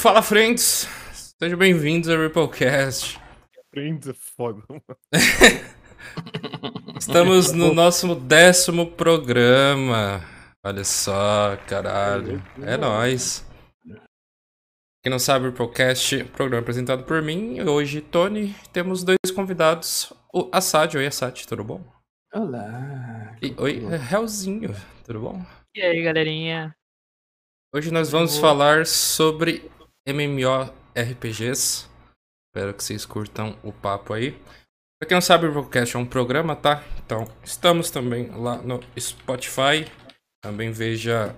Fala, friends! Sejam bem-vindos ao Ripplecast. Friends é foda. mano. Estamos no nosso décimo programa. Olha só, caralho. É nóis. Quem não sabe, o Ripplecast, programa apresentado por mim. Hoje, Tony, temos dois convidados. O Assad. Oi, Assad, tudo bom? Olá. E oi, Helzinho, tudo bom? E aí, galerinha? Hoje nós vamos Boa. falar sobre MMORPGs. Espero que vocês curtam o papo aí. Pra quem não sabe, o Rockcast é um programa, tá? Então, estamos também lá no Spotify. Também veja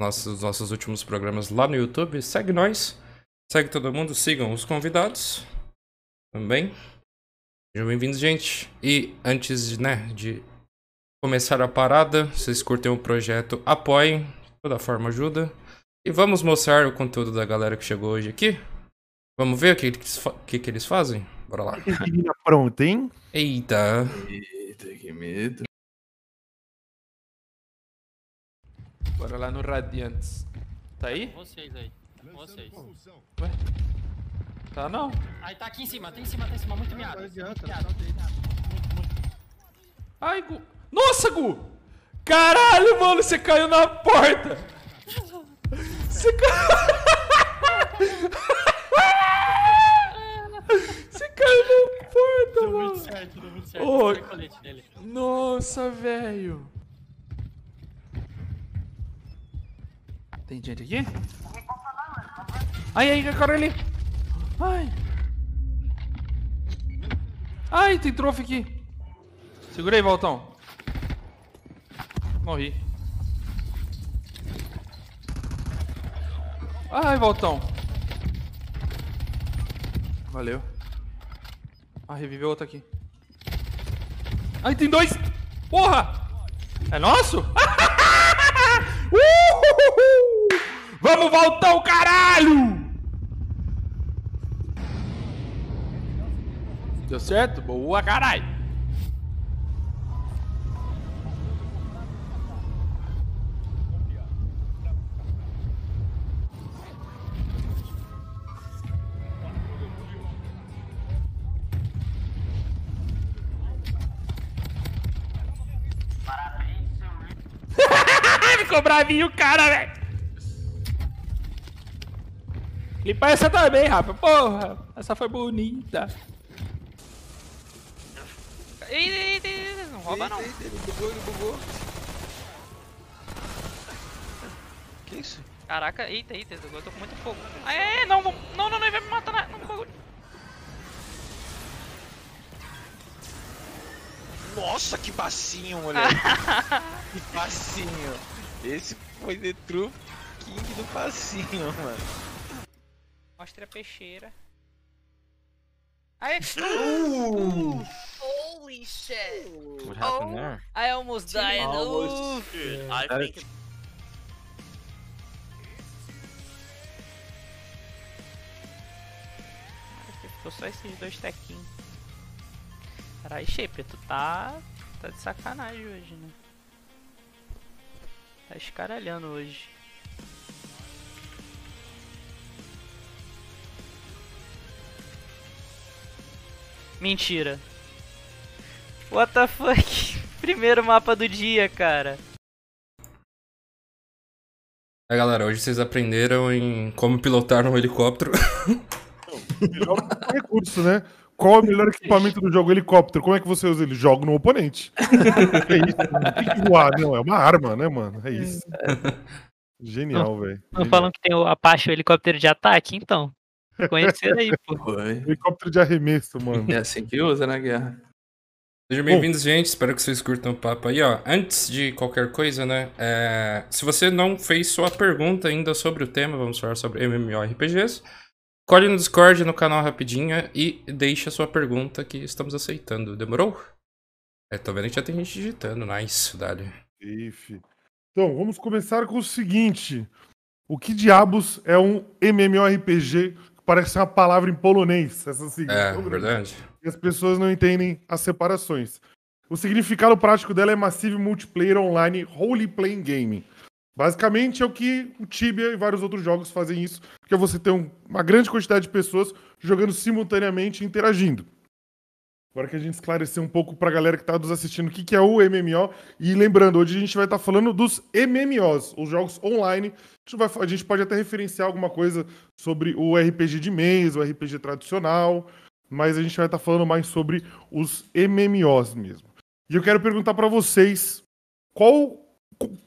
nossos, nossos últimos programas lá no YouTube. Segue nós. Segue todo mundo. Sigam os convidados. Também. Sejam bem-vindos, gente. E antes de, né, de começar a parada, vocês curtem o projeto, apoiem. Toda forma ajuda. E vamos mostrar o conteúdo da galera que chegou hoje aqui. Vamos ver o que, que, que eles fazem? Bora lá. Menina pronta, hein? Eita. Eita, que medo. Bora lá no Radiantes. Tá aí? Vocês aí. Vocês. Tá não. Aí tá aqui em cima, tá em cima, tá em cima, muito miado. Muito miado. Ai, Gu. Nossa, Gu! Caralho, mano, você caiu na porta! Você caiu. Você caiu na porta, Deu mano. muito certo, deu muito certo. Ô. Foi o colete dele. Nossa, velho. Tem gente aqui? Ai, ai, cara ali. Ai. Ai, tem troféu aqui. Segura aí, Valtão. Morri. Ai, Valtão. Valeu. Ah, reviveu outro aqui. Ai, tem dois! Porra! É nosso? Uhul! Vamos voltar o caralho! Deu certo? Boa, caralho! Ficou bravinho o cara, velho! Limpa essa também, rapaz. Porra, essa foi bonita. Eita, eita, eita, não rouba não. Ele bugou, ele bugou. Que isso? Caraca, eita, eita, eu tô com muito fogo. Ai, ai, ai, não, não, não, não, ele vai me matar na, no bagulho. Nossa, que bacinho, moleque. que bacinho. Esse foi The True King do bacinho, mano. Mostra a peixeira. Ai, Uh! Holy shit! What happened there? I almost died. Almost. Oof. Dude, I That think ficou só esses dois tequinhos. Caralho, Shaper, tu tá. tá de sacanagem hoje, né? Tá escaralhando hoje. Mentira. What the fuck? Primeiro mapa do dia, cara. Aí, galera, hoje vocês aprenderam em como pilotar um helicóptero. Melhor recurso, né? Qual é o melhor equipamento do jogo? Helicóptero. Como é que você usa ele? Joga no oponente. É isso. Não tem que voar, não. É uma arma, né, mano? É isso. Genial, velho. Não Genial. falam que tem o Apache o helicóptero de ataque, então. Conhecer aí, pô. Foi. Helicóptero de arremesso, mano. É assim que usa na guerra. Sejam bem-vindos, gente. Espero que vocês curtam o papo aí, ó. Antes de qualquer coisa, né? é, Se você não fez sua pergunta ainda sobre o tema, vamos falar sobre MMORPGs. Colhe no Discord, no canal rapidinho e deixa sua pergunta que estamos aceitando. Demorou? É, tô vendo que já tem gente digitando. Nice, Dali. Então, vamos começar com o seguinte. O que diabos é um MMORPG que parece uma palavra em polonês? Essa sigla. É, grande. verdade. E as pessoas não entendem as separações. O significado prático dela é Massive Multiplayer Online Role Playing Game. Basicamente é o que o Tibia e vários outros jogos fazem isso, porque você tem um- uma grande quantidade de pessoas jogando simultaneamente e interagindo. Agora que a gente esclarecer um pouco pra galera que tá nos assistindo o que, que é o MMO. E lembrando, hoje a gente vai estar falando dos MMOs, os jogos online. A gente, vai, a gente pode até referenciar alguma coisa sobre o RPG de mesa, o RPG tradicional, mas a gente vai estar falando mais sobre os MMOs mesmo. E eu quero perguntar pra vocês qual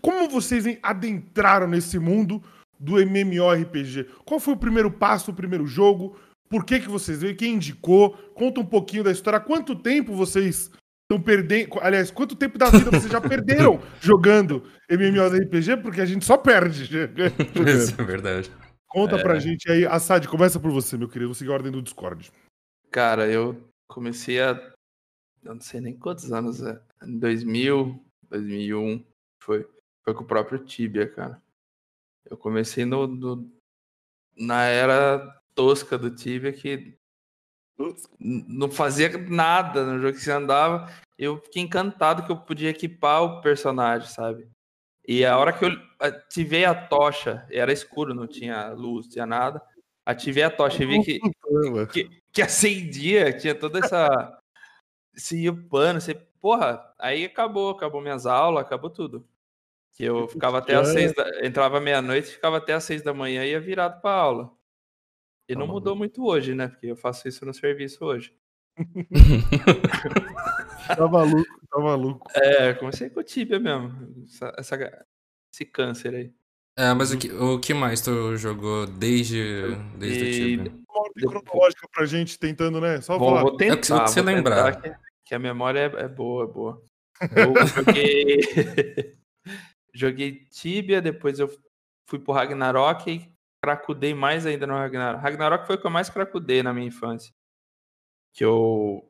como vocês adentraram nesse mundo do MMORPG? Qual foi o primeiro passo, o primeiro jogo? Por que, que vocês veio? Quem indicou? Conta um pouquinho da história. Quanto tempo vocês estão perdendo? Aliás, quanto tempo da vida vocês já perderam jogando MMORPG? Porque a gente só perde. Isso é verdade. Conta pra gente aí. Assad, começa por você, meu querido. Vou seguir a ordem do Discord. Cara, eu comecei a. Eu não sei nem quantos anos é. Em 2000, 2001. Foi. Foi com o próprio Tibia, cara. Eu comecei no, no- na era tosca do Tibia que não fazia nada no jogo que você andava. Eu fiquei encantado que eu podia equipar o personagem, sabe? E a hora que eu ativei a tocha, era escuro, não tinha luz, não tinha nada. Ativei a tocha e vi que que acendia, tinha toda essa. Esse pano, esse... porra, aí acabou, acabou minhas aulas, acabou tudo. Que eu ficava até às seis da... entrava meia-noite, ficava até às seis da manhã e ia virado pra aula. E não mudou muito hoje, né? Porque eu faço isso no serviço hoje. Tá maluco, tá maluco. É, comecei com o Tibia mesmo. Essa, essa- esse câncer aí. É, mas o que, o que mais tu jogou desde, desde o E- Tibia? Uma ordem cronológica pra gente, tentando, né? Só Vou, falar. vou tentar. É o que você- o lembrar. Que, que a memória é, é boa, é boa. Eu joguei. joguei Tibia, depois eu fui pro Ragnarok e cracudei mais ainda no Ragnarok. Ragnarok foi o que eu mais cracudei na minha infância. Que eu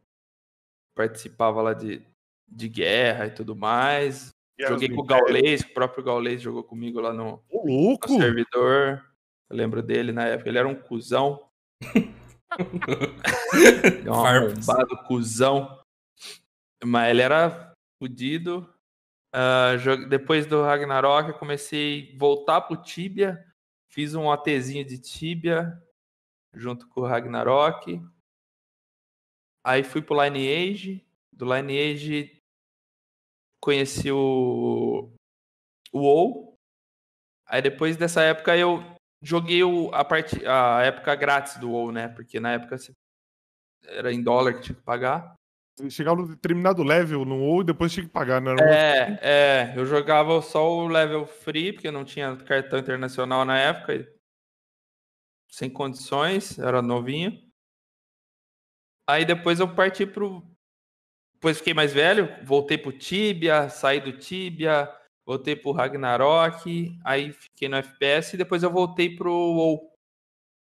participava lá de, de guerra e tudo mais. Joguei com o. Gaulês, o próprio Gaulês jogou comigo lá no, no servidor. Eu lembro dele na época, ele era um cuzão. Um arrombado cuzão. Mas ele era fudido. Jo- depois do Ragnarok, eu comecei a voltar pro Tibia. Fiz um ATzinho de Tibia junto com o Ragnarok. Aí fui pro Lineage. Do Lineage conheci o, o WoW. Aí depois dessa época eu joguei o- a, parte, a época grátis do WoW, né? Porque na época era em dólar que tinha que pagar. Chegar no determinado level no WoW e depois tinha que pagar, né? É, é, eu jogava só o level free, porque não tinha cartão internacional na época. Sem condições, era novinho. Aí depois eu parti pro. Depois fiquei mais velho, voltei pro Tibia, saí do Tibia, voltei pro Ragnarok, aí fiquei no FPS e depois eu voltei pro WoW.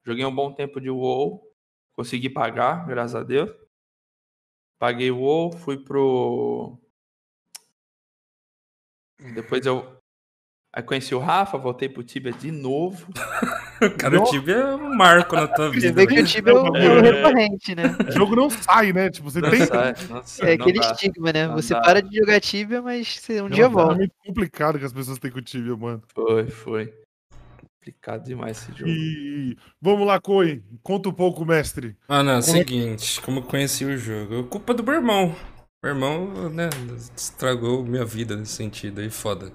Joguei um bom tempo de WoW, consegui pagar, graças a Deus. Paguei o WoW, fui pro. Depois eu. Aí conheci o Rafa, voltei pro Tibia de novo. Cara, o Tibia é um marco na tua Você vida. vê que o time é o, é o É. recorrente, né? O jogo não sai, né? Tipo, você Não tem. sai, não sai, É não aquele dá. estigma, né? Não Você dá. para de jogar Tibia, mas você um É dia um volta. muito complicado que as pessoas têm com o Tibia, mano. Foi, foi. Complicado demais esse jogo. E vamos lá, Coi. Conta um pouco, mestre. Mano, é o Como é seguinte, como eu conheci o jogo? Culpa do meu irmão. Meu irmão, né, estragou minha vida nesse sentido aí, foda.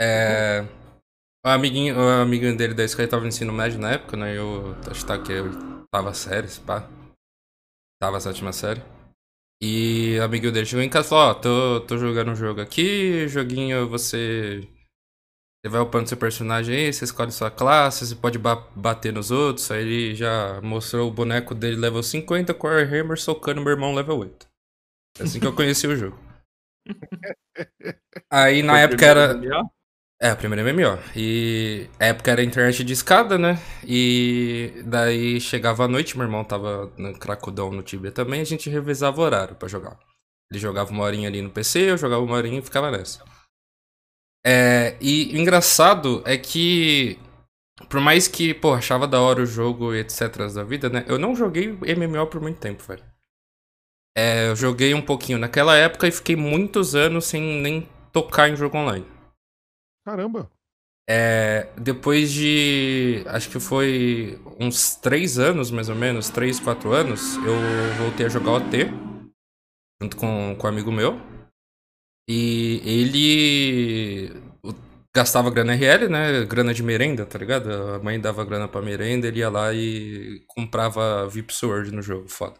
É. O amiguinho, o amiguinho dele da escola tava no ensino médio na época, né? Eu acho que tá eu tava série, se pá. Tava a sétima série. E o amiguinho dele chegou em casa e falou, ó, tô, tô jogando um jogo aqui, joguinho você. Você vai upando seu personagem aí, você escolhe sua classe, você pode ba- bater nos outros. Aí ele já mostrou o boneco dele level 50 com o Warhammer socando meu irmão level 8. É assim que eu conheci o jogo. Aí na Foi época era. MMO? É, a primeira MMO. E a época era internet de escada, né? E daí chegava a noite, meu irmão tava no cracudão no Tibia também, a gente revezava o horário pra jogar. Ele jogava uma horinha ali no PC, eu jogava uma horinha e ficava nessa. É, e o engraçado é que, por mais que, pô, achava da hora o jogo e etc da vida, né? Eu não joguei MMO por muito tempo, velho. É, eu joguei um pouquinho naquela época e fiquei muitos anos sem nem tocar em jogo online. Caramba. É, depois de. Acho que foi uns 3 anos, mais ou menos, 3, 4 anos, eu voltei a jogar OT. Junto com, com um amigo meu. E ele gastava grana RL, né? Grana de merenda, tá ligado? A mãe dava grana pra merenda, ele ia lá e comprava VIP Sword no jogo, foda.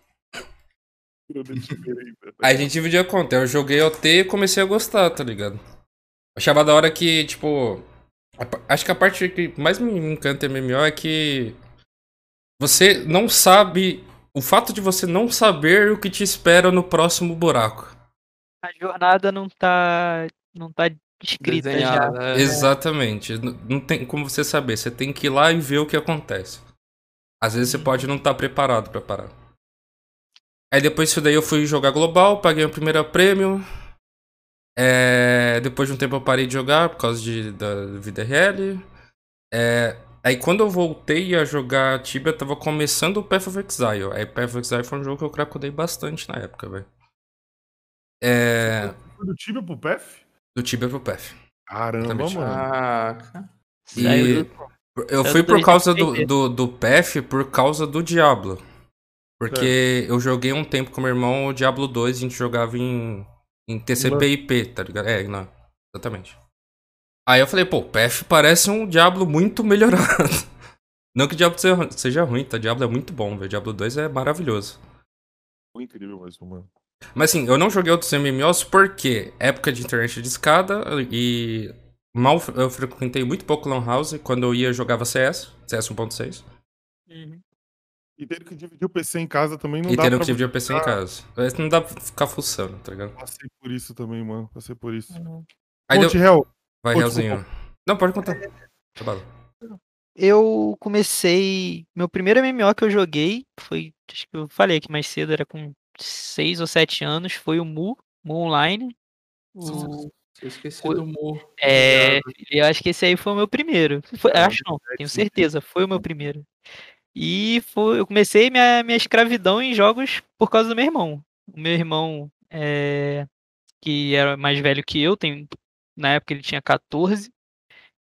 Aí a gente dividia a conta. Eu joguei OT e comecei a gostar, tá ligado? Achava da hora que, tipo. a Acho que a parte que mais me encanta MMO é que. Você não sabe. O fato de você não saber o que te espera no próximo buraco. A jornada não tá. não tá escrita já. É. Exatamente. Não tem como você saber. Você tem que ir lá e ver o que acontece. Às vezes você pode não estar preparado pra parar. Aí depois disso daí eu fui jogar global, paguei o primeiro prêmio. É, Depois de um tempo eu parei de jogar por causa de, da vida real. É, Aí quando eu voltei a jogar Tibia, eu tava começando o Path of Exile. Aí Path of Exile foi um jogo que eu cracudei bastante na época, velho. É... Foi do Tibia pro PF? Do Tibia pro Path. Caramba, mano. Ah, cara. E Saiu do- eu saiu fui por causa do, 2003. do, do PF por causa do Diablo. Porque eu joguei um tempo com meu irmão o Diablo 2, a gente jogava em, em TCP/IP, tá ligado? É, não, exatamente. Aí eu falei, pô, o PF parece um Diablo muito melhorado. Não que o Diablo seja, seja ruim, tá? Diablo é muito bom, velho. Diablo 2 é maravilhoso. Muito incrível mesmo, mano. Mas assim, eu não joguei outros MMOs porque época de internet de escada e mal eu frequentei muito pouco Lan House. Quando eu ia jogava CS, CS 1.6. Uhum. E tendo que dividir o PC em casa também não E dá tendo pra que dividir o PC em casa. Mas não dá pra ficar fuçando, tá ligado? Passei por isso também, mano. Passei por isso. Aí deu... Ponte Hell, Vai, Pô, Realzinho. Não, pode contar. Tá bom. Eu comecei. Meu primeiro MMO que eu joguei foi. Acho que eu falei aqui mais cedo, era com 6 ou 7 anos. Foi o Mu, Mu Online. O- Eu esqueci Foi- do Mu. É, eu acho que esse aí foi o meu primeiro. Foi- É, acho não, tenho certeza, foi o meu primeiro. E foi, eu comecei minha, minha escravidão em jogos por causa do meu irmão. O meu irmão, é, que era mais velho que eu, tem, na época ele tinha 14,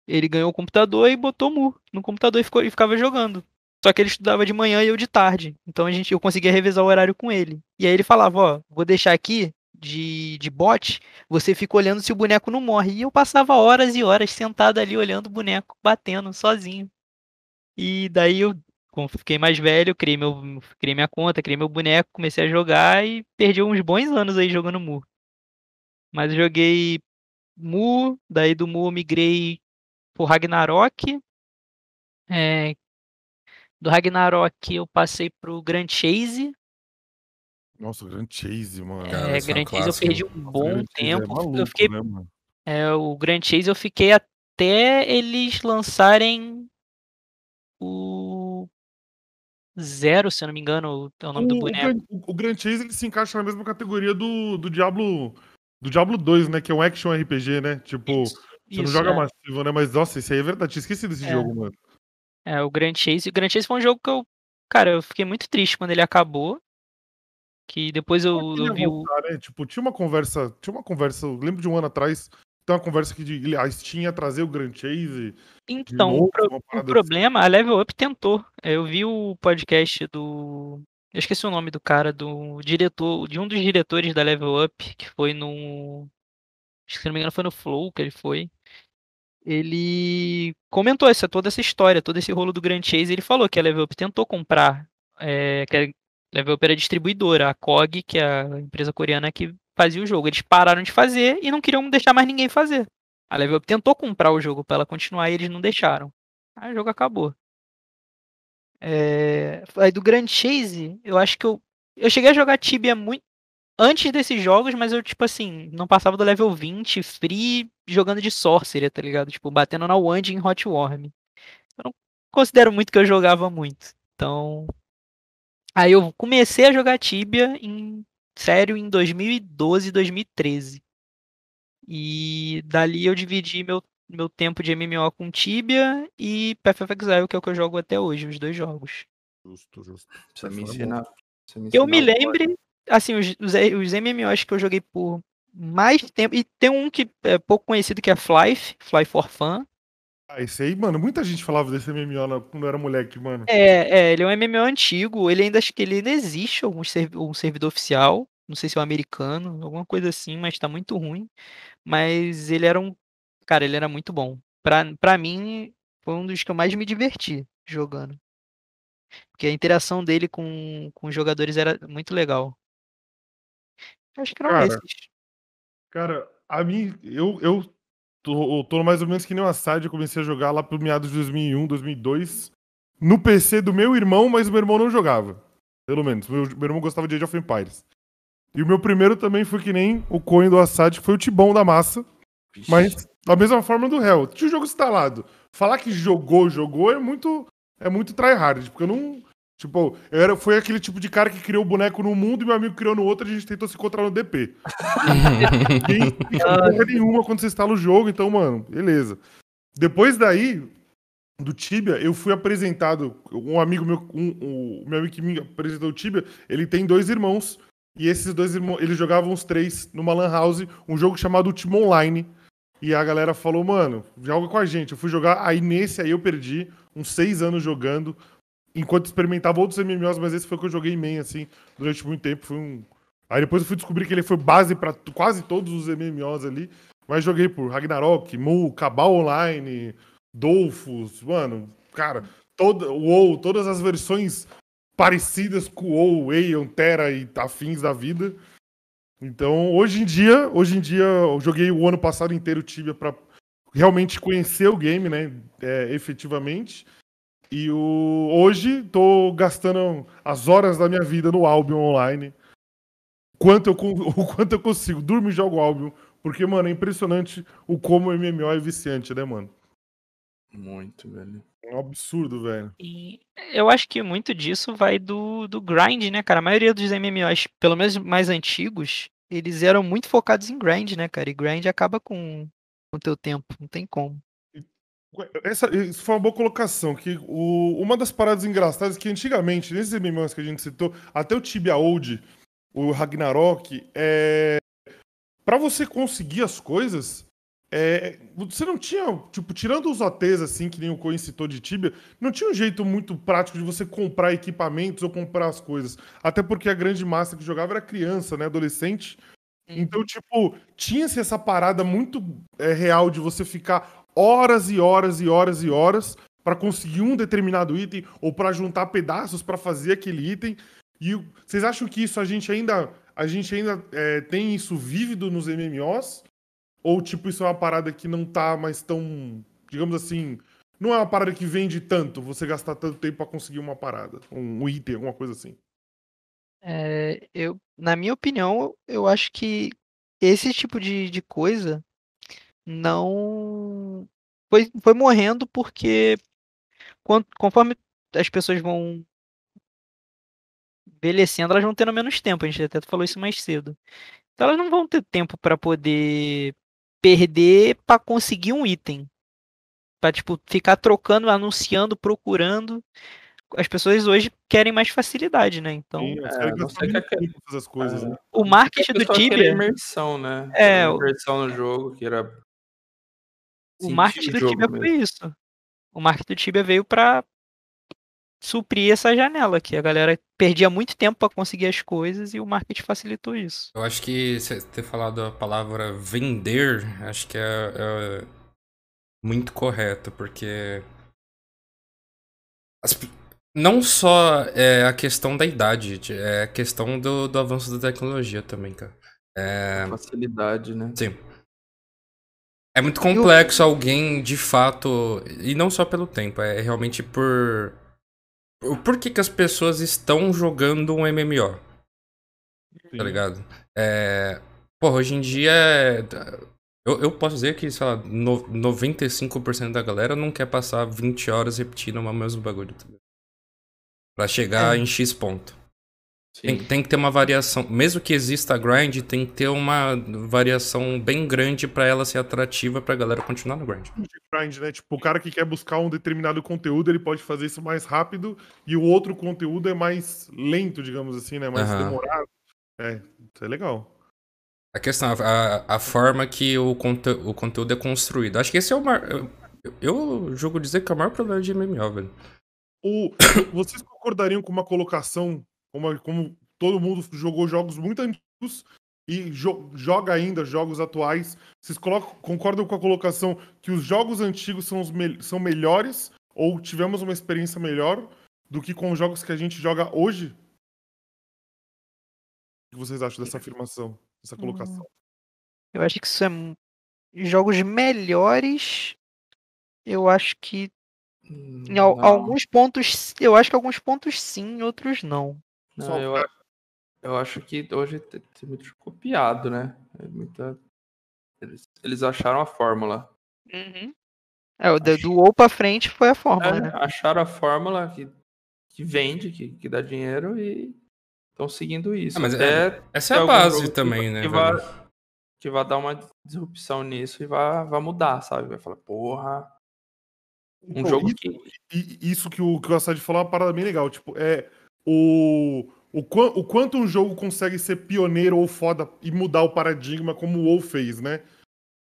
ele ganhou o computador e botou Mu no computador e, ficou, e ficava jogando. Só que ele estudava de manhã e eu de tarde. Então a gente, eu conseguia revezar o horário com ele. E aí ele falava, ó, vou deixar aqui de, de bot você fica olhando se o boneco não morre. E eu passava horas e horas sentado ali olhando o boneco batendo sozinho. E daí eu fiquei mais velho, criei, meu, criei minha conta, criei meu boneco, comecei a jogar e perdi uns bons anos aí jogando Mu. Mas eu joguei Mu, daí do Mu eu migrei pro Ragnarok. É, do Ragnarok eu passei pro Grand Chase. Nossa, o Grand Chase, mano. Cara, É, esse é Grand Chase eu perdi um bom é tempo. maluco, eu fiquei né? É, o Grand Chase eu fiquei até eles lançarem o Zero, se eu não me engano, é o nome do O, o, boneco. O- o Grand Chase ele se encaixa na mesma categoria do, do Diablo do Diablo 2, né? Que é um action RPG, né? Tipo, Isso, você não isso, joga é. massivo, né? Mas nossa, isso aí é verdade. Tinha esquecido desse É. jogo, mano. É, o Grand Chase. O Grand Chase foi um jogo que eu. Cara, eu fiquei muito triste quando ele acabou. Que depois eu, eu ia vi o. voltar, né? Tipo, tinha uma conversa. Tinha uma conversa, eu lembro de um ano atrás. Tem uma conversa que de, a Steam ia trazer o Grand Chase. Então, novo, o, o assim. problema, a Level Up tentou. Eu vi o podcast do. Eu esqueci o nome do cara, do diretor, de um dos diretores da Level Up, que foi no. Acho que se não me engano foi no Flow que ele foi. Ele comentou essa, toda essa história, todo esse rolo do Grand Chase. Ele falou que a Level Up tentou comprar, é, que a Level Up era distribuidora, a COG, que é a empresa coreana que fazia o jogo. Eles pararam de fazer e não queriam deixar mais ninguém fazer. A Level Up tentou comprar o jogo para ela continuar e eles não deixaram. Aí o jogo acabou. É, Aí do Grand Chase, eu acho que eu. Eu cheguei a jogar Tibia muito antes desses jogos, mas eu, tipo assim, não passava do level 20, free, jogando de Sorcerer, tá ligado? Tipo, batendo na Wand em Hot Worm. Eu não considero muito que eu jogava muito. Então. Aí eu comecei a jogar Tibia em sério em 2012, 2013. E dali eu dividi meu, meu tempo de MMO com Tibia e Path of Exile, que é o que eu jogo até hoje, os dois jogos. Justo, justo. Você me Fala, ensina. Eu me lembre, assim, os, os, os MMOs que eu joguei por mais tempo. E tem um que é pouco conhecido que é Fly, Fly for Fun. Ah, esse aí, mano, muita gente falava desse MMO quando eu era moleque, mano. É, é, ele é um MMO antigo, ele ainda acho que ele ainda existe algum servi- um servidor oficial, não sei se é o americano, alguma coisa assim, mas tá muito ruim. Mas ele era um, cara, ele era muito bom. Pra, pra mim, foi um dos que eu mais me diverti jogando. Porque a interação dele com, com os jogadores era muito legal. Acho que eram Cara, esses. Cara, a mim, eu, eu tô, eu tô mais ou menos que nem o Assad, eu comecei a jogar lá pro meados de 2001, 2002, no PC do meu irmão, mas o meu irmão não jogava. Pelo menos, meu, meu irmão gostava de Age of Empires. E o meu primeiro também foi que nem o coin do Assad, que foi o Tibão da massa, mas da mesma forma do Hell. Tinha o jogo instalado. Falar que jogou, jogou é muito é muito tryhard, porque eu não Tipo, eu era, foi aquele tipo de cara que criou o boneco no mundo e meu amigo criou no outro e a gente tentou se encontrar no DP. Ninguém porra nenhuma quando você instala o jogo, então, mano, beleza. Depois daí, do Tibia, eu fui apresentado. Um amigo meu, um, um- o meu amigo que me apresentou o Tibia, ele tem dois irmãos. E esses dois irmãos, eles jogavam os três numa Lan House, um jogo chamado Ultima Online. E a galera falou, mano, joga com a gente. Eu fui jogar, aí nesse aí eu perdi uns seis anos jogando, enquanto experimentava outros MMOs, mas esse foi o que eu joguei main, assim, durante muito tempo. Foi um. Aí depois eu fui descobrir que ele foi base pra t- quase todos os MMOs ali. Mas joguei por Ragnarok, Mu, Cabal Online, Dolphus, mano, cara, toda, o WoW, todas as versões parecidas com WoW, Aeon, Terra e afins da vida. Então, hoje em dia, hoje em dia, eu joguei o ano passado inteiro Tibia pra realmente conhecer o game, né, é, efetivamente. E o, hoje tô gastando as horas da minha vida no Albion Online. Quanto eu, o quanto eu consigo. Durmo e jogo Albion. Porque, mano, é impressionante o como o MMO é viciante, né, mano? Muito, velho. É um absurdo, velho. E eu acho que muito disso vai do, do grind, né, cara? A maioria dos MMOs, pelo menos mais antigos, eles eram muito focados em grind, né, cara? E grind acaba com o teu tempo, não tem como. Essa, isso foi uma boa colocação. Que o, uma das paradas engraçadas é que antigamente, nesses MMOs que a gente citou, até o Tibia Old, o Ragnarok, é. Pra você conseguir as coisas, é, você não tinha, tipo, tirando os OTs, assim, que nem o Coin citou de Tibia, não tinha um jeito muito prático de você comprar equipamentos ou comprar as coisas. Até porque a grande massa que jogava era criança, né, adolescente. Então, tipo, tinha-se essa parada muito é, real de você ficar horas e horas e horas e horas pra conseguir um determinado item ou pra juntar pedaços pra fazer aquele item. E vocês acham que isso a gente ainda a gente ainda é, tem isso vívido nos MMOs? Ou tipo isso é uma parada que não tá mais tão, digamos assim, não é uma parada que vende tanto, você gastar tanto tempo pra conseguir uma parada, um, um item, alguma coisa assim. É, eu, na minha opinião, eu acho que esse tipo de, de coisa não foi, foi morrendo porque quan- conforme as pessoas vão envelhecendo, elas vão tendo menos tempo. A gente até falou isso mais cedo. Então elas não vão ter tempo para poder perder para conseguir um item. Pra, tipo, ficar trocando, anunciando, procurando. As pessoas hoje querem mais facilidade, né? Então, Sim, é, não sei que é- essas coisas, né? o marketing do Tibia, imersão, né? É, o- imersão no jogo, que era. O sentir marketing do Tibia mesmo. foi isso. O marketing do Tibia veio pra suprir essa janela, que a galera perdia muito tempo pra conseguir as coisas e o marketing facilitou isso. Eu acho que você ter falado a palavra vender, acho que é, é muito correto, porque as não só é a questão da idade, é a questão do, do avanço da tecnologia também, cara. É, Facilidade, né? sim. É muito complexo alguém, de fato, e não só pelo tempo, é realmente por... Por que, que as pessoas estão jogando um MMO? tá ligado? É, porra, hoje em dia. é- Eu, eu posso dizer que, sei lá, no, 95% da galera não quer passar 20 horas repetindo o mesmo bagulho. Tá pra chegar É. em X ponto. Tem, tem que ter uma variação. Mesmo que exista a grind, tem que ter uma variação bem grande pra ela ser atrativa pra galera continuar no grind. de grind, né? Tipo, o cara que quer buscar um determinado conteúdo, ele pode fazer isso mais rápido e o outro conteúdo é mais lento, digamos assim, né? Mais Aham. demorado. É, isso é legal. A questão, a, a forma que o, conte, o conteúdo é construído. Acho que esse é o mar... Eu, eu jogo dizer que é o maior problema de MMO, velho. O, vocês concordariam com uma colocação, como, como todo mundo jogou jogos muito antigos e jo- joga ainda jogos atuais? Vocês colocam- concordam com a colocação que os jogos antigos são, os mel- são melhores ou tivemos uma experiência melhor do que com os jogos que a gente joga hoje? O que vocês acham dessa afirmação, dessa colocação? Eu acho que isso é. Jogos melhores. Eu acho que. Em al- Não, alguns pontos. Eu acho que alguns pontos sim, outros não. Não, Só- eu, a- eu acho que hoje tem tem muito copiado, né? É muita... eles, eles acharam a fórmula. É, o do WoW pra frente foi a fórmula, É, né? acharam a fórmula que, que vende, que, que dá dinheiro e estão seguindo isso. Ah, mas Até Essa é a base que também, vai- né, que vai, que vai dar uma disrupção nisso e vai, vai mudar, sabe? Vai falar, porra, um Então, jogo isso- que. Isso que o, que o Assad falou é uma parada bem legal. Tipo, é o, o, o quanto um jogo consegue ser pioneiro ou foda e mudar o paradigma como o WoW fez, né?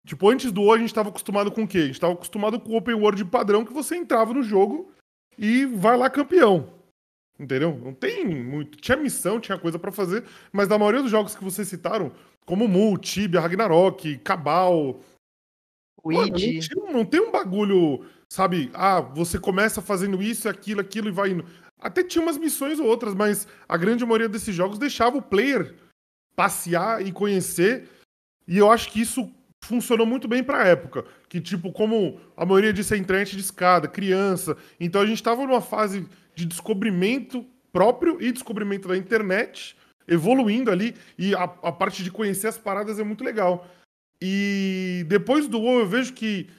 Tipo, antes do WoW a gente tava acostumado com o quê? A gente tava acostumado com o open world padrão que você entrava no jogo e vai lá campeão. Entendeu? Não tem muito. Tinha missão, tinha coisa pra fazer, mas na maioria dos jogos que vocês citaram, como Mu, Tibia, Ragnarok, Cabal, Mano, não, tinha- não tem um bagulho, sabe? Ah, você começa fazendo isso, aquilo, aquilo e vai indo. Até tinha umas missões ou outras, mas a grande maioria desses jogos deixava o player passear e conhecer. E eu acho que isso funcionou muito bem pra época. Que, tipo, como a maioria disso é internet de escada, criança. Então a gente tava numa fase de descobrimento próprio e descobrimento da internet, evoluindo ali. E a, a parte de conhecer as paradas é muito legal. E depois do WoW eu vejo que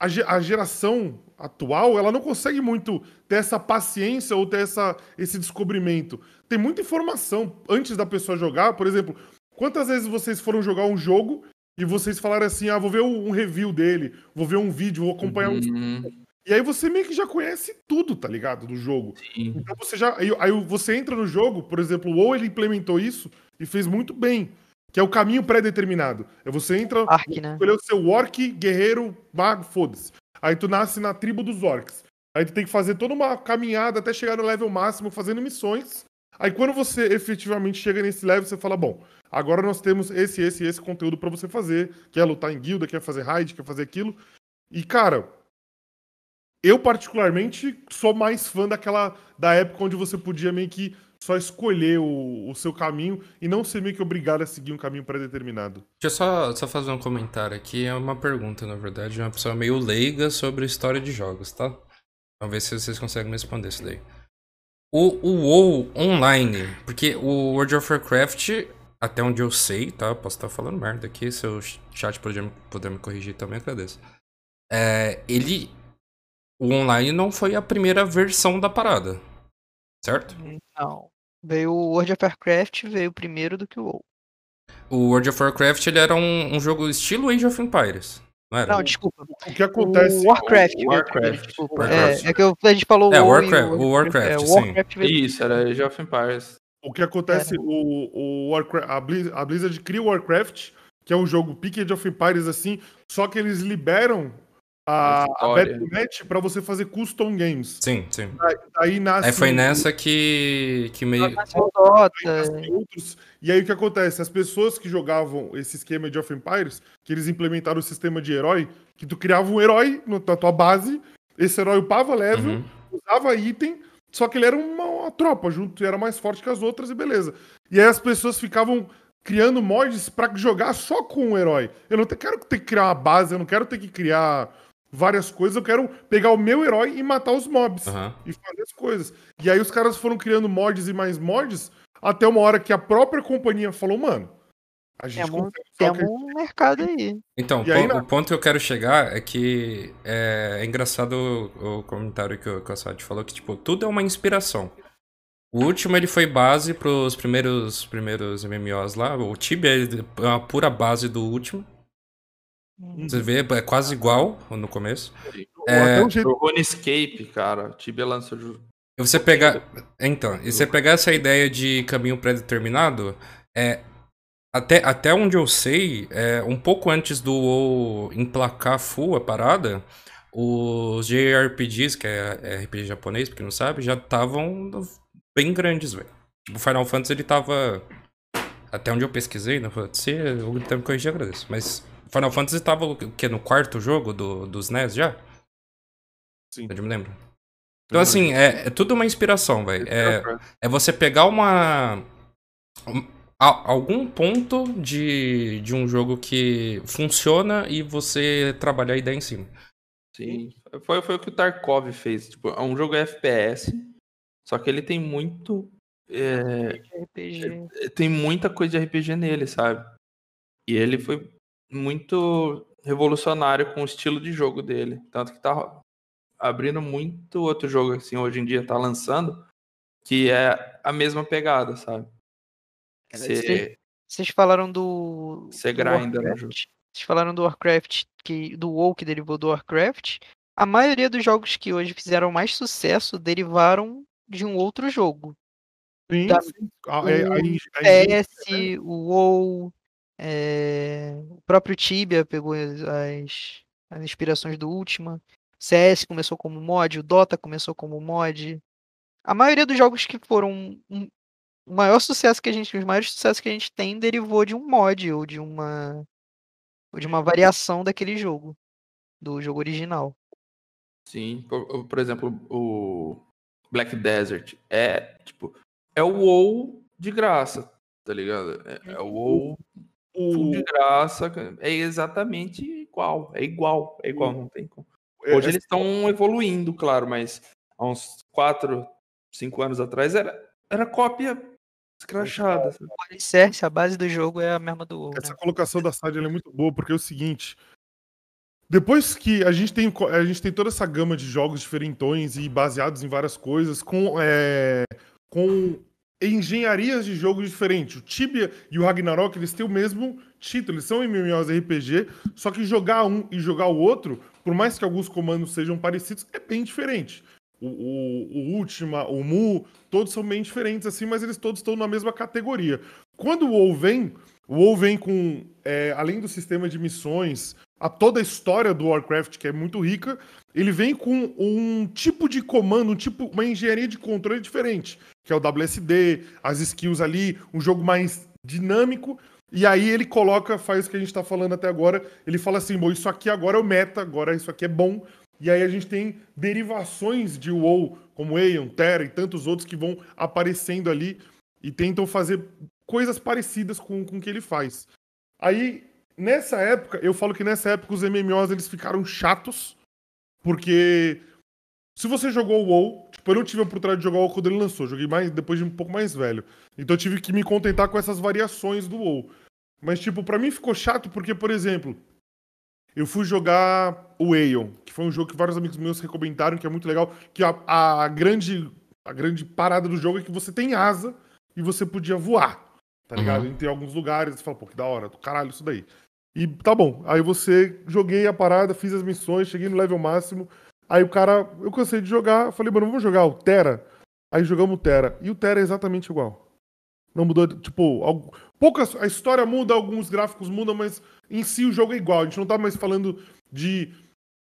a, a geração atual, ela não consegue muito ter essa paciência ou ter essa, esse descobrimento. Tem muita informação antes da pessoa jogar, por exemplo, quantas vezes vocês foram jogar um jogo e vocês falaram assim, ah, vou ver um review dele, vou ver um vídeo, vou acompanhar um... Uhum, E aí você meio que já conhece tudo, tá ligado, do jogo. sim. Então você já. Aí, aí você entra no jogo, por exemplo, o WoW ele implementou isso e fez muito bem. Que é o caminho pré-determinado. É você entra, Ark, né? escolher o seu orc, guerreiro, mago, foda-se. Aí tu nasce na tribo dos orcs. Aí tu tem que fazer toda uma caminhada até chegar no level máximo, fazendo missões. Aí quando você efetivamente chega nesse level, você fala, bom, agora nós temos esse, esse esse conteúdo pra você fazer. Quer lutar em guilda, quer fazer raid, quer fazer aquilo. E, cara, eu particularmente sou mais fã daquela da época onde você podia meio que só escolher o, o seu caminho e não ser meio que obrigado a seguir um caminho pré-determinado. Deixa eu só, só fazer um comentário aqui. É uma pergunta, na verdade, de uma pessoa meio leiga sobre história de jogos, tá? Vamos ver se vocês conseguem me responder isso daí. O, o WoW online, porque o World of Warcraft, até onde eu sei, tá? Posso estar falando merda aqui, se o chat puder, puder me corrigir também, agradeço. É, ele. O online não foi a primeira versão da parada. Certo? Não. Veio o World of Warcraft, veio primeiro do que o WoW. O World of Warcraft ele era um, um jogo estilo Age of Empires. Não era? Não, desculpa. O que acontece. O Warcraft. veio Warcraft. desculpa. Warcraft. É, é que eu- a gente falou É, Warcraft- o Warcraft, é, o sim. Warcraft veio Isso, era Age of Empires. O que acontece, o, o Warcraft, a, Blizz, a Blizzard cria o Warcraft, que é um jogo Pick Age of Empires assim, só que eles liberam a, a. Battle.net pra você fazer custom games. Sim, sim. Aí nasce Aí foi nessa que, que meio. Dota. nascem outros. E aí o que acontece? As pessoas que jogavam esse esquema de of Empires, que eles implementaram o sistema de herói, que tu criava um herói no- na tua base, esse herói upava level, Uhum. usava item, só que ele era uma, uma tropa junto, era mais forte que as outras e beleza. E aí as pessoas ficavam criando mods pra jogar só com o herói. Eu não te- quero ter que criar uma base, eu não quero ter que criar várias coisas, eu quero pegar o meu herói e matar os mobs Aham. e fazer as coisas. E aí os caras foram criando mods e mais mods até uma hora que a própria companhia falou, mano, a gente consegue só temos um mercado aí. Então, E aí, o ponto que eu quero chegar é que é, é engraçado o, o comentário que o, Assad falou, que tipo, tudo é uma inspiração. O último ele foi base pros primeiros, primeiros MMOs lá. O Tibia é uma pura base do último. Você vê, é quase igual no começo. É, até jeito RuneScape, cara. Tibia E você pegar. Então, e você pegar essa ideia de caminho pré-determinado, é. Até, até onde eu sei, é, um pouco antes do WoW emplacar full a parada, os JRPGs, que é RPG japonês, pra quem não sabe, já estavam bem grandes, velho. Tipo, o Final Fantasy ele tava. Até onde eu pesquisei, né? Se tá me corrigir, eu agradeço. Mas Final Fantasy tava o quê? No quarto jogo do, dos NES já? Sim. Eu me lembro. Então, assim, é, é tudo uma inspiração, velho. É, é você pegar uma. um- a- algum ponto de, de um jogo que funciona e você trabalhar a ideia em cima. Sim. Foi, foi o que o Tarkov fez. Tipo, é um jogo FPS, só que ele tem muito. é, RPG. tem muita coisa de RPG nele, sabe? E ele foi muito revolucionário com o estilo de jogo dele. Tanto que tá abrindo muito outro jogo, assim, hoje em dia tá lançando, que é a mesma pegada, sabe? Você Vocês falaram do. Você grinda no Warcraft. jogo. Vocês falaram do Warcraft, que, do WoW que derivou do Warcraft. A maioria dos jogos que hoje fizeram mais sucesso derivaram de um outro jogo. Sim, Da- sim. A- é- a o eng- a engine- PS, o WoW, é, o próprio Tibia pegou as, as, inspirações do Ultima. CS começou como mod, o Dota começou como mod. A maioria dos jogos que foram um- o maior sucesso que a gente, os maiores sucessos que a gente tem derivou de um mod ou de uma ou de uma variação daquele jogo, do jogo original. Sim, por, por exemplo, o Black Desert é tipo é o WoW de graça, tá ligado? É, é o WoW full de graça, é exatamente igual, é igual, é igual, não tem como. é- Hoje é- eles estão evoluindo, claro, mas há uns 4, 5 anos atrás era, era cópia escrachada. O alicerce, a base do jogo é a mesma do WoW, Essa né? colocação da Sad é muito boa, porque é o seguinte. Depois que a gente tem, a gente tem toda essa gama de jogos diferentões e baseados em várias coisas, com, é, com engenharias de jogos diferentes. O Tibia e o Ragnarok, eles têm o mesmo título, eles são MMORPG, só que jogar um e jogar o outro, por mais que alguns comandos sejam parecidos, é bem diferente. O, o, o Ultima, o Mu, todos são bem diferentes assim, mas eles todos estão na mesma categoria. Quando o WoW vem, o WoW vem com, é, além do sistema de missões, a toda a história do Warcraft, que é muito rica, ele vem com um tipo de comando, um tipo, uma engenharia de controle diferente, que é o WSD, as skills ali, um jogo mais dinâmico. E aí ele coloca, faz o que a gente tá falando até agora, ele fala assim, bom, isso aqui agora é o meta, agora isso aqui é bom. E aí a gente tem derivações de WoW, como Aeon, Terra e tantos outros que vão aparecendo ali e tentam fazer coisas parecidas com, com o que ele faz. Aí, nessa época, eu falo que nessa época os MMOs eles ficaram chatos, porque se você jogou o WoW, tipo, eu não tive a oportunidade de jogar o WoW quando ele lançou, joguei mais depois de um pouco mais velho. Então eu tive que me contentar com essas variações do WoW. Mas, tipo, pra mim ficou chato porque, por exemplo, eu fui jogar o Aeon, que foi um jogo que vários amigos meus recomendaram, que é muito legal, que a, a grande a grande parada do jogo é que você tem asa e você podia voar, tá ligado? Uhum. Em alguns lugares, você fala, pô, que da hora, do caralho isso daí. E tá bom, aí você, joguei a parada, fiz as missões, cheguei no level máximo, aí o cara, eu cansei de jogar, falei, mano, vamos jogar o Terra? Aí jogamos o Terra, e o Terra é exatamente igual. Não mudou, tipo, algo, poucas, a história muda, alguns gráficos mudam, mas em si o jogo é igual. A gente não tá mais falando de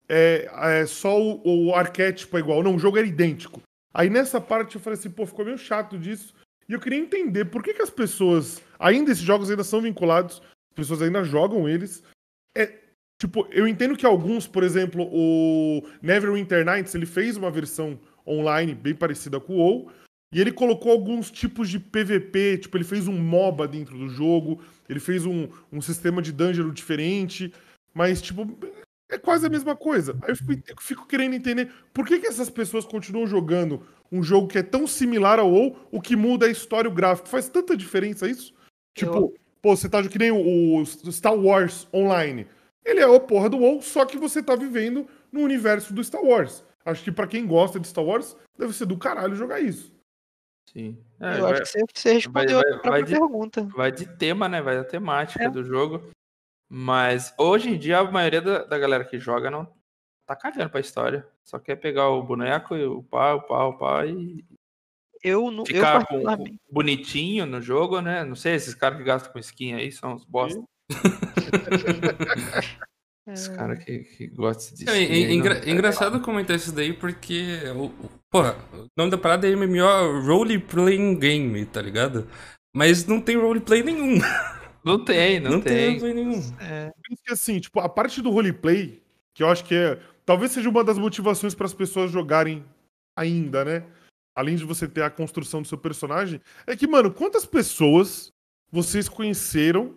é, é, só o, o arquétipo é igual. Não, o jogo era idêntico. Aí nessa parte eu falei assim, pô, ficou meio chato disso. E eu queria entender por que, que as pessoas, ainda esses jogos ainda são vinculados, as pessoas ainda jogam eles. É, tipo, eu entendo que alguns, por exemplo, o Neverwinter Nights, ele fez uma versão online bem parecida com o WoW, e ele colocou alguns tipos de PVP, tipo, ele fez um MOBA dentro do jogo, ele fez um, um sistema de dungeon diferente, mas, tipo, é quase a mesma coisa. Aí eu fico, eu fico querendo entender por que, que essas pessoas continuam jogando um jogo que é tão similar ao WoW, o que muda é a história e o gráfico. Faz tanta diferença isso? Tipo, pô, você tá que nem o, o Star Wars Online. Ele é a porra do WoW, só que você tá vivendo no universo do Star Wars. Acho que pra quem gosta de Star Wars, deve ser do caralho jogar isso. Sim. Eu É, acho vai, que você, você respondeu vai- a própria vai de- pergunta. vai de tema, né? Vai da temática É. do jogo. Mas hoje em dia a maioria da, da galera que joga não tá cagando pra história. Só quer pegar o boneco e o pá, o pá, o pá e Eu, eu ficar com, particularmente. com bonitinho no jogo, né? Não sei, esses caras que gastam com skin aí são os bosta. Esse cara que, que gosta de É, é, engra- não- é engraçado comentar isso daí porque. Porra, o nome da parada é MMO Role Playing Game, tá ligado? Mas não tem roleplay nenhum. Não tem, não, Não, tem tem. nenhum. Por isso que assim, tipo, a parte do roleplay, que eu acho que é. Talvez seja uma das motivações para as pessoas jogarem ainda, né? Além de você ter a construção do seu personagem, é que, mano, quantas pessoas vocês conheceram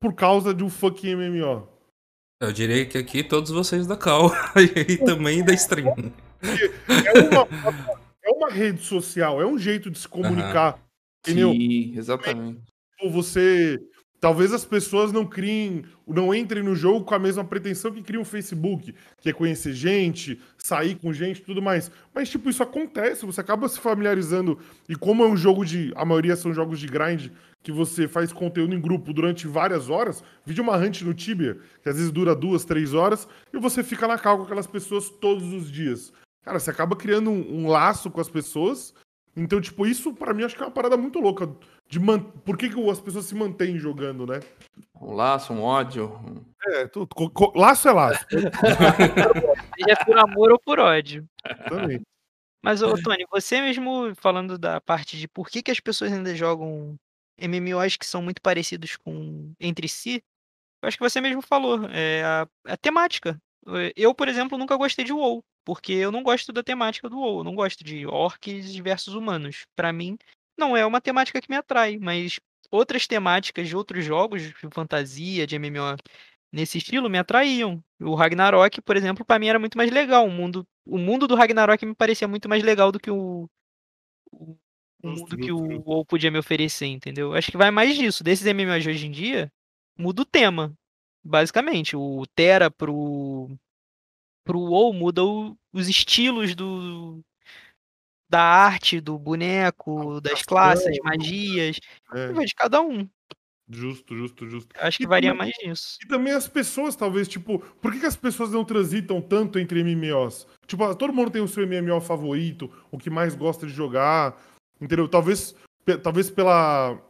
por causa de um fucking MMO? Eu diria que aqui todos vocês da Cal e também da stream. É uma, é uma rede social, é um jeito de se comunicar. Entendeu? Sim, exatamente. Ou você. Talvez as pessoas não criem, não entrem no jogo com a mesma pretensão que cria o Facebook, que é conhecer gente, sair com gente tudo mais. Mas, tipo, isso acontece, você acaba se familiarizando. E como é um jogo de. A maioria são jogos de grind, que você faz conteúdo em grupo durante várias horas, vídeo uma hunt no Tibia, que às vezes dura duas, três horas, e você fica na cal com aquelas pessoas todos os dias. Cara, você acaba criando um, um laço com as pessoas. Então, tipo, isso pra mim acho que é uma parada muito louca. De man... Por que, que as pessoas se mantêm jogando, né? Um laço, um ódio. É, tu- co- co- laço é laço. Seja por amor ou por ódio. Também. Mas, ô, Tony, você mesmo falando da parte de por que, que as pessoas ainda jogam MMOs que são muito parecidos com entre si, eu acho que você mesmo falou, é a, a temática. Eh, Eu, por exemplo, nunca gostei de WoW, porque eu não gosto da temática do WoW, eu não gosto de orcs versus humanos. Pra mim, não é uma temática que me atrai, mas outras temáticas de outros jogos de fantasia, de MMO nesse estilo me atraíam. O Ragnarok, por exemplo, pra mim era muito mais legal. O mundo, o mundo do Ragnarok me parecia muito mais legal do que o, o, o mundo que o. WoW podia me oferecer, entendeu? Acho que vai mais disso. Desses MMOs de hoje em dia, muda o tema. Basicamente, o Terra pro, pro WoW muda o- os estilos do, da arte, do boneco, das classes, magias. É, Vai de cada um. justo, justo, justo. Acho que E varia também- mais nisso. E também as pessoas, talvez, tipo, por que, que as pessoas não transitam tanto entre MMOs? Tipo, todo mundo tem o seu MMO favorito, o que mais gosta de jogar, entendeu? Talvez, talvez pela,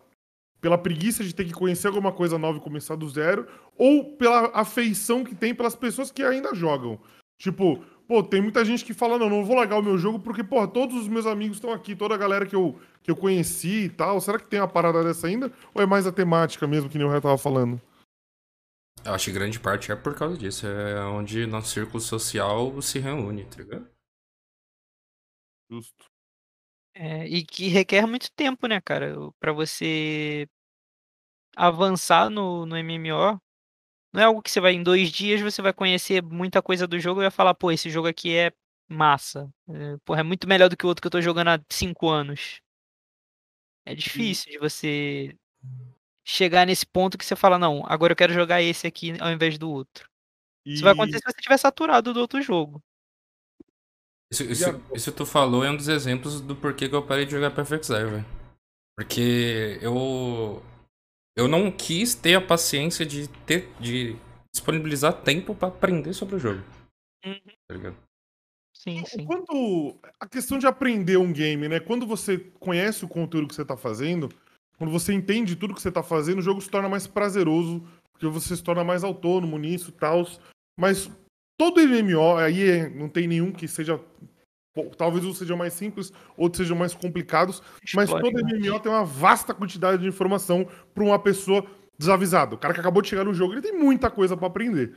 pela preguiça de ter que conhecer alguma coisa nova e começar do zero, ou pela afeição que tem pelas pessoas que ainda jogam. Tipo, pô, tem muita gente que fala, não, não vou largar o meu jogo porque, porra, todos os meus amigos estão aqui, toda a galera que eu, que eu conheci e tal. Será que tem uma parada dessa ainda? Ou é mais a temática mesmo, que nem o Ré tava falando? Eu acho que grande parte é por causa disso. É onde nosso círculo social se reúne, tá ligado? Justo. É, e que requer muito tempo, né, cara? Pra você avançar no, no MMO. Não é algo que você vai em dois dias, você vai conhecer muita coisa do jogo e vai falar, pô, esse jogo aqui é massa. É, porra, é muito melhor do que o outro que eu tô jogando há cinco anos. É difícil de você chegar nesse ponto que você fala, não, agora eu quero jogar esse aqui ao invés do outro. Isso vai acontecer se você estiver saturado do outro jogo. Isso, isso, isso que tu falou é um dos exemplos do porquê que eu parei de jogar Perfect Zero, velho. Porque eu. Eu não quis ter a paciência de ter. de disponibilizar tempo pra aprender sobre o jogo. Uhum. Tá ligado? Sim, sim. Quando a questão de aprender um game, né? Quando você conhece o conteúdo que você tá fazendo, quando você entende tudo que você tá fazendo, o jogo se torna mais prazeroso, porque você se torna mais autônomo nisso e tal. Mas todo MMO, aí é- não tem nenhum que seja. Talvez uns sejam mais simples, outros sejam mais complicados, mas todo. MMO tem uma vasta quantidade de informação para uma pessoa desavisada. O cara que acabou de chegar no jogo, ele tem muita coisa para aprender.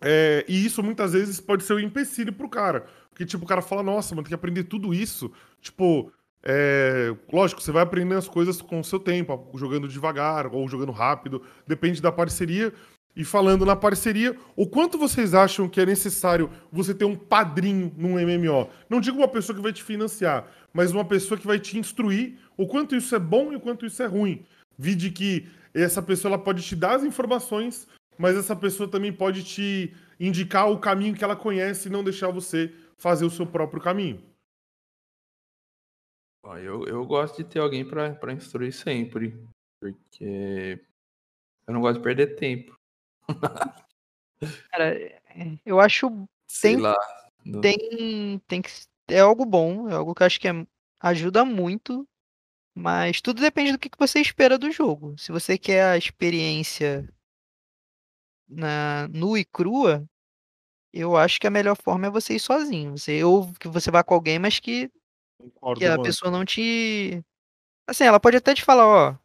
É, e isso muitas vezes pode ser um empecilho pro cara. Porque, tipo, o cara fala, nossa, mano, tem que aprender tudo isso. Tipo, é, lógico, você vai aprendendo as coisas com o seu tempo, jogando devagar ou jogando rápido, depende da parceria. E falando na parceria, o quanto vocês acham que é necessário você ter um padrinho num MMO? Não digo uma pessoa que vai te financiar, mas uma pessoa que vai te instruir o quanto isso é bom e o quanto isso é ruim. Vide que essa pessoa ela pode te dar as informações, mas essa pessoa também pode te indicar o caminho que ela conhece e não deixar você fazer o seu próprio caminho. Eu, eu gosto de ter alguém pra instruir sempre. Porque eu não gosto de perder tempo. Cara, é, eu acho Sei Tem- lá. não- tem, tem que é algo bom, é algo que eu acho que é- ajuda muito, mas tudo depende do que que você espera do jogo. Se você quer a experiência na, nua e crua, eu acho que a melhor forma é você ir sozinho. Você, ou que você vá com alguém, mas que, Concordo, que a mano. pessoa não te. Assim, ela pode até te falar, ó,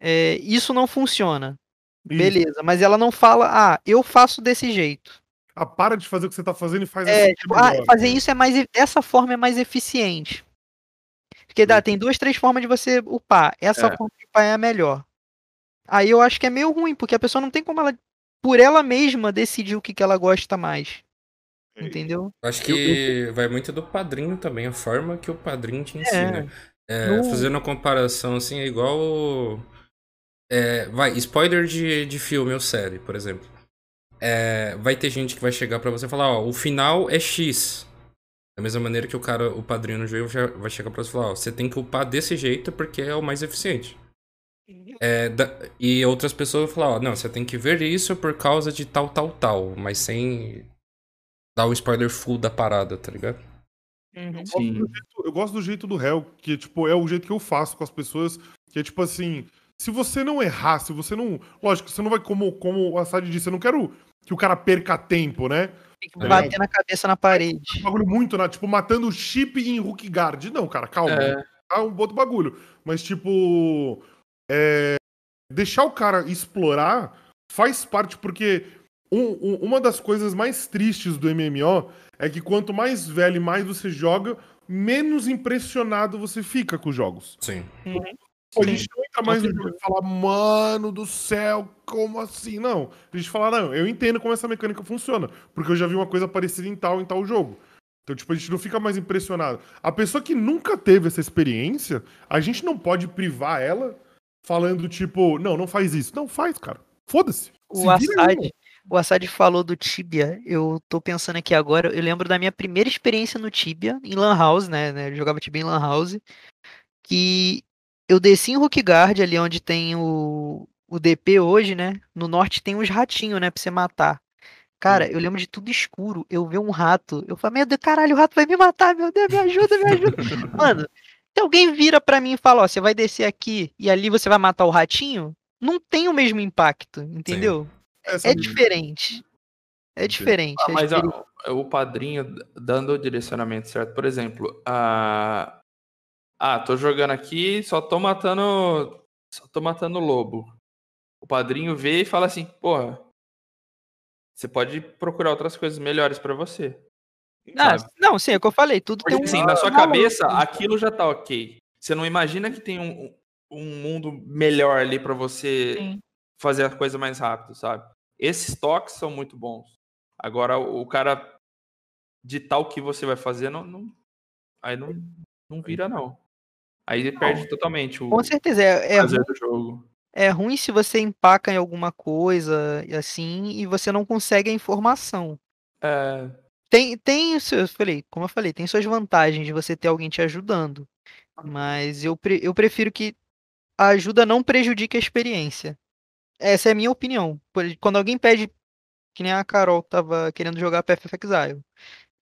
é, isso não funciona. Isso. Beleza, mas ela não fala, ah, eu faço desse jeito. Ah, para de fazer o que você tá fazendo e faz É, assim. tipo, é ah, fazer isso é mais. Essa forma é mais eficiente. Porque dá, tem duas, três formas de você upar. Essa É. forma de upar é a melhor. Aí eu acho que é meio ruim, porque a pessoa não tem como ela, por ela mesma, decidir o que, que ela gosta mais. Entendeu? Acho que vai muito do padrinho também, a forma que o padrinho te ensina. É, No- Fazendo uma comparação assim, é igual. o- é, vai, spoiler de, de filme ou série, por exemplo. É, vai ter gente que vai chegar pra você e falar, ó, o final é X. Da mesma maneira que o cara, o padrinho no jogo já vai chegar pra você e falar, ó, você tem que upar desse jeito porque é o mais eficiente. É, da- e outras pessoas vão falar, ó, não, você tem que ver isso por causa de tal, tal, tal, mas sem dar o spoiler full da parada, tá ligado? Uhum. Eu gosto jeito- Eu gosto do jeito do réu, que tipo, é o jeito que eu faço com as pessoas, que é tipo assim, se você não errar, se você não. Lógico, você não vai, como, como o Assad disse, eu não quero que o cara perca tempo, né? Tem que É. bater na cabeça na parede. Um bagulho muito, né? Tipo, matando o chip em Hook Guard. Não, cara, calma. É. Ah, um outro bagulho. Mas, tipo. é, Deixar o cara explorar faz parte, porque um- um- uma das coisas mais tristes do MMO é que quanto mais velho e mais você joga, menos impressionado você fica com os jogos. Sim. Pô, a gente não entra mais no jogo e fala, mano do céu, como assim? Não. A gente fala, não, eu entendo como essa mecânica funciona, porque eu já vi uma coisa parecida em tal, em tal jogo. Então, tipo, a gente não fica mais impressionado. A pessoa que nunca teve essa experiência, a gente não pode privar ela falando, tipo, não, não faz isso. Não, faz, cara. Foda-se. O Assad, o Assad falou do Tibia, eu tô pensando aqui agora, eu lembro da minha primeira experiência no Tibia, em Lan House, né, né, eu jogava Tibia em Lan House, que eu desci em Hookguard, ali onde tem o, o DP hoje, né, no norte tem uns ratinhos, né, pra você matar. Cara, eu lembro de tudo escuro, eu vi um rato, eu falei, meu Deus, caralho, o rato vai me matar, meu Deus, me ajuda, me ajuda. Mano, se alguém vira pra mim e fala, ó, você vai descer aqui e ali você vai matar o ratinho, não tem o mesmo impacto, entendeu? Essa É diferente. É diferente. Ah, é mas diferente. ó, o padrinho dando o direcionamento certo. Por exemplo, a... ah, tô jogando aqui, só tô matando. Só tô matando lobo. O padrinho vê e fala assim, porra. Você pode procurar outras coisas melhores pra você. Ah, não, sim, é o que eu falei. Tudo Porque tem um. assim, na sua cabeça, aquilo já tá ok. Você não imagina que tem um, um mundo melhor ali pra você Sim. fazer a coisa mais rápido, sabe? Esses toques são muito bons. Agora, o o cara ditar o que você vai fazer, não, não- aí não, não vira, não. Aí ele perde totalmente o Com certeza. É, é, prazer ru- do jogo. é ruim se você empaca em alguma coisa e assim e você não consegue a informação. É, Tem, tem, eu falei, como eu falei, tem suas vantagens de você ter alguém te ajudando. Mas eu, pre- eu prefiro que a ajuda não prejudique a experiência. Essa é a minha opinião. Quando alguém pede, que nem a Carol tava querendo jogar PFF Exile.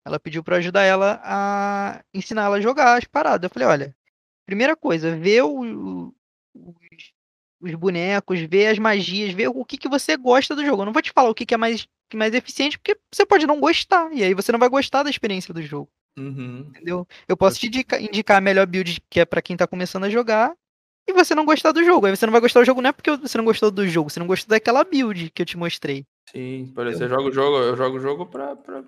Ela pediu pra ajudar ela a ensinar ela a jogar as paradas. Eu falei, olha, primeira coisa, vê o- os, os bonecos, vê as magias, vê o que, que você gosta do jogo. Eu não vou te falar o que, que é mais, que é mais eficiente, porque você pode não gostar. E aí você não vai gostar da experiência do jogo, uhum. entendeu? Eu posso te indica- indicar a melhor build que é pra quem tá começando a jogar. E você não gostar do jogo. Aí você não vai gostar do jogo não é porque você não gostou do jogo, você não gostou daquela build que eu te mostrei. Sim, por exemplo, você joga o jogo, eu jogo o jogo pra, pra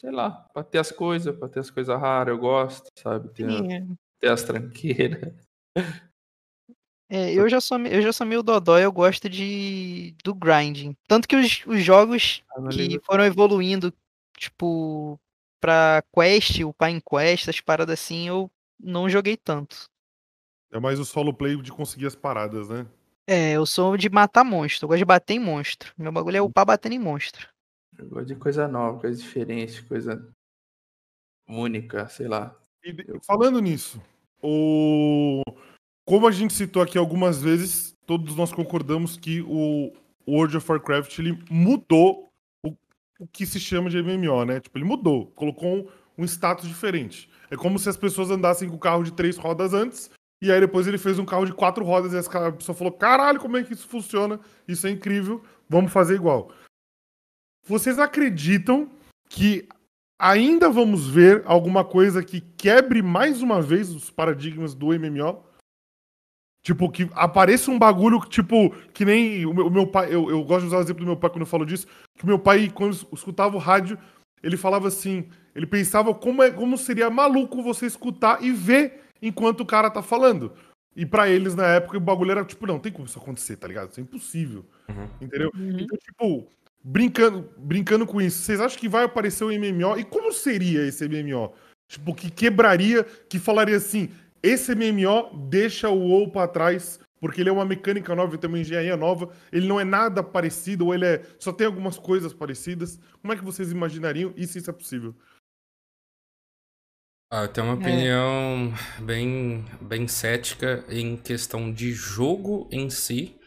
sei lá, pra ter as coisas, pra ter as coisas raras, eu gosto, sabe? Ter, É. ter as tranqueiras. É, eu já sou, eu já sou meio dodói, eu gosto de do grinding. Tanto que os, os jogos Ah, que liga- foram evoluindo, tipo, pra quest, o em quest, essas paradas assim, eu não joguei tanto. É mais o solo play de conseguir as paradas, né? É, eu sou de matar monstro, eu gosto de bater em monstro. Meu bagulho é upar batendo em monstro. Eu gosto de coisa nova, coisa diferente, coisa única, sei lá. E falando nisso, o... como a gente citou aqui algumas vezes, todos nós concordamos que o World of Warcraft ele mudou o, o que se chama de MMO, né? Tipo, ele mudou, colocou um, um status diferente. É como se as pessoas andassem com o carro de três rodas antes, e aí depois ele fez um carro de quatro rodas, e essa pessoa falou: caralho, como é que isso funciona? Isso é incrível, vamos fazer igual. Vocês acreditam que ainda vamos ver alguma coisa que quebre mais uma vez os paradigmas do MMO? Tipo, que apareça um bagulho que, tipo, que nem o meu, o meu pai. Eu, eu gosto de usar o exemplo do meu pai quando eu falo disso. Que meu pai, quando es- escutava o rádio, ele falava assim. Ele pensava como, é, como seria maluco você escutar e ver enquanto o cara tá falando. E pra eles, na época, o bagulho era tipo, não, tem como isso acontecer, tá ligado? Isso é impossível. Uhum. Entendeu? Então, tipo, brincando, brincando com isso, vocês acham que vai aparecer o MMO? E como seria esse MMO? Tipo, que quebraria, que falaria assim, esse MMO deixa o WoW pra trás, porque ele é uma mecânica nova, ele tem uma engenharia nova, ele não é nada parecido, ou ele é, só tem algumas coisas parecidas. Como é que vocês imaginariam e se isso é possível? Ah, eu tenho uma opinião bem, bem cética em questão de jogo em si.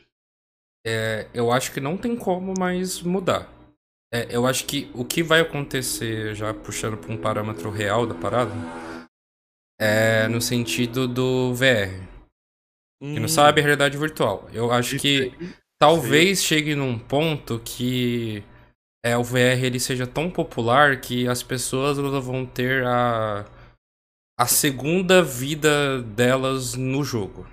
É, eu acho que não tem como mais mudar. É, eu acho que o que vai acontecer, já puxando para um parâmetro real da parada, é no sentido do VR. Quem não sabe, é realidade virtual. Eu acho que talvez chegue num ponto que é, o VR ele seja tão popular que as pessoas vão ter a, a segunda vida delas no jogo.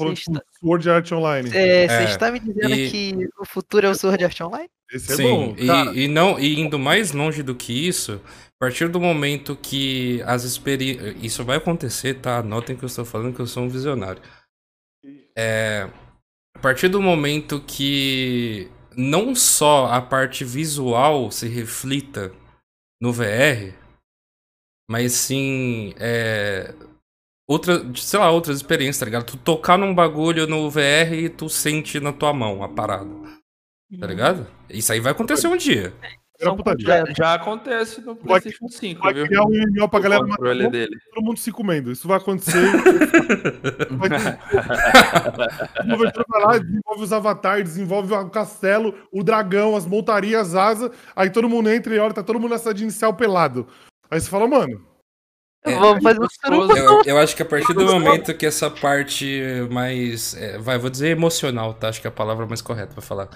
Falando Você tipo, está, Sword Art Online. é, você É, está me dizendo e- que o futuro é o Sword Art Online? Esse é Sim, bom. e, e não e indo mais longe do que isso, a partir do momento que as experiências. Isso vai acontecer, tá? Anotem que eu estou falando que eu sou um visionário. É, a partir do momento que não só a parte visual se reflita no VR, mas sim é, outra, sei lá, outras experiências, tá ligado? Tu tocar num bagulho no VR e tu sente na tua mão a parada, tá ligado? Isso aí vai acontecer um dia. São putaria. Já, já acontece no PlayStation 5, Vai viu? criar um pra galera matar todo mundo se comendo. Isso vai acontecer. vai ter... O desenvolvedor vai lá, desenvolve os avatares, desenvolve o castelo, o dragão, as montarias, as asas. Aí todo mundo entra e olha, tá todo mundo nessa de inicial pelado. Aí você fala, mano, É, Vamos fazer um. Eu, eu acho que a partir do momento que essa parte mais. é, vai, vou dizer emocional, tá? Acho que é a palavra mais correta pra falar.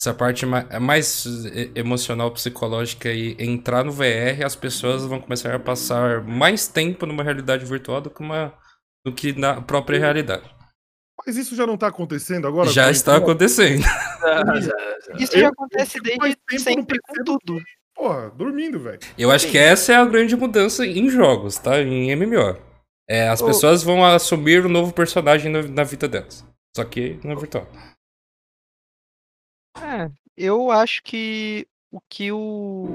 Essa parte é mais e- emocional, psicológica e entrar no VR, as pessoas vão começar a passar mais tempo numa realidade virtual do que, uma, do que na própria realidade. mas isso já não tá acontecendo agora? Já está acontecendo. Isso já acontece desde sempre com tudo. Porra, dormindo, velho. Eu acho que essa é a grande mudança em jogos, tá? Em MMO. É, as Ô. pessoas vão assumir um novo personagem na, na vida delas. Só que não é virtual. É, eu acho que o que o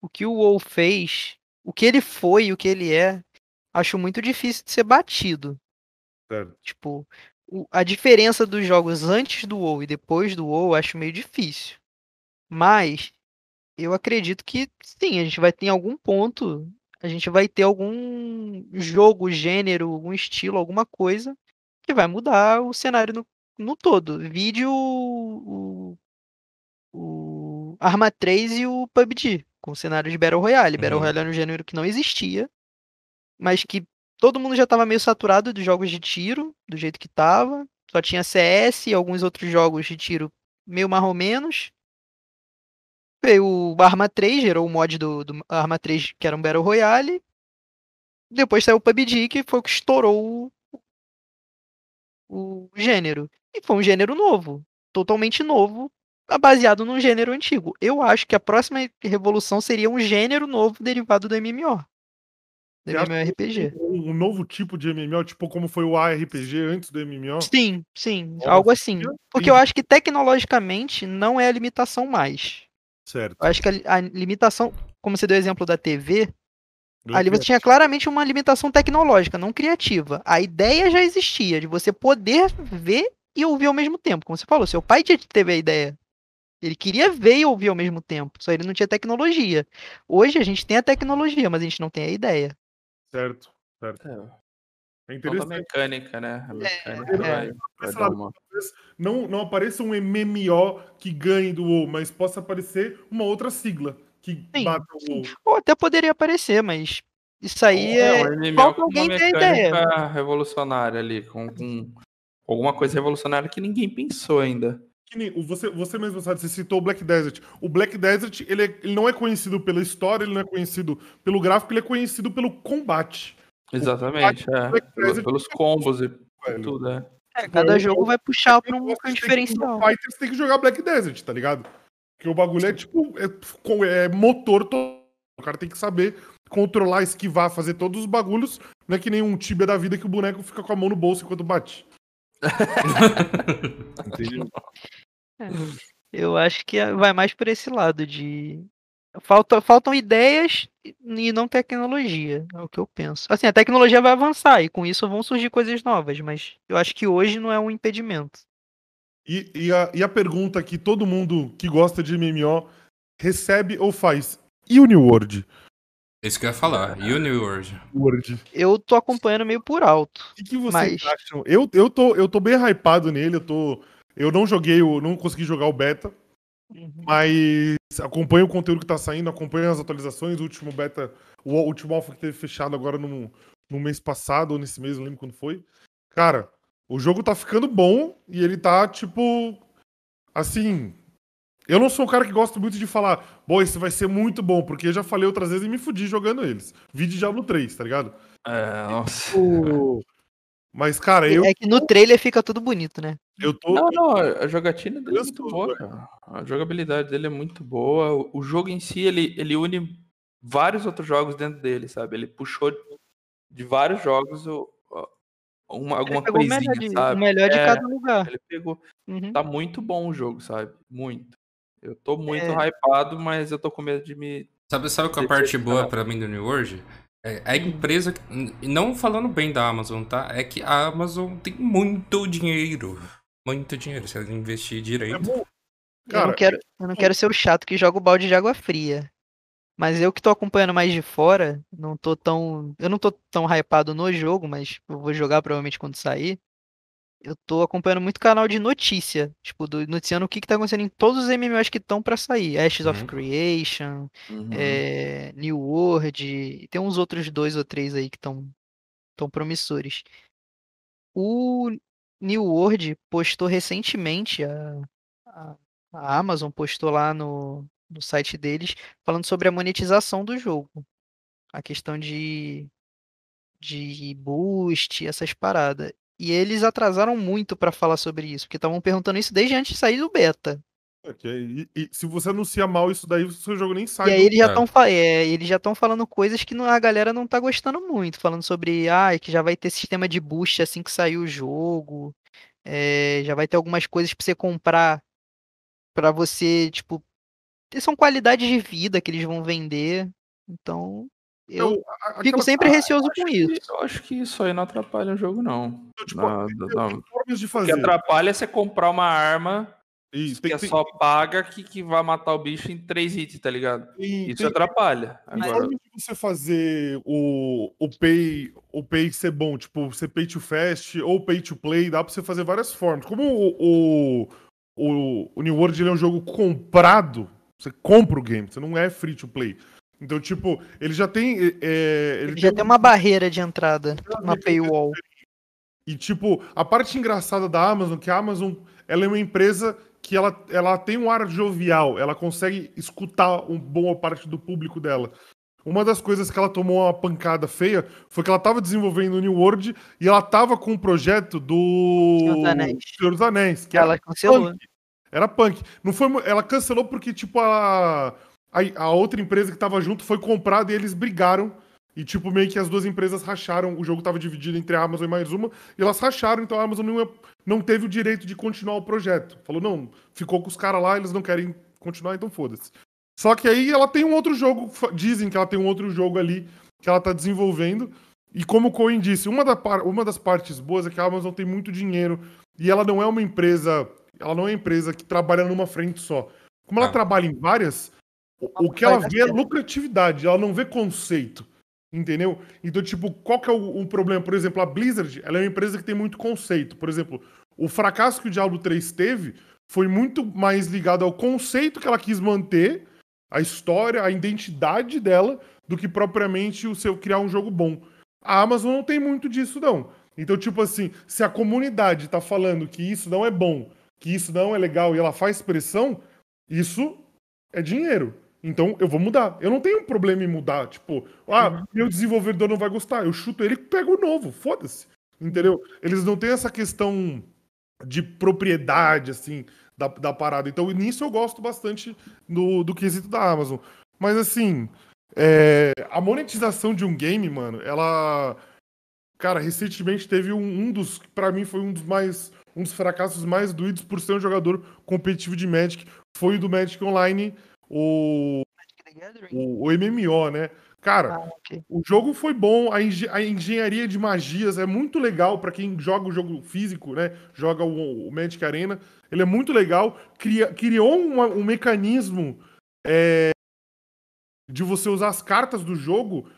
o que o WoW fez, o que ele foi e o que ele é, acho muito difícil de ser batido. Certo. Tipo, o- a diferença dos jogos antes do WoW e depois do WoW eu acho meio difícil. Mas eu acredito que sim, a gente vai ter em algum ponto, a gente vai ter algum jogo, gênero, algum estilo, alguma coisa que vai mudar o cenário no, no todo. Vídeo o, o Arma 3 e o PUBG, com cenário de Battle Royale. Battle Uhum. Royale era um gênero que não existia, mas que todo mundo já estava meio saturado de jogos de tiro, do jeito que tava. Só tinha CS e alguns outros jogos de tiro meio mais ou menos. Veio o Arma 3, gerou o mod do, do Arma 3, que era um Battle Royale. Depois saiu o PUBG, que foi o que estourou o, o gênero. E foi um gênero novo, totalmente novo, baseado num gênero antigo. Eu acho que a próxima revolução seria um gênero novo derivado do MMO. Do MMORPG. Um, um novo tipo de MMO, tipo como foi o ARPG antes do MMO? Sim, sim, algo assim. seria Porque eu acho que tecnologicamente não é a limitação mais. Certo. Eu acho que a, a limitação, como você deu o exemplo da TV, ali é você tinha claramente uma limitação tecnológica, não criativa. A ideia já existia de você poder ver e ouvir ao mesmo tempo. Como você falou, seu pai já teve a ideia. Ele queria ver e ouvir ao mesmo tempo, só ele não tinha tecnologia. Hoje a gente tem a tecnologia, mas a gente não tem a ideia. Certo, certo. É, É interessante. mecânica, né? A mecânica é. vai, vai Mas, dar uma... Não, não apareça um MMO que ganhe do WoW, mas possa aparecer uma outra sigla que Sim, bata o WoW. Ou até poderia aparecer, mas isso aí é. um MMO falta alguém ter a mecânica revolucionária ali, com, com alguma coisa revolucionária que ninguém pensou ainda. você, você mesmo sabe, você citou o Black Desert. O Black Desert, ele, é- ele não é conhecido pela história, ele não é conhecido pelo gráfico, ele é conhecido pelo combate. Exatamente, é. Pelos, combos e velho. tudo, é. É, cada eu- jogo vai puxar pra um, diferencial. no Fighter, você tem que jogar Black Desert, tá ligado? Porque o bagulho é tipo, é, é motor todo. O cara tem que saber controlar, esquivar, fazer todos os bagulhos. Não é que nem um Tibia da vida que o boneco fica com a mão no bolso enquanto bate. Entendeu? Eu acho que é- vai mais por esse lado de. Falta, faltam ideias e não tecnologia, é o que eu penso. Assim, a tecnologia vai avançar e com isso vão surgir coisas novas, mas eu acho que hoje não é um impedimento. E, e a, e a pergunta que todo mundo que gosta de MMO recebe ou faz. E o New World? Isso que eu ia falar. E o New World? World. Eu tô acompanhando meio por alto. O que, que vocês Mas- acham? Eu, eu, tô, eu tô bem hypado nele, eu tô. Eu não joguei, o- não consegui jogar o beta, mas acompanho o conteúdo que tá saindo, acompanho as atualizações, o último beta, o último alpha que teve fechado agora no, no mês passado, ou nesse mês, não lembro quando foi. Cara, o jogo tá ficando bom e ele tá, tipo. Assim. Eu não sou um cara que gosta muito de falar, bom, esse vai ser muito bom, porque eu já falei outras vezes e me fudi jogando eles. Vídeo Diablo 3, tá ligado? É, nossa. O- Mas, cara, eu, É que no trailer fica tudo bonito, né? eu tô. Não, não, a jogatina dele é muito Gostoso, boa, cara. A jogabilidade dele é muito boa. O- O jogo em si, ele, ele une vários outros jogos dentro dele, sabe? Ele puxou de vários jogos o- o- uma, alguma Ele pegou o coisinha, melhor de, o sabe? melhor de É, cada lugar. Ele pegou. Uhum. Tá muito bom o jogo, sabe? Muito. Eu tô muito É. hypado, mas eu tô com medo de me. Sabe, sabe qual a parte boa pra mim do New World? É a empresa. Não falando bem da Amazon, tá? É que a Amazon tem muito dinheiro. Muito dinheiro. Se ela investir É direito. eu, Cara, não quero, eu não quero ser o chato que joga o balde de água fria. Mas eu que tô acompanhando mais de fora, não tô tão. Eu não tô tão hypado no jogo, mas eu vou jogar provavelmente quando sair. Eu tô acompanhando muito canal de notícia, tipo, do, noticiando o que, que tá acontecendo em todos os MMOs que estão pra sair. Ashes of Uhum. Creation, Uhum. é, New World, e tem uns outros dois ou três aí que estão tão promissores. O New World postou recentemente, a, a, a Amazon postou lá no, no site deles, falando sobre a monetização do jogo. A questão de, de boost, essas paradas. E eles atrasaram muito pra falar sobre isso, porque estavam perguntando isso desde antes de sair do beta. É que aí- e, se você anuncia mal isso daí, o seu jogo nem sai. E aí eles já É. estão eles já estão falando coisas que não- a galera não tá gostando muito, falando sobre ah, que já vai ter sistema de boost assim que sair o jogo, é, já vai ter algumas coisas pra você comprar pra você, tipo, ter- são qualidades de vida que eles vão vender. Então, eu Então, fico sempre receoso com que- isso. Eu acho que isso aí não atrapalha o jogo, não. tipo, Não, tem- não. tem O que atrapalha é você comprar uma arma E que tem, é tem- só paga que, que vai matar o bicho em três hits, tá ligado? tem- Isso tem- atrapalha. tem Agora, de você fazer o, o pay o pay ser bom, tipo, você pay to fast ou pay to play, dá pra você fazer várias formas. Como o, o, o, o New World ele é um jogo comprado, você compra o game, você não é free to play. Então, tipo, ele já tem. é, ele Ele já tem uma barreira de entrada, uma paywall. E, tipo, a parte engraçada da Amazon, que a Amazon ela é uma empresa que ela, ela tem um ar jovial, ela consegue escutar uma boa parte do público dela. Uma das coisas que ela tomou uma pancada feia foi que ela tava desenvolvendo o New World e ela tava com um projeto do Senhor dos Anéis. Senhor dos Anéis, que Ela era cancelou. punk. Era punk. Não foi, ela cancelou porque, tipo, a, a, a outra empresa que tava junto foi comprada e eles brigaram. E, tipo, meio que as duas empresas racharam. O jogo tava dividido entre a Amazon e mais uma. E elas racharam, então a Amazon não, não teve o direito de continuar o projeto. Falou, não, ficou com os caras lá, eles não querem continuar, então foda-se. Só que aí ela tem um outro jogo, dizem que ela tem um outro jogo ali que ela tá desenvolvendo. E como o Cohen disse, uma, da par- uma das partes boas é que a Amazon tem muito dinheiro e ela não é uma empresa, ela não é uma empresa que trabalha numa frente só. Como ela Ah. trabalha em várias, o, o que ela vê é lucratividade, ela não vê conceito. Entendeu? Então, tipo, qual que é o, o problema? Por exemplo, a Blizzard, ela é uma empresa que tem muito conceito. Por exemplo, o fracasso que o Diablo 3 teve foi muito mais ligado ao conceito que ela quis manter, a história, a identidade dela, do que propriamente o seu criar um jogo bom. A Amazon não tem muito disso, não. Então, tipo assim, se a comunidade tá falando que isso não é bom, que isso não é legal e ela faz pressão, isso é dinheiro. Então eu vou mudar. Eu não tenho problema em mudar. Tipo, ah, meu desenvolvedor não vai gostar. Eu chuto ele e pego o novo. Foda-se. Entendeu? Eles não têm essa questão de propriedade, assim, da, da parada. Então nisso eu gosto bastante do, do quesito da Amazon. Mas assim, é, a monetização de um game, mano, ela. Cara, recentemente teve um, um dos. Pra mim foi um dos mais. Um dos fracassos mais doídos por ser um jogador competitivo de Magic. Foi o do Magic Online, o, o, o MMO, né? Cara, Ah, ok. o jogo foi bom, a, engen- a engenharia de magias é muito legal pra quem joga o jogo físico, né? Joga o, o Magic Arena. Ele é muito legal. Cria- criou uma- um mecanismo é, de você usar as cartas do jogo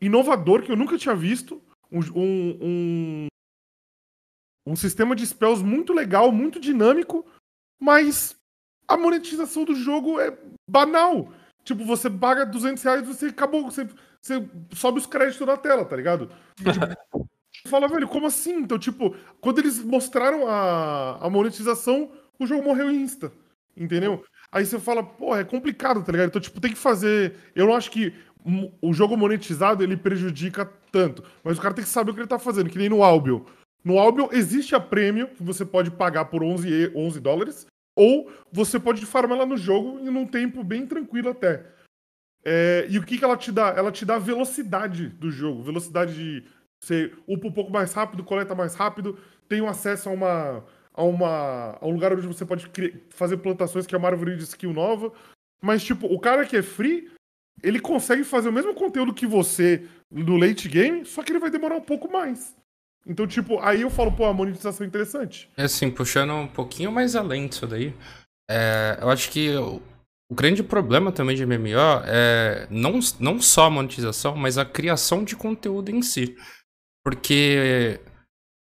inovador que eu nunca tinha visto. Um, um, um, um sistema de spells muito legal, muito dinâmico, mas a monetização do jogo é banal. Tipo, você paga 200 reais e você acabou, você, você sobe os créditos na tela, tá ligado? Tipo, fala, velho, como assim? Então, tipo, quando eles mostraram a, a monetização, o jogo morreu insta, entendeu? Aí você fala, pô, é complicado, tá ligado? Então, tipo, tem que fazer. Eu não acho que o jogo monetizado ele prejudica tanto, mas o cara tem que saber o que ele tá fazendo, que nem no Albion. No Albion existe a prêmio que você pode pagar por 11, e- 11 dólares, ou você pode farmar ela no jogo em um tempo bem tranquilo até. É, e o que, que ela te dá? Ela te dá velocidade do jogo, velocidade de você upa um pouco mais rápido, coleta mais rápido, tem um acesso a uma a uma a um lugar onde você pode cri- fazer plantações que é uma árvore de skill nova. Mas tipo, o cara que é free, ele consegue fazer o mesmo conteúdo que você no late game, só que ele vai demorar um pouco mais. Então, tipo, aí eu falo, pô, a monetização é interessante. É assim, puxando um pouquinho mais além disso daí, é, eu acho que o, o grande problema também de MMO é não, não só a monetização, mas a criação de conteúdo em si. Porque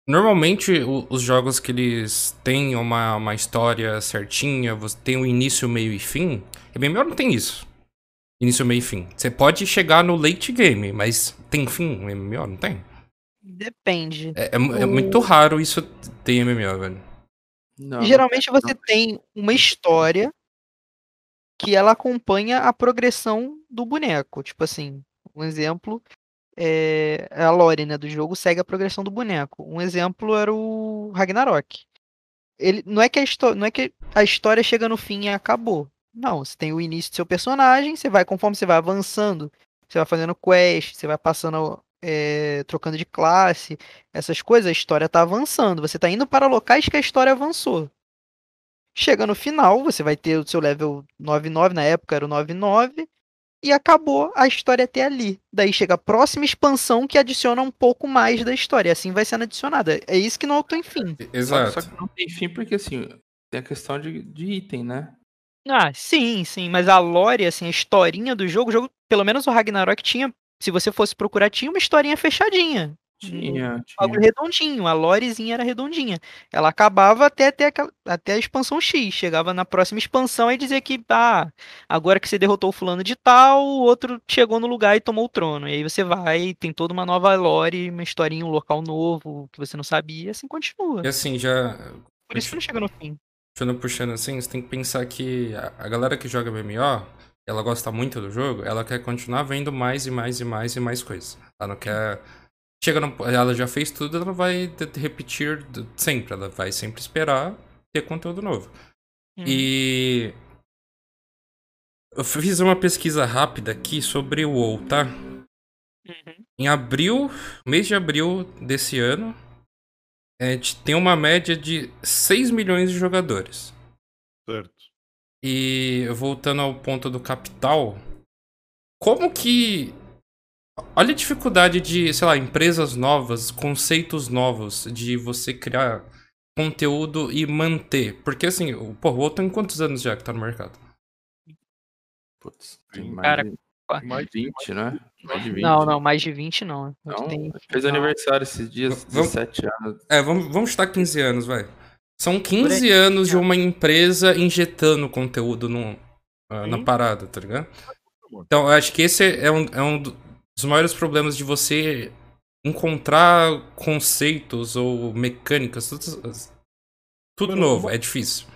normalmente o- os jogos que eles têm uma, uma história certinha, tem um início, meio e fim, MMO não tem isso. Início, meio e fim. Você pode chegar no late game, mas tem fim? O MMO não tem. Depende. É, é é muito raro isso ter em MMO, velho. Não, Geralmente você não. tem uma história que ela acompanha a progressão do boneco. Tipo assim, um exemplo é a lore, né, do jogo segue a progressão do boneco. Um exemplo era o Ragnarok. Ele não é que a história, não é que a história chega no fim e acabou. Não, você tem o início do seu personagem, você vai conforme você vai avançando, você vai fazendo quest, você vai passando é, trocando de classe, essas coisas, a história tá avançando. Você tá indo para locais que a história avançou. Chega no final, você vai ter o seu level 99, na época era o 99, e acabou a história até ali. Daí chega a próxima expansão que adiciona um pouco mais da história. e Assim vai sendo adicionada. É isso que não tem fim. Exato. só que não tem fim porque assim, tem a questão de, de item, né? Ah, sim, sim, mas a lore, assim, a historinha do jogo, o jogo, pelo menos o Ragnarok tinha, se você fosse procurar, tinha uma historinha fechadinha. Tinha, Algo tinha. redondinho, a lorezinha era redondinha. Ela acabava até, até, até a expansão X. Chegava na próxima expansão e dizia que, ah, agora que você derrotou o fulano de tal, o outro chegou no lugar e tomou o trono. E aí você vai, tem toda uma nova lore, uma historinha, um local novo que você não sabia, e assim continua. E assim, já Por isso que não chega no fim. puxando, puxando assim, você tem que pensar que a, a galera que joga MMO, ela gosta muito do jogo, ela quer continuar vendo mais e mais e mais e mais coisas. Ela não quer. Chega no, ela já fez tudo, ela vai repetir sempre, ela vai sempre esperar ter conteúdo novo. Uhum. E. Eu fiz uma pesquisa rápida aqui sobre o WoW, tá? Uhum. Em abril, mês de abril desse ano, a gente tem uma média de 6 milhões de jogadores. Certo. E voltando ao ponto do capital, como que. Olha a dificuldade de, sei lá, empresas novas, conceitos novos, de você criar conteúdo e manter. Porque assim, o- pô, o WoW tem quantos anos já que tá no mercado? Putz, tem mais Cara, de, mais de 20, né? Mais de 20. Não, não, mais de 20 não. Não, Tem- fez aniversário esses dias, V- vamos- 17 anos. É, vamos, vamos chutar 15 anos, vai. São 15 anos de uma empresa injetando conteúdo no, ah, na parada, tá ligado? Então, eu acho que esse é um, é um dos maiores problemas de você encontrar conceitos ou mecânicas. as- Tudo Mano, novo, uma- é difícil.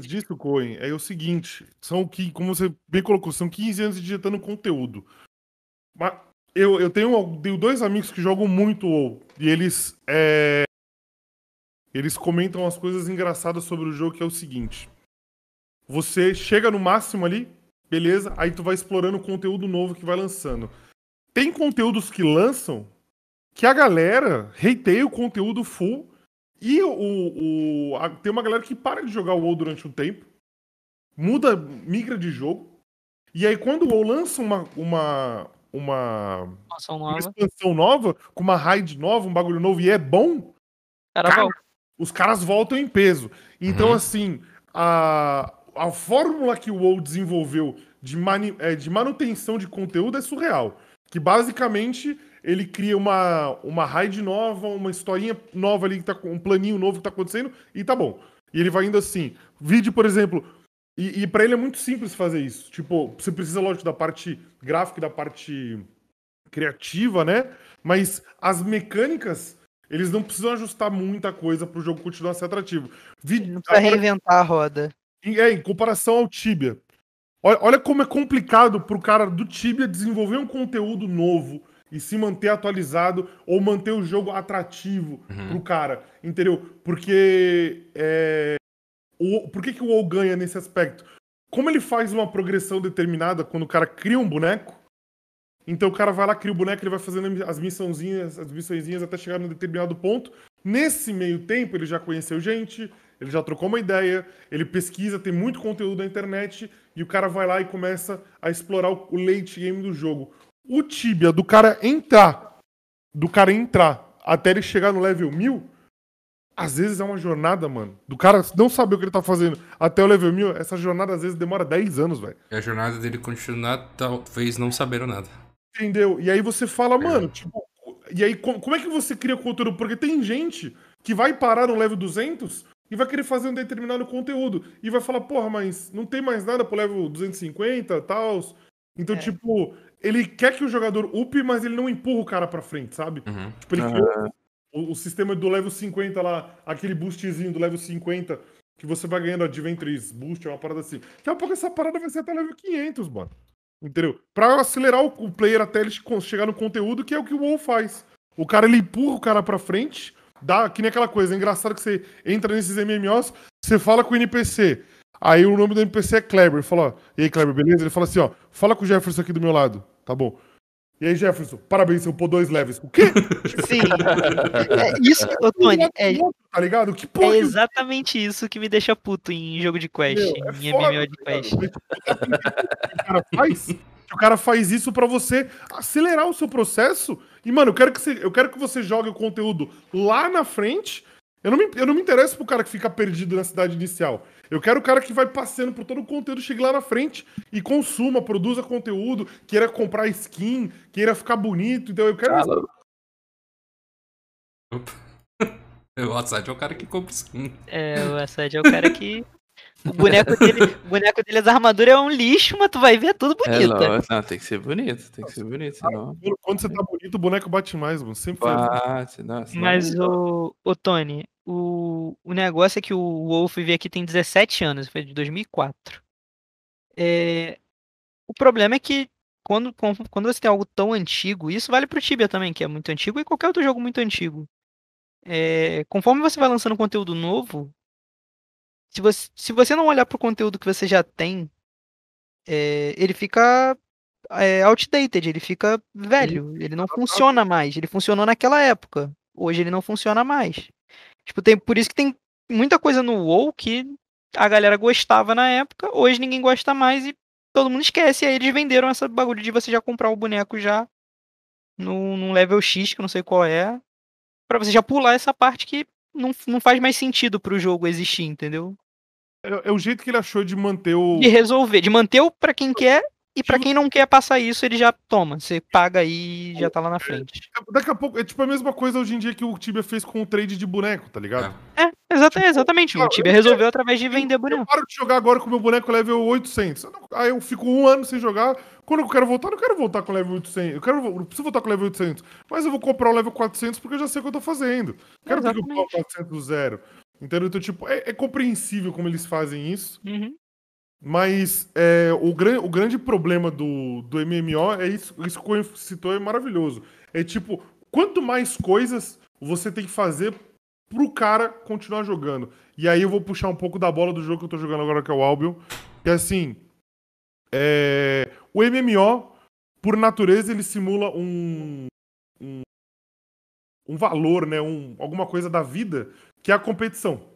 disso, Coen, é o seguinte: são que, como você bem colocou, são 15 anos digitando conteúdo. Mas eu, eu tenho, tenho dois amigos que jogam muito WoW e eles é, eles comentam as coisas engraçadas sobre o jogo, que é o seguinte: você chega no máximo ali, beleza, aí tu vai explorando o conteúdo novo que vai lançando. Tem conteúdos que lançam que a galera hateia o conteúdo full e o, o- a- tem uma galera que para de jogar o WoW durante um tempo, muda, migra de jogo, e aí quando o WoW lança uma, uma, uma, Expansão uma nova. expansão nova, com uma raid nova, um bagulho novo, e é bom, Cara, Cara. Os caras voltam em peso. Então, Uhum. assim, a, a fórmula que o WoW desenvolveu de, mani- é, de manutenção de conteúdo é surreal. Que basicamente ele cria uma, uma raid nova, uma historinha nova ali, que tá, com- um planinho novo que tá acontecendo, e tá bom. E ele vai indo assim. Vídeo, por exemplo. E, e para ele é muito simples fazer isso. Tipo, você precisa, lógico, da parte gráfica e da parte criativa, né? Mas as mecânicas, eles não precisam ajustar muita coisa pro jogo continuar a ser atrativo. Vídeo, Não precisa reinventar a roda. em- É, em comparação ao Tibia. Olha, olha como é complicado pro cara do Tibia desenvolver um conteúdo novo e se manter atualizado ou manter o jogo atrativo pro cara, entendeu? Porque é, o, por que, que o WoW ganha nesse aspecto? Como ele faz uma progressão determinada quando o cara cria um boneco, então o cara vai lá, cria o boneco, ele vai fazendo as missãozinhas, as missõezinhas até chegar num determinado ponto. Nesse meio tempo, ele já conheceu gente, ele já trocou uma ideia, ele pesquisa, tem muito conteúdo na internet, e o cara vai lá e começa a explorar o late game do jogo. O Tibia, do cara entrar, do cara entrar até ele chegar no level 1000, às vezes é uma jornada, mano. Do cara não saber o que ele tá fazendo até o level 1000, essa jornada às vezes demora 10 anos, velho. E a jornada dele continuar, talvez não sabendo nada. Entendeu? E aí você fala, mano, tipo, e aí co- como é que você cria conteúdo? Porque tem gente que vai parar no level 200 e vai querer fazer um determinado conteúdo e vai falar, porra, mas não tem mais nada pro level 250 e tal. Então, tipo, ele quer que o jogador upe, mas ele não empurra o cara pra frente, sabe? Uhum. Tipo, ele criou o, o sistema do level 50 lá, aquele boostzinho do level 50 que você vai ganhando Adventures Boost, é uma parada assim. Daqui a pouco essa parada vai ser até level 500, mano. Entendeu? Pra acelerar o, player até ele che- chegar no conteúdo, que é o que o WoW faz. O cara, ele empurra o cara pra frente, dá, que nem aquela coisa. É engraçado que você entra nesses MMOs, você fala com o NPC. Aí o nome do NPC é Kleber. Fala, ó, e aí, Kleber, beleza? Ele fala assim, ó, fala com o Jefferson aqui do meu lado. Tá bom. E aí, Jefferson, parabéns, você upou dois levels. O quê? Sim. É isso, ô, Tony, é, Tá ligado? Que é porra que exatamente isso que me deixa puto em jogo de quest, Meu, é em foda, MMO de tá quest. Tipo, o cara faz, o cara faz isso pra você acelerar o seu processo. E, mano, eu quero que você, eu quero que você jogue o conteúdo lá na frente. Eu não, me, eu não me interesso pro cara que fica perdido na cidade inicial. Eu quero o cara que vai passeando por todo o conteúdo, chegue lá na frente e consuma, produza conteúdo, queira comprar skin, queira ficar bonito. Então eu quero. Opa. O Outside é o cara que compra skin. É, o Assad é o cara que. O boneco dele, o boneco dele, as armaduras é um lixo, mas tu vai ver é tudo É, bonito. lógico. não, tem que ser bonito, tem que ser bonito, senão. Quando você tá bonito, o boneco bate mais, mano. Sempre foi. Bate, não, senão Mas, não- o, o Tony, o, o negócio é que o Wolf veio aqui tem 17 anos, foi de 2004. É, o problema é que quando, quando você tem algo tão antigo, isso vale pro Tibia também, que é muito antigo, e qualquer outro jogo muito antigo. É, conforme você vai lançando conteúdo novo, se você, se você não olhar pro conteúdo que você já tem, é, ele fica é, outdated, ele fica velho, ele não funciona mais. Ele funcionou naquela época. Hoje ele não funciona mais. Tipo, tem, por isso que tem muita coisa no WoW que a galera gostava na época, hoje ninguém gosta mais e todo mundo esquece. E aí eles venderam essa bagulho de você já comprar o boneco já no, num level X, que eu não sei qual é, pra você já pular essa parte que não, não faz mais sentido pro jogo existir, entendeu? É, é o jeito que ele achou de manter o. De resolver, de manter o pra quem quer e pra quem não quer passar isso, ele já toma. Você paga aí e já tá lá na frente. Daqui a pouco, é tipo a mesma coisa hoje em dia que o Tibia fez com o trade de boneco, tá ligado? É, exata- exatamente. cara, O Tibia eu resolveu através de vender Eu boneco. paro de jogar agora com o meu boneco level 800. Eu não- Aí eu fico um ano sem jogar. Quando eu quero voltar, eu não quero voltar com level 800. Eu quero, eu não preciso voltar com level 800. Mas eu vou comprar o level 400 porque eu já sei o que eu tô fazendo. Quero upar o Exatamente. 400 do zero. Entendeu? Então, tipo, é, é compreensível como eles fazem isso. Uhum. Mas é, o, gran, o grande problema do, do MMO é isso, isso que o citou, é maravilhoso. É tipo, quanto mais coisas você tem que fazer pro cara continuar jogando. E aí eu vou puxar um pouco da bola do jogo que eu tô jogando agora, que é o Albion. Que é assim, é, o MMO, por natureza, ele simula um, um, um valor, né? Um, alguma coisa da vida, que é a competição.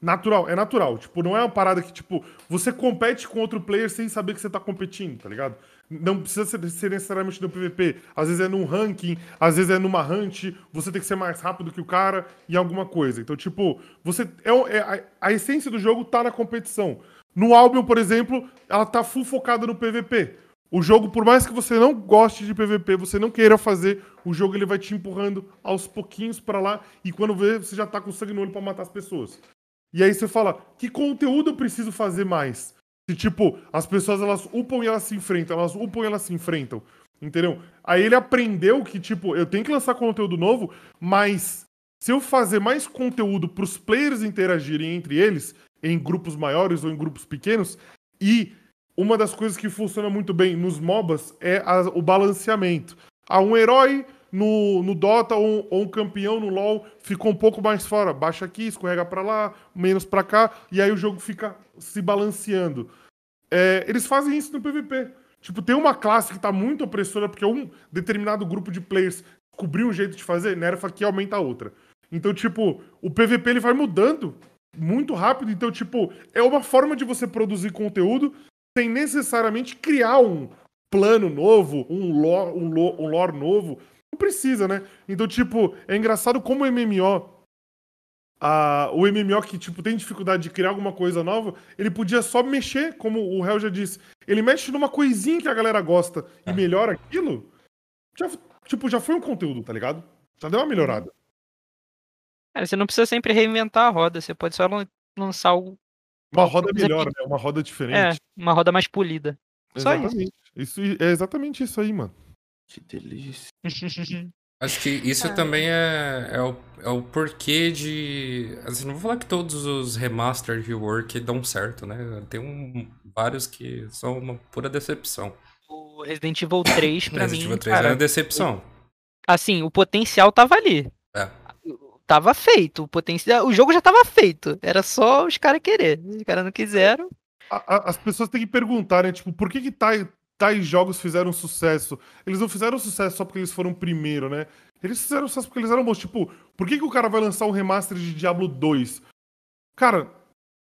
Natural, é natural. Tipo, não é uma parada que, tipo, você compete com outro player sem saber que você tá competindo, tá ligado? Não precisa ser, ser necessariamente no PVP. Às vezes é num ranking, às vezes é numa hunt, você tem que ser mais rápido que o cara em alguma coisa. Então, tipo, você. É, é- a, a essência do jogo tá na competição. No Albion, por exemplo, ela tá full focada no PVP. O jogo, por mais que você não goste de PVP, você não queira fazer, o jogo ele vai te empurrando aos pouquinhos pra lá e quando vê, você já tá com sangue no olho pra matar as pessoas. E aí você fala, que conteúdo eu preciso fazer mais? Se, tipo, as pessoas elas upam e elas se enfrentam, elas upam e elas se enfrentam. Entendeu? Aí ele aprendeu que, tipo, eu tenho que lançar conteúdo novo, mas se eu fazer mais conteúdo pros players interagirem entre eles, em grupos maiores ou em grupos pequenos, e uma das coisas que funciona muito bem nos MOBAs é a- o balanceamento. Ah, um herói no, no Dota ou, ou um campeão no LoL ficou um pouco mais fora. Baixa aqui, escorrega pra lá, menos pra cá, e aí o jogo fica se balanceando. É, eles fazem isso no PVP. Tipo, tem uma classe que tá muito opressora porque um determinado grupo de players descobriu um jeito de fazer, nerfa aqui aumenta a outra. Então, tipo, o PVP ele vai mudando muito rápido. Então, tipo, é uma forma de você produzir conteúdo sem necessariamente criar um plano novo, um lore, lo- um lore novo. Não precisa, né? Então, tipo, é engraçado como o MMO. a- o MMO que, tipo, tem dificuldade de criar alguma coisa nova, ele podia só mexer, como o Hell já disse. Ele mexe numa coisinha que a galera gosta e melhora aquilo. Já, tipo, já foi um conteúdo, tá ligado? Já deu uma melhorada. Cara, você não precisa sempre reinventar a roda, você pode só lan- lançar algo. Uma roda melhor, né? Uma roda É, diferente. uma roda mais polida. Só isso. exatamente. Isso. É exatamente isso aí, mano. Que delícia. Acho que isso também é, é, o, é o porquê de. Assim, não vou falar que todos os remaster rework dão certo, né? Tem um, vários que são uma pura decepção. o Resident Evil 3, pra Resident mim, Evil 3 cara, é uma decepção. assim, o potencial tava ali. É. Tava feito, o potencial, o jogo já tava feito, era só os caras querer. Os caras não quiseram. A- a- as pessoas têm que perguntar, né? Tipo, por que, que tais, tais jogos fizeram sucesso? Eles não fizeram sucesso só porque eles foram primeiro, né? Eles fizeram sucesso porque eles eram bons. Tipo, por que, que o cara vai lançar um remaster de Diablo 2? Cara,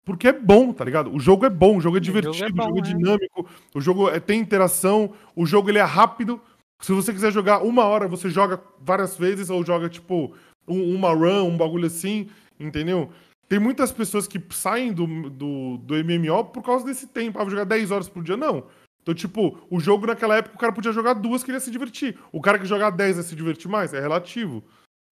porque é bom, tá ligado? O jogo é bom, o jogo é jogo é divertido, o bom, jogo é é. dinâmico, o jogo é- tem interação, o jogo ele é rápido. Se você quiser jogar uma hora, você joga várias vezes ou joga, tipo, um- uma run, um bagulho assim, entendeu? Tem muitas pessoas que saem do, do, do MMO por causa desse tempo. Ah, vou jogar 10 horas por dia. Não. Então, tipo, o jogo naquela época o cara podia jogar duas que ele ia se divertir. O cara que jogar 10 ia se divertir mais, é relativo.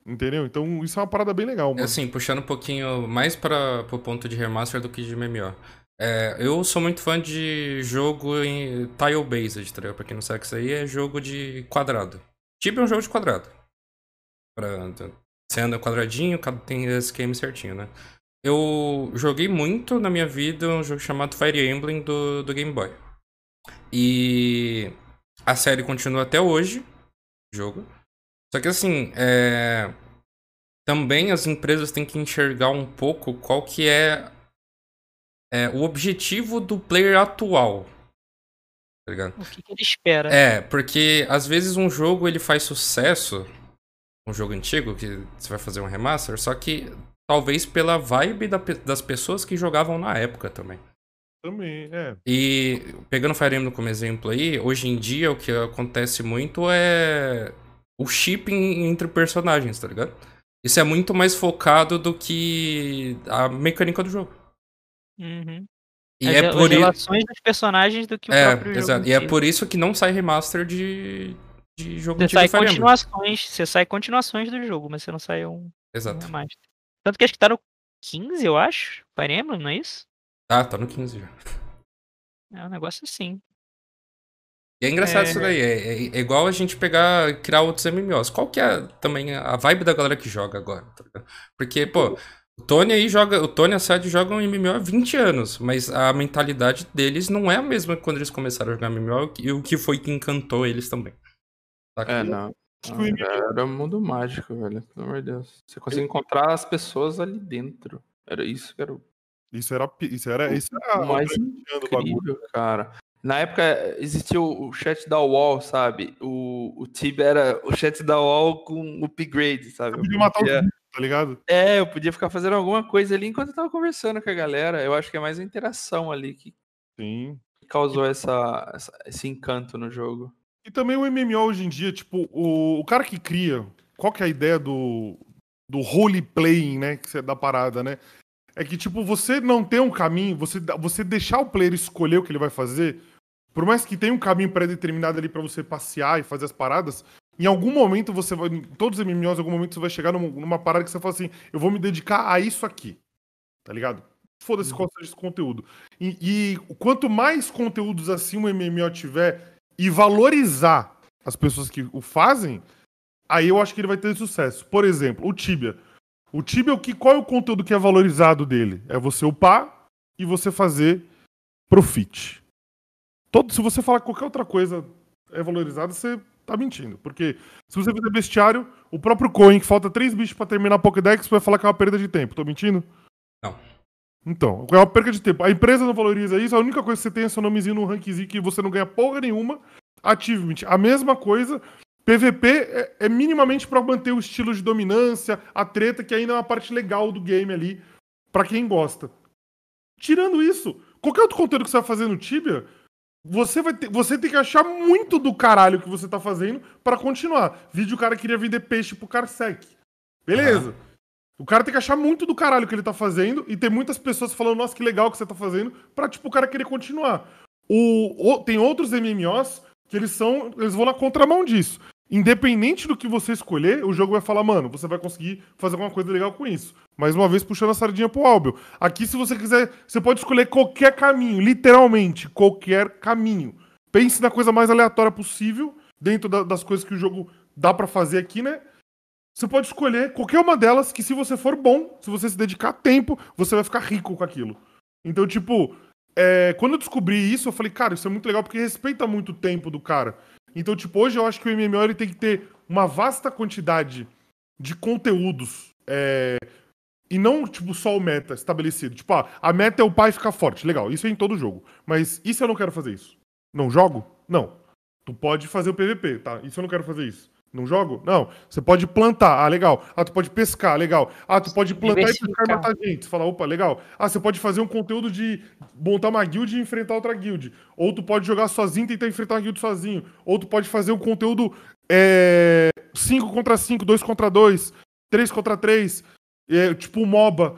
Entendeu? Então, isso é uma parada bem legal, mano. Assim, puxando um pouquinho mais para o ponto de remaster do que de MMO. É, eu sou muito fã de jogo em tile-based, tá ligado? Pra quem não sabe o que isso aí é jogo de quadrado. Tipo é um jogo de quadrado. Pra, você anda quadradinho, tem esse esquema certinho, né? Eu joguei muito na minha vida um jogo chamado Fire Emblem do, do Game Boy. E a série continua até hoje, jogo. Só que assim, é... também as empresas têm que enxergar um pouco qual que é, é, o objetivo do player atual. Tá ligado? O que, que ele espera? É, porque às vezes um jogo ele faz sucesso, um jogo antigo que você vai fazer um remaster, só que talvez pela vibe da das pessoas que jogavam na época também. Também, é. E pegando Fire Emblem como exemplo aí, hoje em dia o que acontece muito é o shipping entre personagens, tá ligado? Isso é muito mais focado do que a mecânica do jogo. Uhum. E as, é as por isso. relações dos personagens do que o É, próprio exato. E é por isso que não sai remaster de, de jogo Você antigo sai de Fire Emblem. continuações, você sai continuações do jogo, mas você não sai um, um Exato. remaster. Tanto que acho que tá no 15, eu acho. Fire Emblem, não é isso? Ah, tá no 15 já. É um negócio assim. E é engraçado É. isso daí. É, é- é igual a gente pegar, criar outros MMOs. Qual que é também a vibe da galera que joga agora? tá? Porque, pô, O Tony aí joga. O Tony e a Sad jogam MMO há 20 anos, mas a mentalidade deles não é a mesma que quando eles começaram a jogar MMO e o que foi que encantou eles também. Saca? É, não. Acho não que o MMO era um mundo mágico, velho. Pelo amor de Deus. Você conseguia encontrar as pessoas ali dentro. Era isso que era o Isso era. Isso era. Isso era mais incrível, cara. Na época existia o, o chat da UOL, sabe? O, o Tibia era o chat da UOL com upgrade, sabe? Você Eu podia matar os podia- bichos, tá ligado? É, eu podia ficar fazendo alguma coisa ali enquanto eu tava conversando com a galera. Eu acho que é mais a interação ali que Sim. causou essa, essa- esse encanto no jogo. E também o MMO hoje em dia, tipo, o, o cara que cria, qual que é a ideia do, do role playing, né, que é da parada, né? É que, tipo, você não ter um caminho, você, você deixar o player escolher o que ele vai fazer, por mais que tenha um caminho pré-determinado ali pra você passear e fazer as paradas, em algum momento você vai, em todos os MMOs, em algum momento você vai chegar numa, numa parada que você fala assim, eu vou me dedicar a isso aqui, tá ligado? Foda-se qual seja esse conteúdo. E, e quanto mais conteúdos assim um MMO tiver e valorizar as pessoas que o fazem, aí eu acho que ele vai ter sucesso. Por exemplo, o Tibia. O Tibia, o que, qual é o conteúdo que é valorizado dele? É você upar e você fazer profit. Todo, se você falar que qualquer outra coisa é valorizada, você tá mentindo. Porque se você fizer bestiário, o próprio Coin, que falta três bichos pra terminar a Pokédex, vai falar que é uma perda de tempo. Tô mentindo? Não. Então, é uma perda de tempo. A empresa não valoriza isso, a única coisa que você tem é seu nomezinho no rankzinho que você não ganha porra nenhuma. Achievement, a mesma coisa. PVP é, é minimamente pra manter o estilo de dominância, a treta, que ainda é uma parte legal do game ali, pra quem gosta. Tirando isso, qualquer outro conteúdo que você vai fazer no Tibia, você vai ter, você tem que achar muito do caralho que você tá fazendo pra continuar. Vídeo o cara queria vender peixe pro Carsec. Beleza. O cara tem que achar muito do caralho que ele tá fazendo e tem muitas pessoas falando, nossa, que legal que você tá fazendo, pra, tipo, o cara querer continuar. O, o- tem outros MMOs que eles são. Eles vão na contramão disso. Independente do que você escolher, o jogo vai falar, mano, você vai conseguir fazer alguma coisa legal com isso. Mais uma vez, puxando a sardinha pro Albio. Aqui, se você quiser, você pode escolher qualquer caminho, literalmente, qualquer caminho. Pense na coisa mais aleatória possível, dentro da- das coisas que o jogo dá pra fazer aqui, né? Você pode escolher qualquer uma delas que, se você for bom, se você se dedicar tempo, você vai ficar rico com aquilo. Então, tipo, é, quando eu descobri isso, eu falei, cara, isso é muito legal porque respeita muito o tempo do cara. Então, tipo, hoje eu acho que o MMO ele tem que ter uma vasta quantidade de conteúdos. é, e não, tipo, só o meta estabelecido. Tipo, ah, a meta é o pai ficar forte. Legal, isso é em todo jogo. Mas se eu não quero fazer isso? Não jogo? Não. Tu pode fazer o PVP, tá? Se eu não quero fazer isso? Não jogo? Não. Você pode plantar, ah, legal. Ah, tu pode pescar, legal. Ah, tu pode plantar e pescar e matar gente. Você fala, opa, legal. Ah, você pode fazer um conteúdo de montar uma guild e enfrentar outra guild. Ou tu pode jogar sozinho e tentar enfrentar uma guild sozinho. Ou tu pode fazer um conteúdo 5 contra 5, 2 contra 2, 3 contra 3. tipo um MOBA.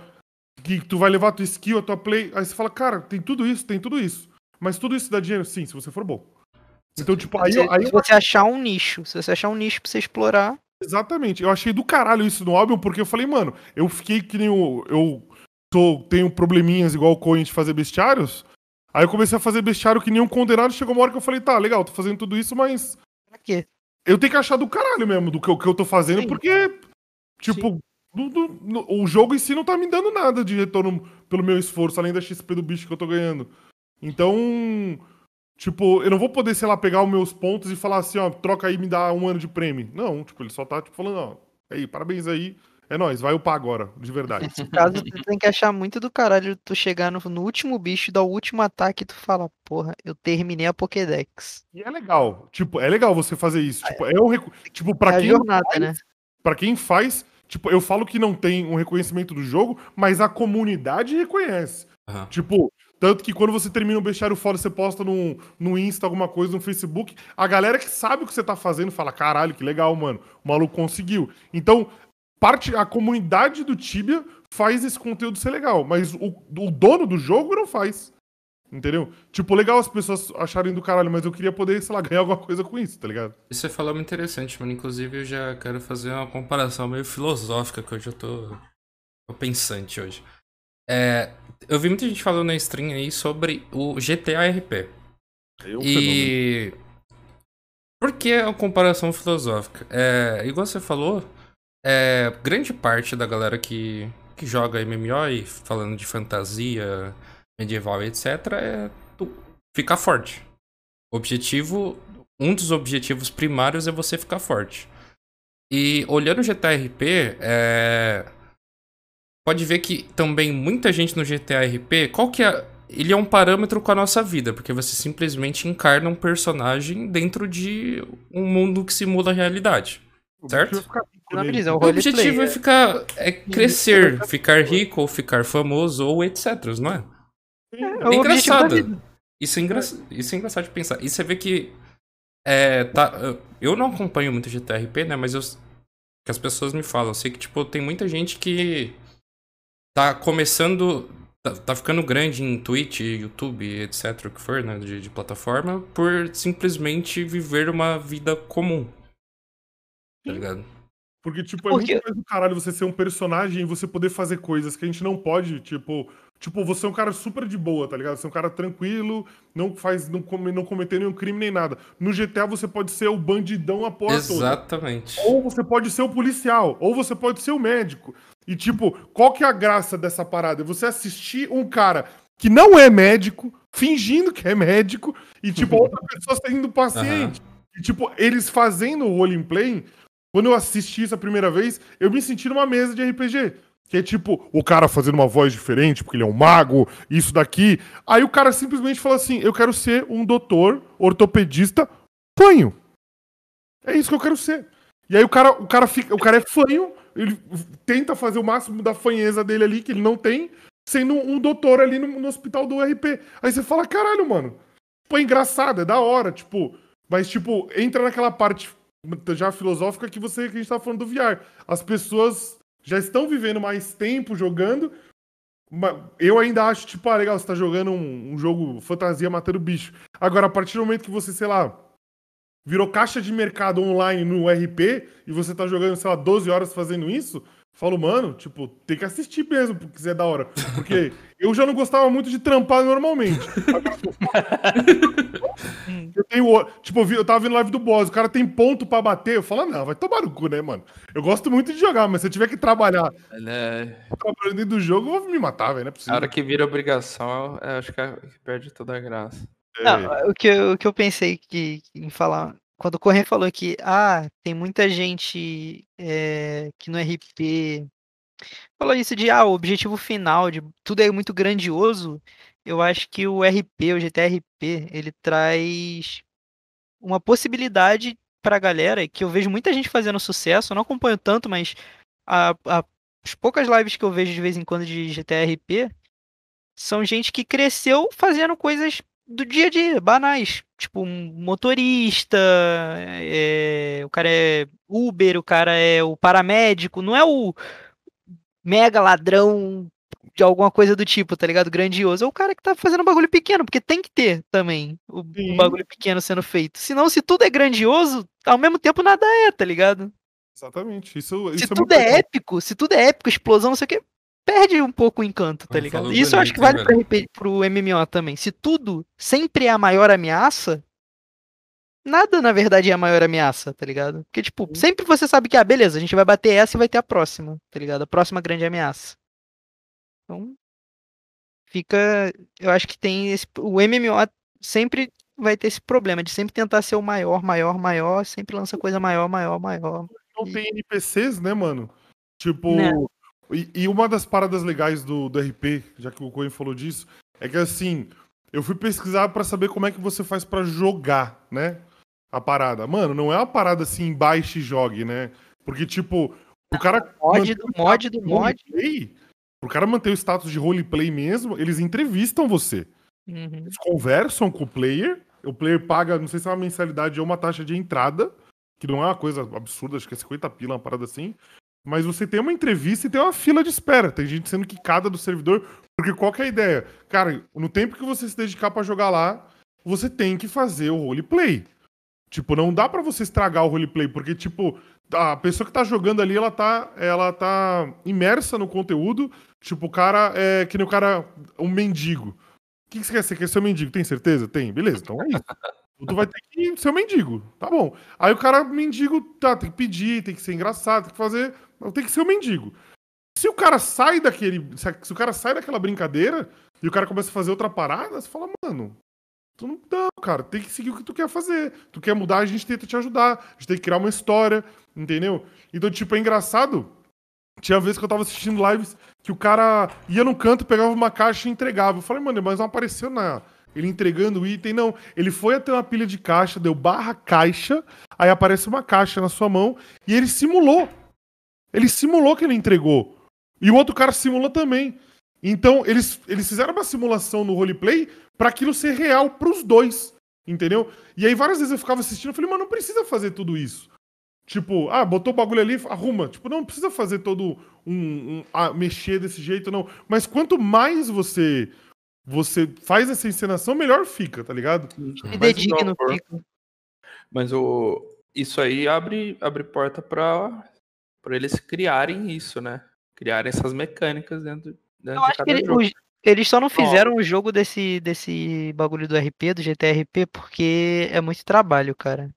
Que tu vai levar a tua skill, a tua play. Aí você fala, cara, tem tudo isso, tem tudo isso. Mas tudo isso dá dinheiro? Sim, se você for bom. Então, tipo, aí, Se, eu- aí se você achar um nicho, se você achar um nicho pra você explorar, Exatamente. Eu achei do caralho isso no álbum, porque eu falei, mano, eu fiquei que nem o. Eu tô, tenho probleminhas igual o Coin de fazer bestiários. Aí eu comecei a fazer bestiário que nem um condenado. Chegou uma hora que eu falei, tá, legal, tô fazendo tudo isso, mas. pra quê? Eu tenho que achar do caralho mesmo do que, eu- que eu tô fazendo, Sim. porque. Tipo, do- do- no- o jogo em si não tá me dando nada de retorno pelo meu esforço, além da XP do bicho que eu tô ganhando. Então. Tipo, eu não vou poder, sei lá, pegar os meus pontos e falar assim, ó, troca aí e me dá um ano de prêmio. Não, tipo, ele só tá, tipo, falando, ó, aí, parabéns aí, é nóis, vai upar agora, de verdade. Nesse caso, tu tem que achar muito do caralho tu chegar no, no último bicho, dar o último ataque e tu fala, porra, eu terminei a Pokédex. E é legal, tipo, é legal você fazer isso. Tipo, é um recu... Tipo, pra é quem jornada, faz, né? Pra quem faz, tipo, eu falo que não tem um reconhecimento do jogo, mas a comunidade reconhece. Aham. Tipo, tanto que quando você termina um bestiário fora, você posta no, no Insta alguma coisa, no Facebook, a galera que sabe o que você tá fazendo fala: caralho, que legal, mano. O maluco conseguiu. Então, parte, a comunidade do Tibia faz esse conteúdo ser legal, mas o, o dono do jogo não faz. Entendeu? Tipo, legal as pessoas acharem do caralho, mas eu queria poder, sei lá, ganhar alguma coisa com isso, tá ligado? Isso você falou muito interessante, mano. Inclusive, eu já quero fazer uma comparação meio filosófica, que hoje eu tô, tô pensante hoje. É, eu vi muita gente falando na stream aí sobre o GTA RP. É um fenômeno. E. Por que a comparação filosófica? É, igual você falou, é, grande parte da galera que que joga MMO e falando de fantasia medieval etc, é tu ficar forte. O objetivo, um dos objetivos primários é você ficar forte. E olhando o GTRP, é... pode ver que também muita gente no GTRP, qual que é ele é um parâmetro com a nossa vida, porque você simplesmente encarna um personagem dentro de um mundo que simula a realidade. Certo? Brisa, o O objetivo é ficar. é crescer, ficar rico, ou ficar famoso, ou etc, não é? É É engraçado. Isso é, engra... Isso é engraçado de pensar. E você vê que. É, tá, eu não acompanho muito GTRP, né? Mas eu. Que as pessoas me falam. Eu sei que, tipo, tem muita gente que. Tá começando. Tá, tá ficando grande em Twitch, YouTube, etc. O que for, né? De, de plataforma. Por simplesmente viver uma vida comum. Tá ligado? Porque, tipo, é Porque- muito mais do caralho você ser um personagem e você poder fazer coisas que a gente não pode, tipo. Tipo, você é um cara super de boa, tá ligado? Você é um cara tranquilo, não faz, não, come, não cometeu nenhum crime nem nada. No GTA você pode ser o bandidão a porra toda. Exatamente. Ou você pode ser o policial, ou você pode ser o médico. E, tipo, qual que é a graça dessa parada? Você assistir um cara que não é médico, fingindo que é médico, e, tipo, outra pessoa sendo paciente. E, tipo, eles fazendo o roleplay, quando eu assisti isso a primeira vez, eu me senti numa mesa de RPG. Que é tipo, o cara fazendo uma voz diferente, porque ele é um mago, isso daqui. Aí o cara simplesmente fala assim: eu quero ser um doutor ortopedista fanho. É isso que eu quero ser. E aí o cara, o cara fica, o cara é fanho, ele tenta fazer o máximo da fanheza dele ali, que ele não tem, sendo um doutor ali no, no hospital do RP. Aí você fala, caralho, mano. Pô, é engraçado, é da hora, tipo. Mas, tipo, entra naquela parte já filosófica que você que a gente tá falando do VR. As pessoas já estão vivendo mais tempo jogando. Eu ainda acho, tipo, ah, legal, você tá jogando um, um jogo fantasia matando bicho. Agora, a partir do momento que você, sei lá, virou caixa de mercado online no RP e você tá jogando, sei lá, 12 horas fazendo isso, falo, mano, tipo, tem que assistir mesmo, porque isso é da hora. Porque eu já não gostava muito de trampar normalmente. Eu tenho, tipo, eu, tava vendo live do boss, o cara tem ponto pra bater, eu falo, ah, não, vai tomar no cu, né, mano? Eu gosto muito de jogar, mas se eu tiver que trabalhar é... trabalhando dentro do jogo, eu vou me matar, velho, não é A hora que vira obrigação, eu acho é- que perde toda a graça. É, Não, o que, eu- o que eu pensei que, em falar, quando o Corrêa falou que, ah, tem muita gente eh, que no RP falou isso de, ah, o objetivo final, de tudo é muito grandioso, eu acho que o RP, o GTRP, ele traz uma possibilidade pra galera que eu vejo muita gente fazendo sucesso, eu não acompanho tanto, mas a- a- as poucas lives que eu vejo de vez em quando de GTRP são gente que cresceu fazendo coisas do dia a dia, banais. Tipo, um motorista, é, o cara é Uber, o cara é o paramédico, não é o mega ladrão de alguma coisa do tipo, tá ligado? Grandioso. É o cara que tá fazendo um bagulho pequeno, porque tem que ter também o, Sim. bagulho pequeno sendo feito. Senão, se tudo é grandioso, ao mesmo tempo nada é, tá ligado? Exatamente. Isso, Se isso tudo é épico, se tudo é épico, explosão, não sei o que, perde um pouco o encanto, tá ligado? Isso eu acho que vale pro, pro MMO também. Se tudo sempre é a maior ameaça, nada na verdade é a maior ameaça, tá ligado? Porque, tipo, sempre você sabe que, ah, beleza, a gente vai bater essa e vai ter a próxima, tá ligado? A próxima grande ameaça. Então, fica. Eu acho que tem esse. O MMO sempre vai ter esse problema de sempre tentar ser o maior, maior, maior, sempre lança coisa maior, maior, maior. não tem NPCs, né, mano? Tipo. Né. E, e uma das paradas legais do, do RP, já que o Coen falou disso, é que assim, eu fui pesquisar pra saber como é que você faz pra jogar, né? A parada. Mano, não é uma parada assim, baixe e jogue, né? Porque, tipo, o cara. Mod do o mod do mod. roleplay, Pro cara manter o status de roleplay mesmo, eles entrevistam você. Uhum. Eles conversam com o player, o player paga, não sei se é uma mensalidade ou uma taxa de entrada, que não é uma coisa absurda, acho que é 50 pila, uma parada assim. Mas você tem uma entrevista e tem uma fila de espera. Tem gente sendo quicada do servidor. Porque qual que é a ideia? Cara, no tempo que você se dedicar pra jogar lá, você tem que fazer o roleplay. Tipo, não dá pra você estragar o roleplay, porque, tipo, a pessoa que tá jogando ali, ela tá, ela tá imersa no conteúdo. Tipo, o cara é que nem o cara, um mendigo. O que, que você quer ser? Quer ser um mendigo? Tem certeza? Tem. Beleza, então é isso. Tu vai ter que ser um mendigo. Tá bom. Aí o cara, mendigo, tá, tem que pedir, tem que ser engraçado, tem que fazer. Tem que ser um mendigo. Se o cara sai daquele. Se, o cara sai daquela brincadeira e o cara começa a fazer outra parada, você fala, mano. Tu não cara. Tem que seguir o que tu quer fazer. Tu quer mudar, a gente tenta te ajudar. A gente tem que criar uma história, entendeu? Então, tipo, é engraçado. Tinha vez que eu tava assistindo lives que o cara ia no canto, pegava uma caixa e entregava. Eu falei, mano, mas não apareceu na. Ele entregando o item, não. Ele foi até uma pilha de caixa, deu barra caixa, aí aparece uma caixa na sua mão e ele simulou. Ele simulou que ele entregou. E o outro cara simulou também. Então, eles, eles fizeram uma simulação no roleplay pra aquilo ser real pros dois. Entendeu? E aí, várias vezes eu ficava assistindo, eu falei, mano, não precisa fazer tudo isso. Tipo, ah, botou o bagulho ali, arruma. Tipo, não precisa fazer todo um. um- mexer desse jeito, não. Mas quanto mais você você faz essa encenação, melhor fica, tá ligado? Me Mas dedique não, no por- pico. Mas o, isso aí abre, abre porta para eles criarem isso, né? Criarem essas mecânicas dentro, dentro Eu de acho que cada ele- jogo. os- eles só não fizeram o jogo desse, desse bagulho do RP, do GTRP, porque é muito trabalho, cara.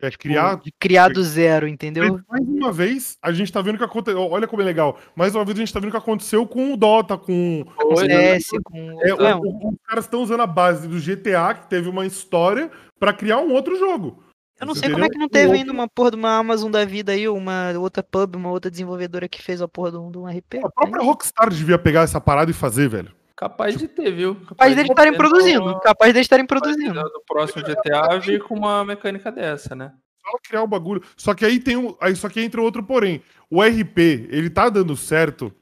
É Tipo, criar. de criar do zero, entendeu? Mais uma vez, a gente tá vendo o que aconteceu. Olha como é legal. Mais uma vez, a gente tá vendo o que aconteceu com o Dota, com. Com Foi, CS, com. É, É, o- o- os caras estão usando a base do GTA, que teve uma história, pra criar um outro jogo. Eu não Você sei como é que não O teve ainda uma porra de uma Amazon da vida aí, uma outra pub, uma outra desenvolvedora que fez a porra de um, de um RP. A própria Rockstar devia pegar essa parada e fazer, velho. Capaz de ter, viu? Capaz deles estarem ter produzindo. no- Capaz deles estarem capaz de produzindo. No próximo GTA vir com uma mecânica dessa, né? Só criar o bagulho. Só que aí tem um. Aí só que entra outro porém. O RP, ele tá dando certo.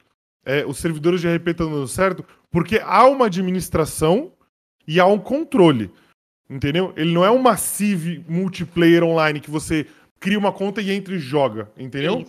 é, os servidores de RP estão dando certo porque há uma administração e há um controle. Entendeu? Ele não é um massive multiplayer online que você cria uma conta e entra e joga. Entendeu?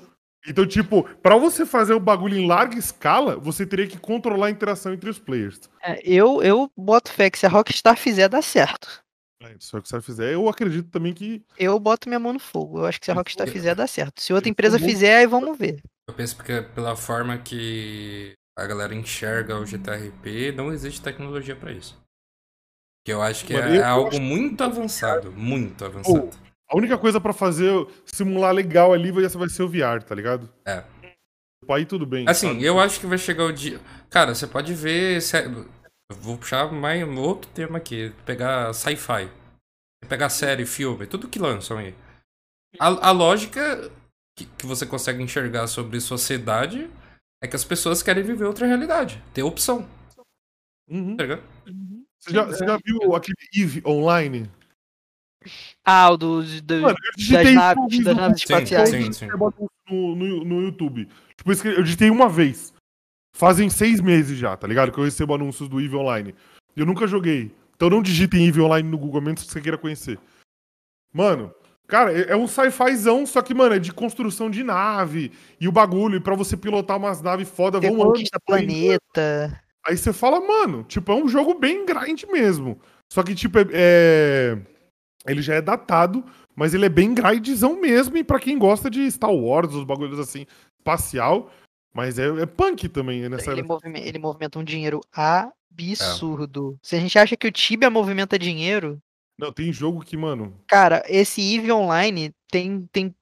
Então, tipo, pra você fazer o bagulho em larga escala, você teria que controlar a interação entre os players. É, eu, eu boto fé que se a Rockstar fizer, dá certo. É, que se você fizer, eu acredito também que. Eu boto minha mão no fogo. Eu acho que se a Rockstar fizer, dá certo. Se outra eu empresa fizer, aí vamos ver. Eu penso que pela forma que a galera enxerga o GTRP, não existe tecnologia pra isso. Que eu acho que Mano, é, eu- é algo acho- muito avançado, muito avançado. A única coisa pra fazer simular legal ali vai vai ser o VR, tá ligado? É. Aí tudo bem. Assim, sabe? eu acho que vai chegar o dia. Cara, você pode ver. Vou puxar mais um outro tema aqui. Pegar sci-fi. Pegar série, filme, tudo que lançam aí. A, a lógica que, que você consegue enxergar sobre sociedade é que as pessoas querem viver outra realidade. Ter opção, Uhum. tá ligado? Você, já, você já viu aquele EVE online? Ah, o do, do- Mano, eu das digitei naves, das no naves Sim, espaciais. sim, sim. Bota no, no, no YouTube. Tipo, isso que eu digitei uma vez. Fazem seis meses já, tá ligado? Que eu recebo anúncios do EVE Online. Eu nunca joguei. Então não digitem EVE Online no Google, menos que você queira conhecer. Mano, cara, é é um sci-fizão, só que, mano, é de construção de nave. E o bagulho, e pra você pilotar umas naves foda, Você vão anos conquista planeta. Aí você fala, mano, tipo, é um jogo bem grind mesmo. Só que, tipo, é, é- ele já é datado, mas ele é bem grindzão mesmo. E pra quem gosta de Star Wars, os bagulhos assim, espacial. Mas é, é punk também é nessa. Ele, movime- ele movimenta um dinheiro absurdo. Se a gente acha que o Tibia movimenta dinheiro, Não, tem jogo que, mano. cara, esse EVE Online tem, tem.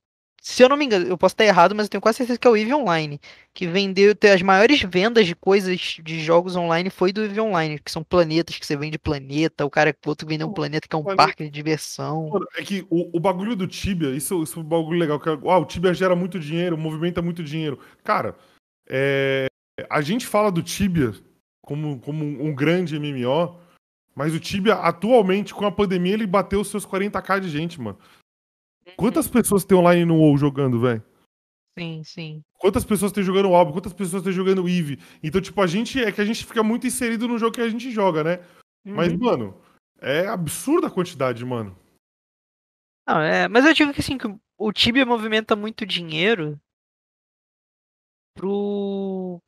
Se eu não me engano, eu posso estar errado, mas eu tenho quase certeza que é o EVE Online. Que vendeu. tem As maiores vendas de coisas de jogos online foi do EVE Online, que são planetas que você vende planeta, o cara o outro vendeu um planeta que é um planeta- parque de diversão. É que o, o bagulho do Tibia, isso, isso é um bagulho legal. Que, é, ah, o Tibia gera muito dinheiro, movimenta muito dinheiro. Cara, é, a gente fala do Tibia como, como um, um grande MMO, mas o Tibia, atualmente, com a pandemia, ele bateu os seus 40k de gente, mano. Quantas pessoas tem online no WoW jogando, velho? Sim, sim. Quantas pessoas tem jogando Albo? Quantas pessoas tem jogando Eve? Então, tipo, a gente é que a gente fica muito inserido no jogo que a gente joga, né? Mas, Uhum. mano, é absurda a quantidade, mano. Não, é, mas eu digo que assim, que o Tibia movimenta muito dinheiro pro.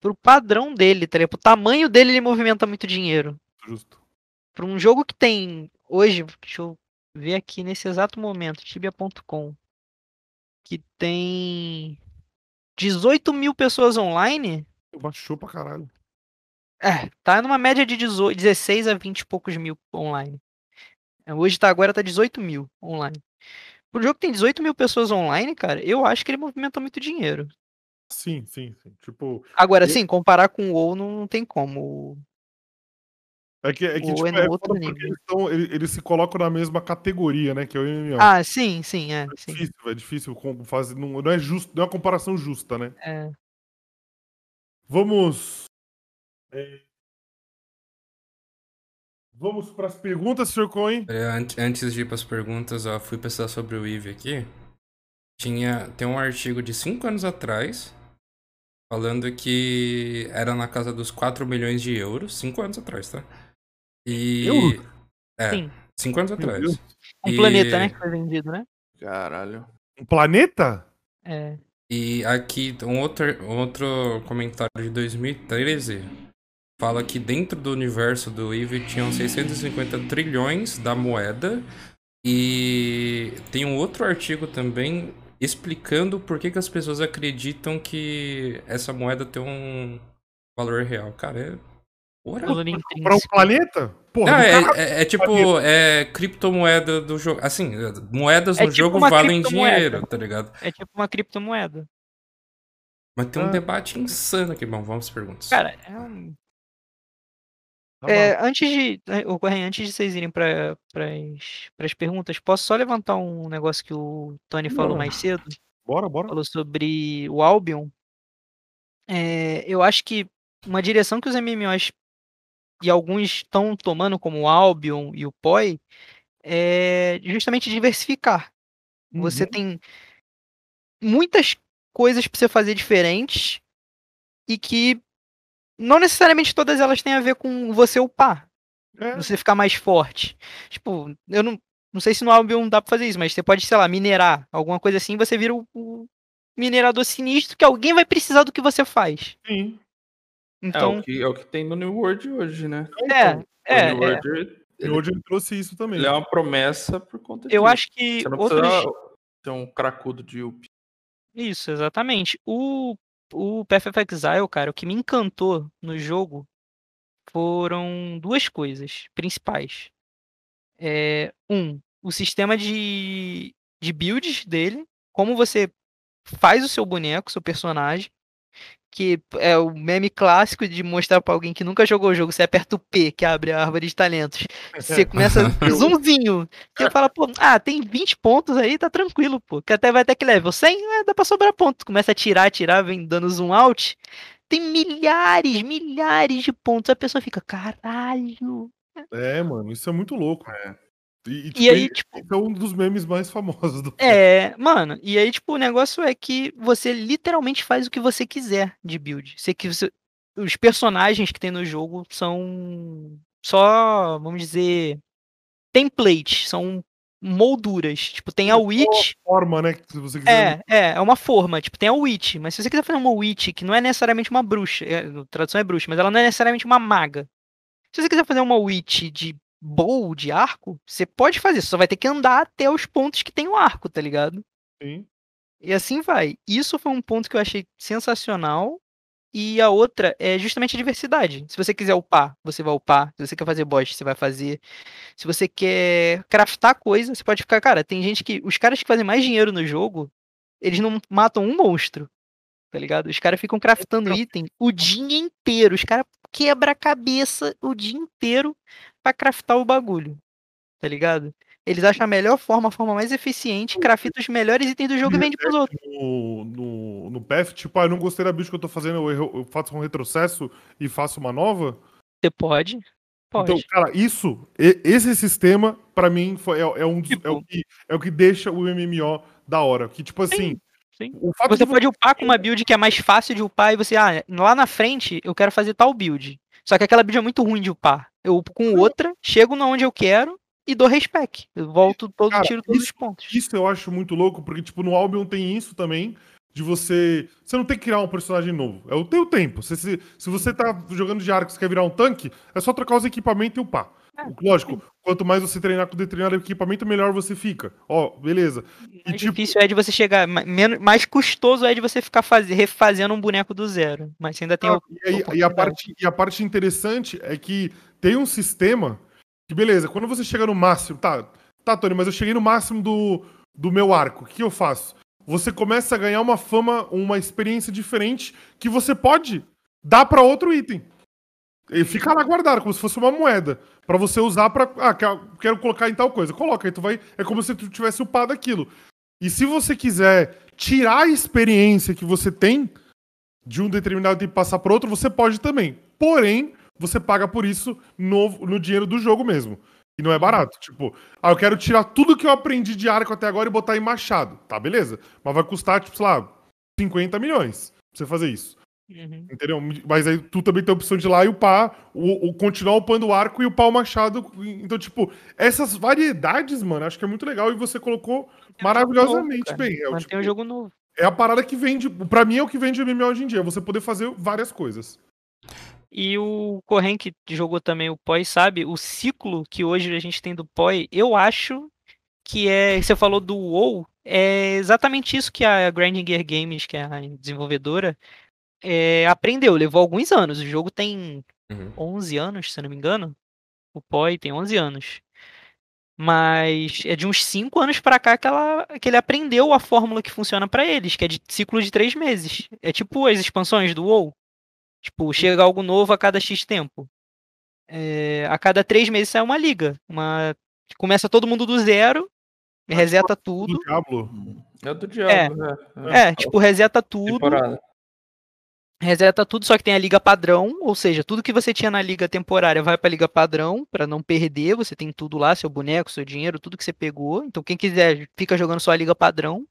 pro padrão dele, tá ligado? Pro tamanho dele, ele movimenta muito dinheiro. Justo. Pra um jogo que tem hoje, deixa eu ver aqui nesse exato momento, tibia.com, que tem 18 mil pessoas online. Baixou pra caralho. É, tá numa média de 18, 16 a 20 e poucos mil online. É, Hoje tá agora tá 18 mil online. Pro jogo que tem 18 mil pessoas online, cara, eu acho que ele movimenta muito dinheiro. Sim, sim, sim. Tipo, Agora, Eu- sim, comparar com o WoW não, não tem como. É que, é que Ou tipo, é no é outro porque eles, tão- eles, eles se colocam na mesma categoria, né? Que é o MMO. Ah, sim, sim, é. é Sim. difícil, é difícil com- fazer. Não, não é justo, não é uma comparação justa, né? É. Vamos. é, Vamos para as perguntas, Sr. Cohen. É, an- Antes de ir para as perguntas, ó, fui pensar sobre o Eve aqui. Tinha, tem um artigo de 5 anos atrás falando que era na casa dos 4 milhões de euros. 5 anos atrás, tá? E. Euros? É, Sim. 5 anos atrás. Um E- planeta, né? Que foi vendido, né? Caralho. Um planeta? É. E aqui um outro, um outro comentário de 2013 fala que dentro do universo do EVE tinham 650 trilhões da moeda e tem um outro artigo também explicando por que, que as pessoas acreditam que essa moeda tem um valor real. Cara, é. Para um intrínseco. planeta? Porra, Não, é, é- é tipo, é criptomoeda do jogo. Assim, moedas É no tipo jogo valem dinheiro, tá ligado? É tipo uma criptomoeda. Mas tem um Ah. debate insano aqui. Bom, vamos às perguntas. Cara, é um. É, antes de. O Correia, antes de vocês irem para as perguntas, posso só levantar um negócio que o Tony falou Não. mais cedo? Bora, bora. Falou sobre o Albion. É, eu acho que uma direção que os MMOs e alguns estão tomando, como o Albion e o PoE, é justamente diversificar. Você Uhum. tem muitas coisas para você fazer diferentes e que não necessariamente todas elas têm a ver com você upar, É, você ficar mais forte. Tipo, eu não, não sei se no Albion dá pra fazer isso, mas você pode, sei lá, minerar, alguma coisa assim, você vira o, o minerador sinistro que alguém vai precisar do que você faz. sim. É, Então, o que, é o que tem no New World hoje, né? é, é, o New é. World, E ele, hoje ele trouxe isso também. ele é uma promessa por conta eu disso. acho que Você não outros... precisa ser um cracudo de UP. Isso, exatamente. O, o Path of Exile, cara, o que me encantou no jogo foram duas coisas principais. É, um, o sistema de, de builds dele, como você faz o seu boneco, seu personagem, que é o meme clássico de mostrar pra alguém que nunca jogou o jogo, você aperta o P, que abre a árvore de talentos. Você começa zoomzinho. Você fala, pô, ah, tem 20 pontos aí, tá tranquilo, pô. Que até vai até que level 100, é, dá pra sobrar ponto. Começa a tirar, tirar, vem dando zoom out. Tem milhares, milhares de pontos. A pessoa fica, caralho. É, mano, isso é muito louco. E, E aí, tipo, é um dos memes mais famosos do É, mano, e aí, tipo, o negócio é que você literalmente faz o que você quiser de build. Você, que você, os personagens que tem no jogo são só, vamos dizer, templates, são molduras. Tipo, tem a Witch. forma, né? Se você quiser. É, é, é uma forma, tipo, tem a Witch, mas se você quiser fazer uma Witch que não é necessariamente uma bruxa, é, tradução é bruxa, mas ela não é necessariamente uma maga. Se você quiser fazer uma Witch de bow, de arco, você pode fazer, só vai ter que andar até os pontos que tem o arco, tá ligado? Sim. E assim vai. Isso foi um ponto que eu achei sensacional. E a outra é justamente a diversidade. Se você quiser upar, você vai upar. Se você quer fazer boss, você vai fazer. Se você quer craftar coisa, você pode ficar. Cara, tem gente que. Os caras que fazem mais dinheiro no jogo, eles não matam um monstro. Tá ligado? Os caras ficam craftando item o dia inteiro. Os caras quebram a cabeça o dia inteiro pra craftar o bagulho. Tá ligado? Eles acham a melhor forma, a forma mais eficiente, crafta os melhores itens do jogo e vende pros outros. No, no, no PF, tipo, ah, eu não gostei da build que eu tô fazendo, eu, erro- eu faço um retrocesso e faço uma nova. Você pode? Pode. Então, cara, isso, e- esse sistema, pra mim, foi, é, é um dos- é, o que, é o que deixa o MMO da hora. Que, tipo assim, sim. Fato Você de pode upar com uma build que é mais fácil de upar e você, ah, lá na frente eu quero fazer tal build. Só que aquela build é muito ruim de upar. Eu upo com outra, chego na onde eu quero e dou respec. Eu volto todo, Cara, tiro todos isso- os pontos. Isso eu acho muito louco, porque, tipo, no Albion tem isso também, de você... Você não tem que criar um personagem novo, é o teu tempo. Se, se, se você tá jogando de arco e você quer virar um tanque, é só trocar os equipamentos e upar. É, Lógico, quanto mais você treinar com determinado equipamento, melhor você fica. Ó, beleza. E, Mais tipo, difícil é de você chegar, menos, mais custoso é de você ficar faz, refazendo um boneco do zero. Mas você ainda tem Não, o- e, aí- e a parte, e a parte interessante é que tem um sistema que, beleza, quando você chega no máximo, tá, tá, Tony, mas eu cheguei no máximo do, do meu arco, o que eu faço? você começa a ganhar uma fama, uma experiência diferente que você pode dar pra outro item. E fica lá guardado, como se fosse uma moeda. Pra você usar pra. Ah, quero- colocar em tal coisa. Coloca, aí tu vai. É como se tu tivesse upado aquilo. E se você quiser tirar a experiência que você tem de um determinado tempo e passar por outro, você pode também. Porém, você paga por isso no, no dinheiro do jogo mesmo. E não é barato. Tipo, ah, eu quero tirar tudo que eu aprendi de arco até agora e botar em machado. Tá, beleza. Mas vai custar, tipo, sei lá, 50 milhões pra você fazer isso. Uhum. Entendeu? Mas aí tu também tem a opção de ir lá e upar, o, o, continuar upando o arco e upar o machado. Então, tipo, essas variedades, mano, acho que é muito legal e você colocou maravilhosamente Novo, bem. É, o, Mantém tipo, um jogo novo. é a parada que vende. Pra mim é o que vende MMO hoje em dia, você poder fazer várias coisas. E o Corren que jogou também o POI, sabe? O ciclo que hoje a gente tem do POI, eu acho que é. Você falou do WoW, é exatamente isso que a Grinding Gear Games, que é a desenvolvedora, é, aprendeu. Levou alguns anos. O jogo tem Uhum. 11 anos, se eu não me engano. O POI tem 11 anos. Mas é de uns 5 anos pra cá que, ela, que ele aprendeu a fórmula que funciona pra eles, que é de ciclo de 3 meses. É tipo as expansões do WoW. Tipo, chega algo novo a cada X tempo. É, a cada 3 meses sai uma liga. Uma, começa todo mundo do zero, reseta tudo. Do Diablo. É o do Diablo, né? É, tipo, reseta tudo. Temporada. Reseta tudo, só que tem a liga padrão, ou seja, tudo que você tinha na liga temporária vai pra liga padrão, pra não perder, você tem tudo lá, seu boneco, seu dinheiro, tudo que você pegou. Então quem quiser fica jogando só a liga padrão.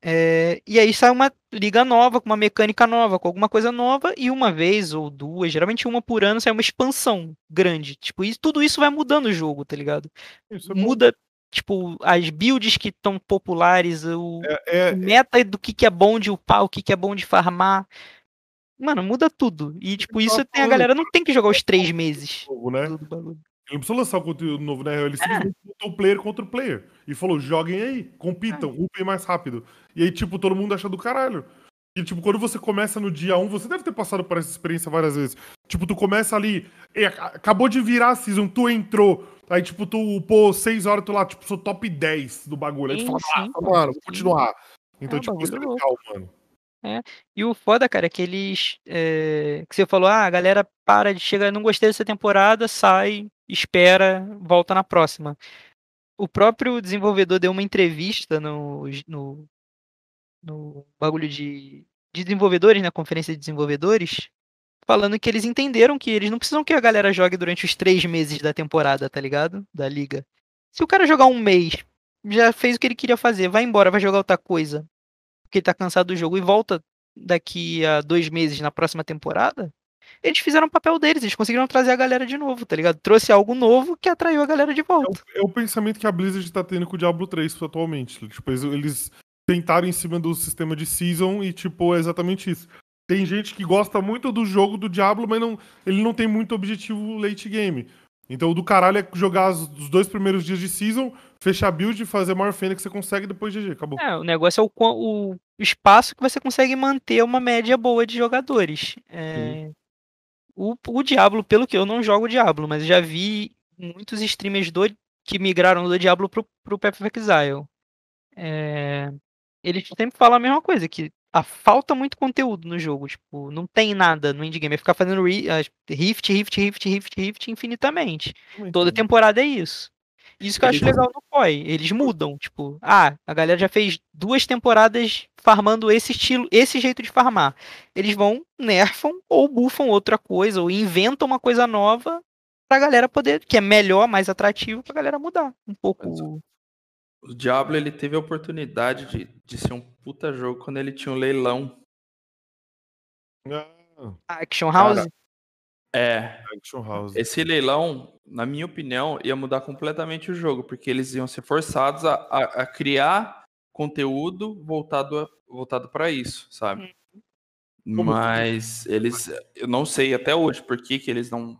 É, e aí sai uma liga nova, com uma mecânica nova, com alguma coisa nova, e uma vez ou duas, geralmente uma por ano, sai uma expansão grande. Tipo, isso, tudo isso vai mudando o jogo, tá ligado? Isso é. Muda, tipo, as builds que estão populares, o, É, o meta do que, que é bom de upar, o que, que é bom de farmar. Mano, muda tudo. E, tipo, isso tem a galera não tem que jogar os três meses novo, né? Ele não precisa lançar o conteúdo novo, né? Ele simplesmente botou o player contra o player. E falou: joguem aí, compitam, upem mais rápido. E aí, tipo, todo mundo acha do caralho. E, tipo, quando você começa no dia 1, você deve ter passado por essa experiência várias vezes. Tipo, tu começa ali, e ac- acabou de virar a season, tu entrou. Aí, tipo, tu upou 6 horas, tu lá, tipo, sou top 10 do bagulho. Aí tu fala, ah, mano, vou continuar. Então, É, tipo, isso é legal, mano. E o foda, cara, é que eles. é, que você falou, ah, a galera para de chegar, não gostei dessa temporada, sai, espera, volta na próxima. O próprio desenvolvedor deu uma entrevista no, no, no bagulho de, de desenvolvedores, na conferência de desenvolvedores, falando que eles entenderam que eles não precisam que a galera jogue durante os três meses da temporada, tá ligado? Da liga. Se o cara jogar um mês, já fez o que ele queria fazer, vai embora, vai jogar outra coisa, porque ele tá cansado do jogo e volta daqui a dois meses na próxima temporada, eles fizeram o papel deles, eles conseguiram trazer a galera de novo, tá ligado? Trouxe algo novo que atraiu a galera de volta. É o pensamento que a Blizzard tá tendo com o Diablo 3 atualmente. Tipo, eles, eles tentaram em cima do sistema de season e, tipo, é exatamente isso. Tem gente que gosta muito do jogo do Diablo, mas não, ele não tem muito objetivo late game. Então o do caralho é jogar os, dois primeiros dias de season, fechar a build, fazer a maior fenda que você consegue depois GG, acabou. É, o negócio é o, o espaço que você consegue manter uma média boa de jogadores. É, o, o Diablo, pelo que eu não jogo Diablo, mas já vi muitos streamers do, que migraram do Diablo pro, pro Path of Exile. É, eles sempre falam a mesma coisa, que a falta muito conteúdo no jogo, tipo, não tem nada no endgame, é ficar fazendo ri- rift, rift, rift, rift, rift infinitamente. Toda temporada é isso. Isso que eu acho Eles- legal no PoE. Eles mudam, tipo, ah, a galera já fez duas temporadas farmando esse estilo, esse jeito de farmar. Eles vão, nerfam ou buffam outra coisa, ou inventam uma coisa nova pra galera poder, que é melhor, mais atrativo, pra galera mudar um pouco. O Diablo ele teve a oportunidade de, de ser um puta jogo quando ele tinha um leilão. Ah, a Action House. Cara, É, Action House. esse leilão, na minha opinião, ia mudar completamente o jogo, porque eles iam ser forçados a, a, a criar conteúdo voltado a- voltado para isso, sabe? Mas eles, eu não sei até hoje por que, que eles não,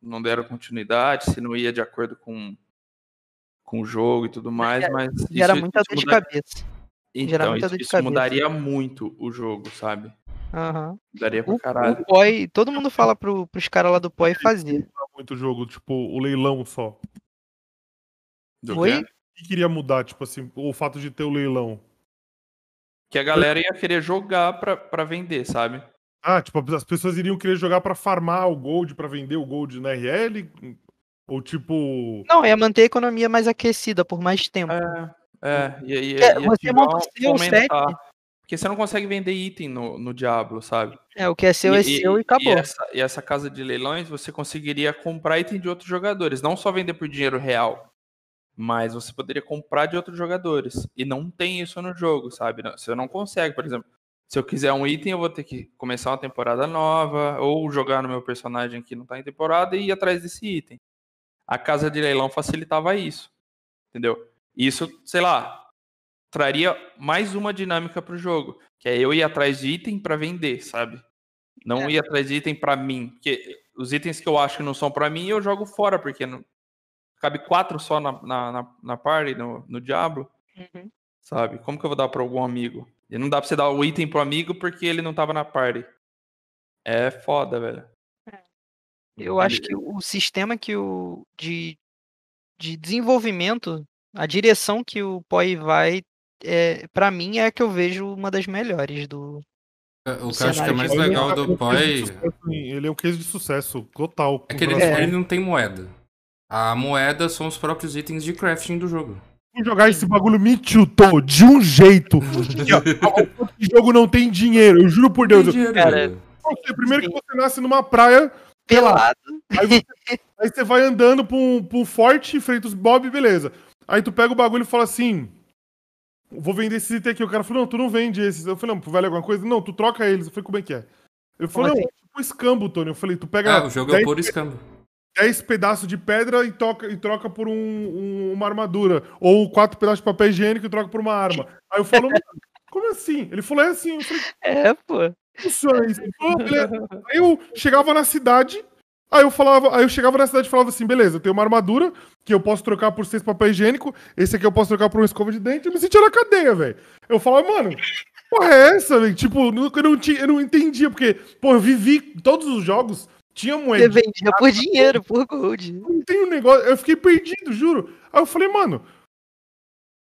não deram continuidade, se não ia de acordo com, com o jogo e tudo mais, mas Gera isso- muita isso dor de muda- cabeça. Então, muita isso, dor de isso cabeça. mudaria muito o jogo, sabe? Aham. Mudaria pra O, caralho. o PoE, todo mundo fala pro, pros caras lá do PoE fazer. Muito jogo, tipo, o leilão só. Do Oi? quê? O que queria mudar, tipo assim, o fato de ter o leilão? que a galera ia querer jogar pra, pra vender, sabe? Ah, tipo, as pessoas iriam querer jogar pra farmar o gold, pra vender o gold na RL? Ou tipo. Não, ia manter a economia mais aquecida por mais tempo. É, é e aí É, ia você ativar monta o seu set. Porque você não consegue vender item no, no Diablo, sabe? É, o que é seu é seu e acabou. E essa, e essa casa de leilões você conseguiria comprar item de outros jogadores, não só vender por dinheiro real, mas você poderia comprar de outros jogadores. E não tem isso no jogo, sabe? Você não consegue, por exemplo, se eu quiser um item, eu vou ter que começar uma temporada nova, ou jogar no meu personagem que não tá em temporada e ir atrás desse item. A casa de leilão facilitava isso, entendeu? Isso, sei lá, traria mais uma dinâmica pro jogo, que é eu ir atrás de item pra vender, sabe? Não É. ir atrás de item pra mim, porque os itens que eu acho que não são pra mim eu jogo fora, porque não... cabe quatro só na, na, na, party, no, no Diablo, Uhum. sabe? Como que eu vou dar pra algum amigo? E não dá pra você dar o item pro amigo porque ele não tava na party. É foda, velho. Eu acho que o sistema que o de, de desenvolvimento, a direção que o POI vai, é, para mim é a que eu vejo uma das melhores do. O que eu acho que é mais de Ele legal é do de POI sucesso Ele é um case de sucesso total. é que ele, relação- ele não tem moeda. A moeda são os próprios itens de crafting do jogo. Jogar esse bagulho me tiltou de um jeito. o jogo não tem dinheiro, eu juro por Deus. Tem dinheiro, cara, velho. Você, primeiro que você nasce numa praia, Pelado. aí você, aí você vai andando pra um, pra um forte, enfrenta os Bob, beleza. Aí tu pega o bagulho e fala assim: Vou vender esse item aqui. O cara falou: Não, tu não vende esses. Eu falei: Não, vale alguma coisa? Não, tu troca eles. Eu falei: Como é que é? Ele falou: Não, é tipo escambo, Tony. Eu falei: Tu pega Ah, o jogo é 10 o puro escambo. 10 pedaços de pedra e, toca, e troca por um- um- uma armadura. Ou quatro pedaços de papel higiênico e troca por uma arma. Aí eu falo, "Mano, como assim? Ele falou, é assim. Eu falei, É, pô. Funciona isso? Falou, beleza. Aí eu chegava na cidade, aí eu falava, aí eu chegava na cidade e falava assim, beleza, eu tenho uma armadura que eu posso trocar por seis papel higiênico, esse aqui eu posso trocar por uma escova de dente, eu me sentia na cadeia, velho. Eu falava, mano, porra é essa, velho? Tipo, eu não, tinha, eu não entendia, porque, pô, eu vivi todos os jogos, tinha Você moeda. vendia por dinheiro, por gold. não tem um negócio. Eu fiquei perdido, juro. Aí eu falei, mano.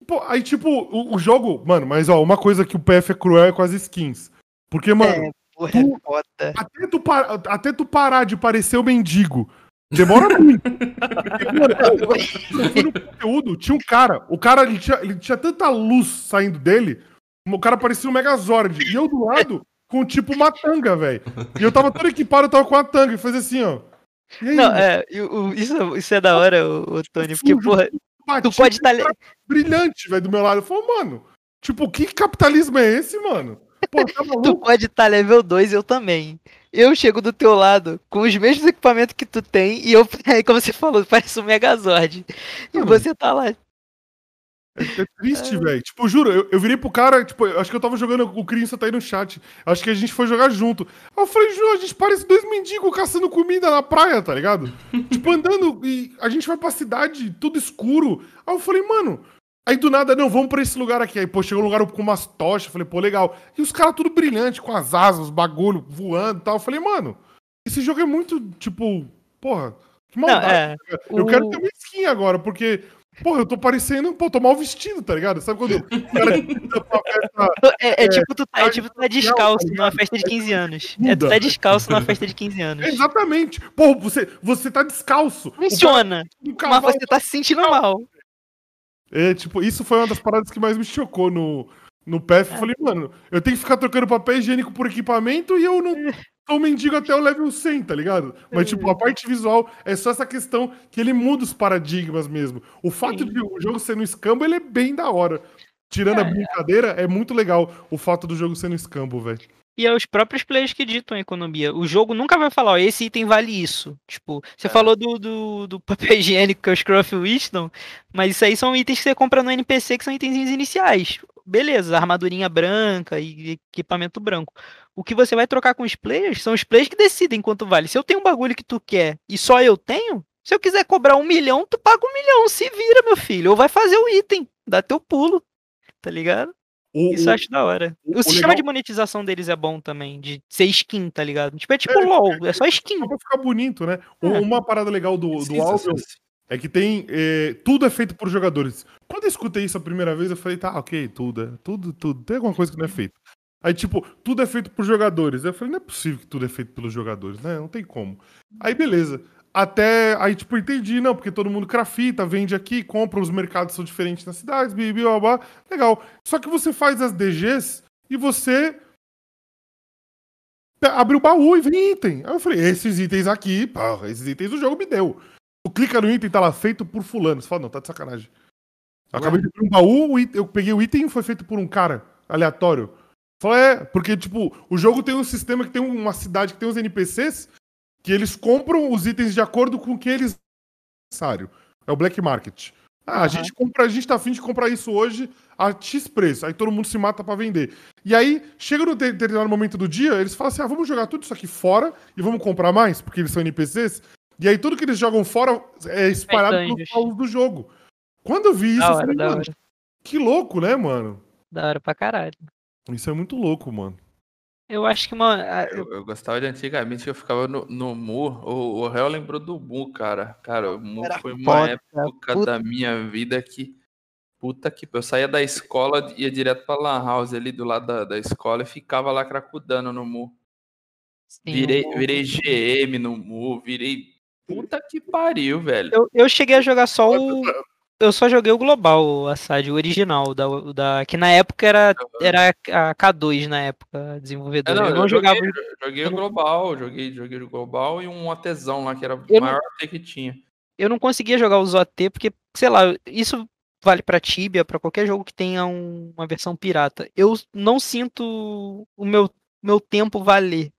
Pô, aí, tipo, o, o jogo. Mano, mas ó, uma coisa que o PF é cruel é com as skins. Porque, mano, É, porra, é foda. até, tu par- até tu parar de parecer o mendigo. Demora muito. Porque, mano, conteúdo, tinha um cara. O cara, ele tinha, ele tinha tanta luz saindo dele. O cara parecia um Megazord. E eu do lado, com tipo uma tanga, velho. E eu tava todo equipado, eu tava com a tanga. E fazia assim, ó. Aí, Não, é, o- isso, isso é da hora, o, o Tony, porque, Sujo. porra, batia tu pode estar. brilhante, velho, do meu lado. Eu falo, mano, tipo, que capitalismo é esse, mano? Pô, tá Tu pode estar level 2, eu também. Eu chego do teu lado com os mesmos equipamentos que tu tem e eu, aí, como você falou, parece um Megazord. E você tá lá. É, é triste, velho. Tipo, juro, eu, eu virei pro cara, tipo, acho que eu tava jogando, o Crinça tá aí no chat. Acho que a gente foi jogar junto. Aí eu falei, Ju, a gente parece dois mendigos caçando comida na praia, tá ligado? tipo, andando e a gente vai pra cidade, tudo escuro. Aí eu falei, mano. Aí do nada, não, vamos pra esse lugar aqui. Aí, pô, chegou um lugar com umas tochas. Falei, pô, legal. E os caras tudo brilhante, com as asas, os bagulho voando e tal. Eu falei, mano, esse jogo é muito, tipo, porra, que Não, maldade. é. Eu o- quero ter uma skin agora, porque, porra, eu tô parecendo, pô, tô mal vestido, tá ligado? Sabe quando o cara festa, É, é tipo tu tá, é tá tipo tu tá descalço ligado? numa festa de 15 anos. É, tu tá descalço numa festa de 15 anos. Exatamente. Pô, você, você tá descalço. Funciona, O mas cavalo- você tá se sentindo mal. É, tipo, isso foi uma das paradas que mais me chocou no, no PF. Eu falei, mano, eu tenho que ficar trocando papel higiênico por equipamento e eu não sou mendigo até o level 100, tá ligado? Mas, tipo, a parte visual é só essa questão que ele muda os paradigmas mesmo. O fato de o jogo ser no escambo, ele é bem da hora. Tirando a brincadeira, é muito legal o fato do jogo ser no escambo, velho. E é os próprios players que ditam a economia. O jogo nunca vai falar, ó, esse item vale isso. Tipo, você É. falou do, do, do papel higiênico, que é o Scruff Wisdom, mas isso aí são itens que você compra no NPC, que são itens iniciais. Beleza, armadurinha branca e equipamento branco. O que você vai trocar com os players são os players que decidem quanto vale. Se eu tenho um bagulho que tu quer e só eu tenho, se eu quiser cobrar um milhão, tu paga um milhão. Se vira, meu filho. Ou vai fazer o item, dá teu pulo. Tá ligado? O, Isso eu acho da hora. o- O, sistema legal- de monetização deles é bom também, de ser skin, tá ligado? Tipo, é tipo É, LOL, é só skin. Só pra ficar bonito, né? É. Uma parada legal do, do assim. É que tem. eh, tudo é feito por jogadores. Quando eu escutei isso a primeira vez, eu falei, tá, ok, tudo, é- tudo, tudo. Tem alguma coisa que não é feito. Aí, tipo, tudo é feito por jogadores. Eu falei, não é possível que tudo é feito pelos jogadores, né? Não tem como. Aí, beleza. Até. Aí, tipo, entendi, não, porque todo mundo crafita, vende aqui, compra, os mercados são diferentes nas cidades, blá, blá, blá. Legal. Só que você faz as DGs e você abre o baú e vem item. Aí eu falei, esses itens aqui, porra, esses itens o jogo me deu. Tu clica no item, tá lá, feito por fulano. Você fala, não, tá de sacanagem. Eu acabei de abrir um baú, eu peguei o item e foi feito por um cara aleatório. Falei, é, porque, tipo, o jogo tem um sistema que tem uma cidade que tem uns NPCs que eles compram os itens de acordo com o que eles necessário. É o Black Market. Ah, a gente compra, a gente tá afim de comprar isso hoje a X preço. Aí todo mundo se mata pra vender. E aí, chega no de- determinado momento do dia, eles falam assim: ah, vamos jogar tudo isso aqui fora e vamos comprar mais, porque eles são NPCs. E aí tudo que eles jogam fora é espalhado pelos dungeons. baús do jogo. Quando eu vi isso, Da eu hora, falei, hora. que louco, né, mano? Da hora pra caralho. Isso é muito louco, mano. Eu acho que uma. a- eu- Eu, gostava de antigamente que eu ficava no, no Mu. O, o réu lembrou do Mu, cara. Cara, o Mu Era foi uma foda, época puta. da minha vida que. Puta que. Eu saía da escola, ia direto pra Lan House ali do lado da, da escola e ficava lá cracudando no Mu. sim, Virei, o- virei GM no Mu, virei. Puta que pariu, velho. Eu, eu cheguei a jogar só o. Eu só joguei o Global, o Assad, o original, da, da, que na época era, era a K2 na época, É, desenvolvedora. não, eu não eu jogava. joguei, joguei o Global, joguei, joguei o Global e um ATzão lá, que era o não- maior AT que tinha. Eu não conseguia jogar os OT porque, sei lá, isso vale pra Tibia, pra qualquer jogo que tenha um- uma versão pirata. Eu não sinto o meu, meu tempo valer.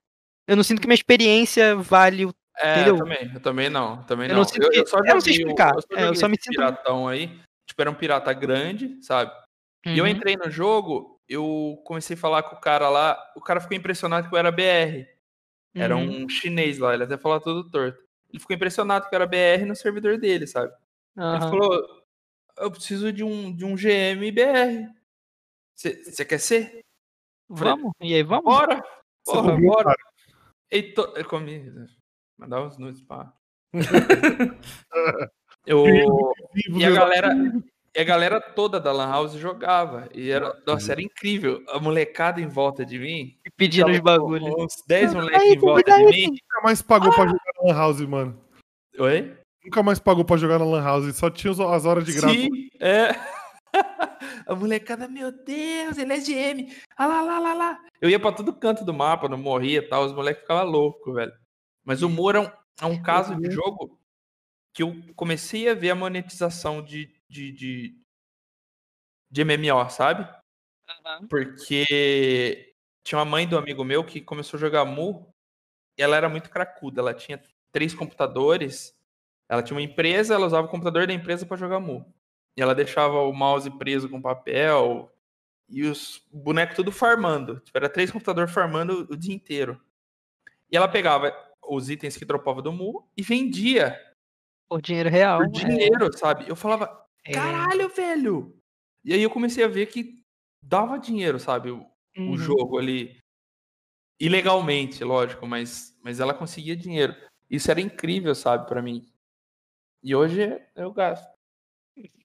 Eu não sinto que minha experiência vale o É, eu também, eu também não, também Eu não. não sinto que- só eu não sei explicar, Eu só, é, eu só me sinto- piratão aí, tipo, era um pirata grande, sabe? E eu Uhum. entrei no jogo, eu comecei a falar com o cara lá, o cara ficou impressionado que eu era BR. Era Uhum. um chinês lá, ele até falou tudo torto. Ele ficou impressionado que eu era BR no servidor dele, sabe? Ele Aham. falou, eu preciso de um, de um GM BR. Você quer ser? falei, Vamos? E aí, vamos? Bora! Porra, bora! cara? To... Eu comi. Mandar uns nudes pra. eu... E a galera. E a galera toda da Lan House jogava. E era, nossa, era incrível. A molecada em volta de mim. Pedindo os bagulhos. Uns 10 moleques em volta tem de que mim. Nunca mais pagou pra jogar na Lan House, mano. Oi? Nunca mais pagou pra jogar na Lan House. Só tinha as horas de graça. Sim, é. A molecada, meu Deus, ele é GM. Ah lá, lá, lá, lá. Eu ia pra todo canto do mapa, não morria e tal. Os moleques ficavam loucos, velho. Mas o Moura é um, é um caso de jogo que eu comecei a ver a monetização de, de, de, de MMO, sabe? Porque tinha uma mãe do amigo meu que começou a jogar Mu e ela era muito cracuda. Ela tinha três computadores. Ela tinha uma empresa, ela usava o computador da empresa para jogar Mu. E ela deixava o mouse preso com papel e os bonecos tudo farmando. Tipo, era três computadores farmando o dia inteiro. E ela pegava os itens que dropava do Mu e vendia Por dinheiro real. por dinheiro, sabe? Eu falava, é. caralho, velho! E aí eu comecei a ver que dava dinheiro, sabe? O, o Uhum. jogo ali. Ilegalmente, lógico, mas, mas ela conseguia dinheiro. Isso era incrível, sabe, pra mim. E hoje eu gasto.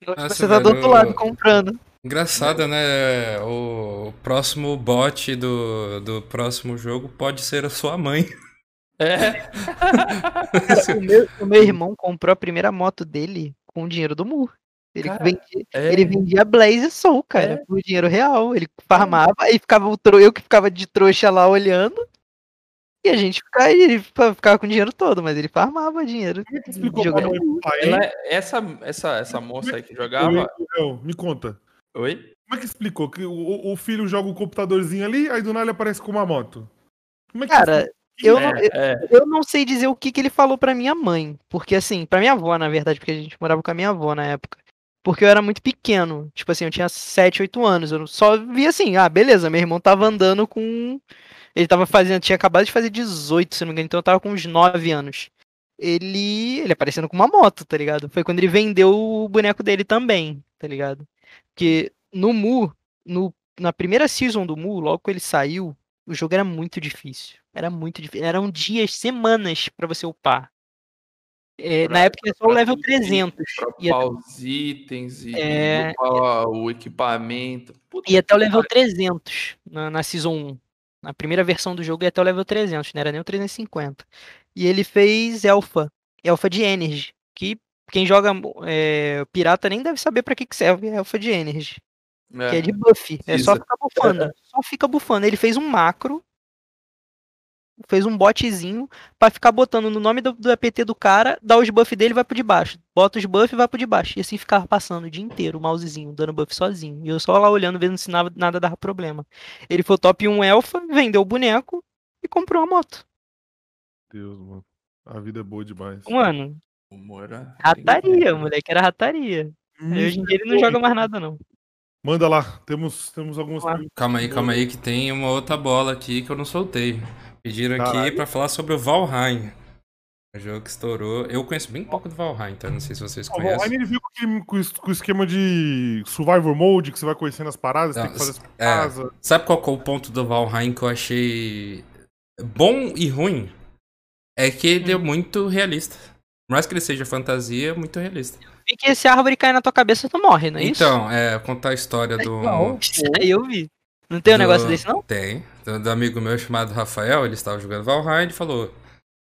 Nossa, Você tá do outro lado comprando. Engraçado, né? O próximo bot do, do próximo jogo pode ser a sua mãe. É. Cara, o, meu, o meu irmão comprou a primeira moto dele com o dinheiro do Mu. Ele, Cara, vendia, É. ele vendia Blaze Soul, cara, É. por dinheiro real. Ele farmava e ficava o tro... eu que ficava de trouxa lá olhando. E a gente ficava, ele ficava com o dinheiro todo, mas ele farmava dinheiro. Como é que explicou pra jogando pai? Ela, é- essa, essa, essa moça aí que jogava. Me conta. Oi? Como é que explicou? Que o, o filho joga o computadorzinho ali, aí do nada ele aparece com uma moto. Como é que Cara, eu não, eu, É, eu não sei dizer o que, que ele falou pra minha mãe. Porque, assim, pra minha avó, na verdade, porque a gente morava com a minha avó na época. Porque eu era muito pequeno. Tipo assim, eu tinha 7, 8 anos. Eu só via assim, ah, beleza, meu irmão tava andando com. Ele tava fazendo. Tinha acabado de fazer 18, se não me engano, então eu tava com uns 9 anos. Ele. Ele aparecendo com uma moto, tá ligado? Foi quando ele vendeu o boneco dele também, tá ligado? Porque no Mu, no, na primeira season do Mu, logo que ele saiu, o jogo era muito difícil. Era muito difícil. Eram dias, semanas pra você upar. É, Pra- na época é só o level tudo, 300. Pra E upar os itens e É, upar o equipamento. Puta E até o level pariu. 300 na, na Season 1. Na primeira versão do jogo ia até o level 300, não era nem o 350. E ele fez Elfa, Elfa de Energy, que quem joga é, pirata nem deve saber pra que, que serve Elfa de Energy, que é de buff, é só ficar bufando, só fica bufando. Ele fez um macro, fez um botzinho pra ficar botando no nome do, do APT do cara, dá os buff dele e vai pro de baixo. Bota os buff e vai pro de baixo. E assim ficava passando o dia inteiro o mousezinho, dando buff sozinho. E eu só lá olhando, vendo se nada, nada dava problema. Ele foi top 1 elfa, vendeu o boneco e comprou a moto. Deus, mano. A vida é boa demais. Mano, Humor é- rataria, o moleque era rataria. Aí Hoje em dia ele não joga mais nada, não. Manda lá. Temos, temos algumas. Calma aí, calma aí, que tem uma outra bola aqui que eu não soltei. Pediram aqui Caralho. pra falar sobre o Valheim. O jogo que estourou. Eu conheço bem pouco do Valheim, então não sei se vocês O Valheim conhecem. ele veio com, o esquema de Survivor Mode, que você vai conhecendo as paradas, Não, tem que fazer as é. casas. Sabe qual que é o ponto do Valheim que eu achei bom e ruim? É que ele é muito realista. Por mais que ele seja fantasia, é muito realista. E que se a árvore cair na tua cabeça, tu morre, não é isso? Então, é, contar a história do. Isso aí eu vi. Não tem um do- negócio desse, não? Tem. Do, do amigo meu chamado Rafael, ele estava jogando Valheim, ele falou: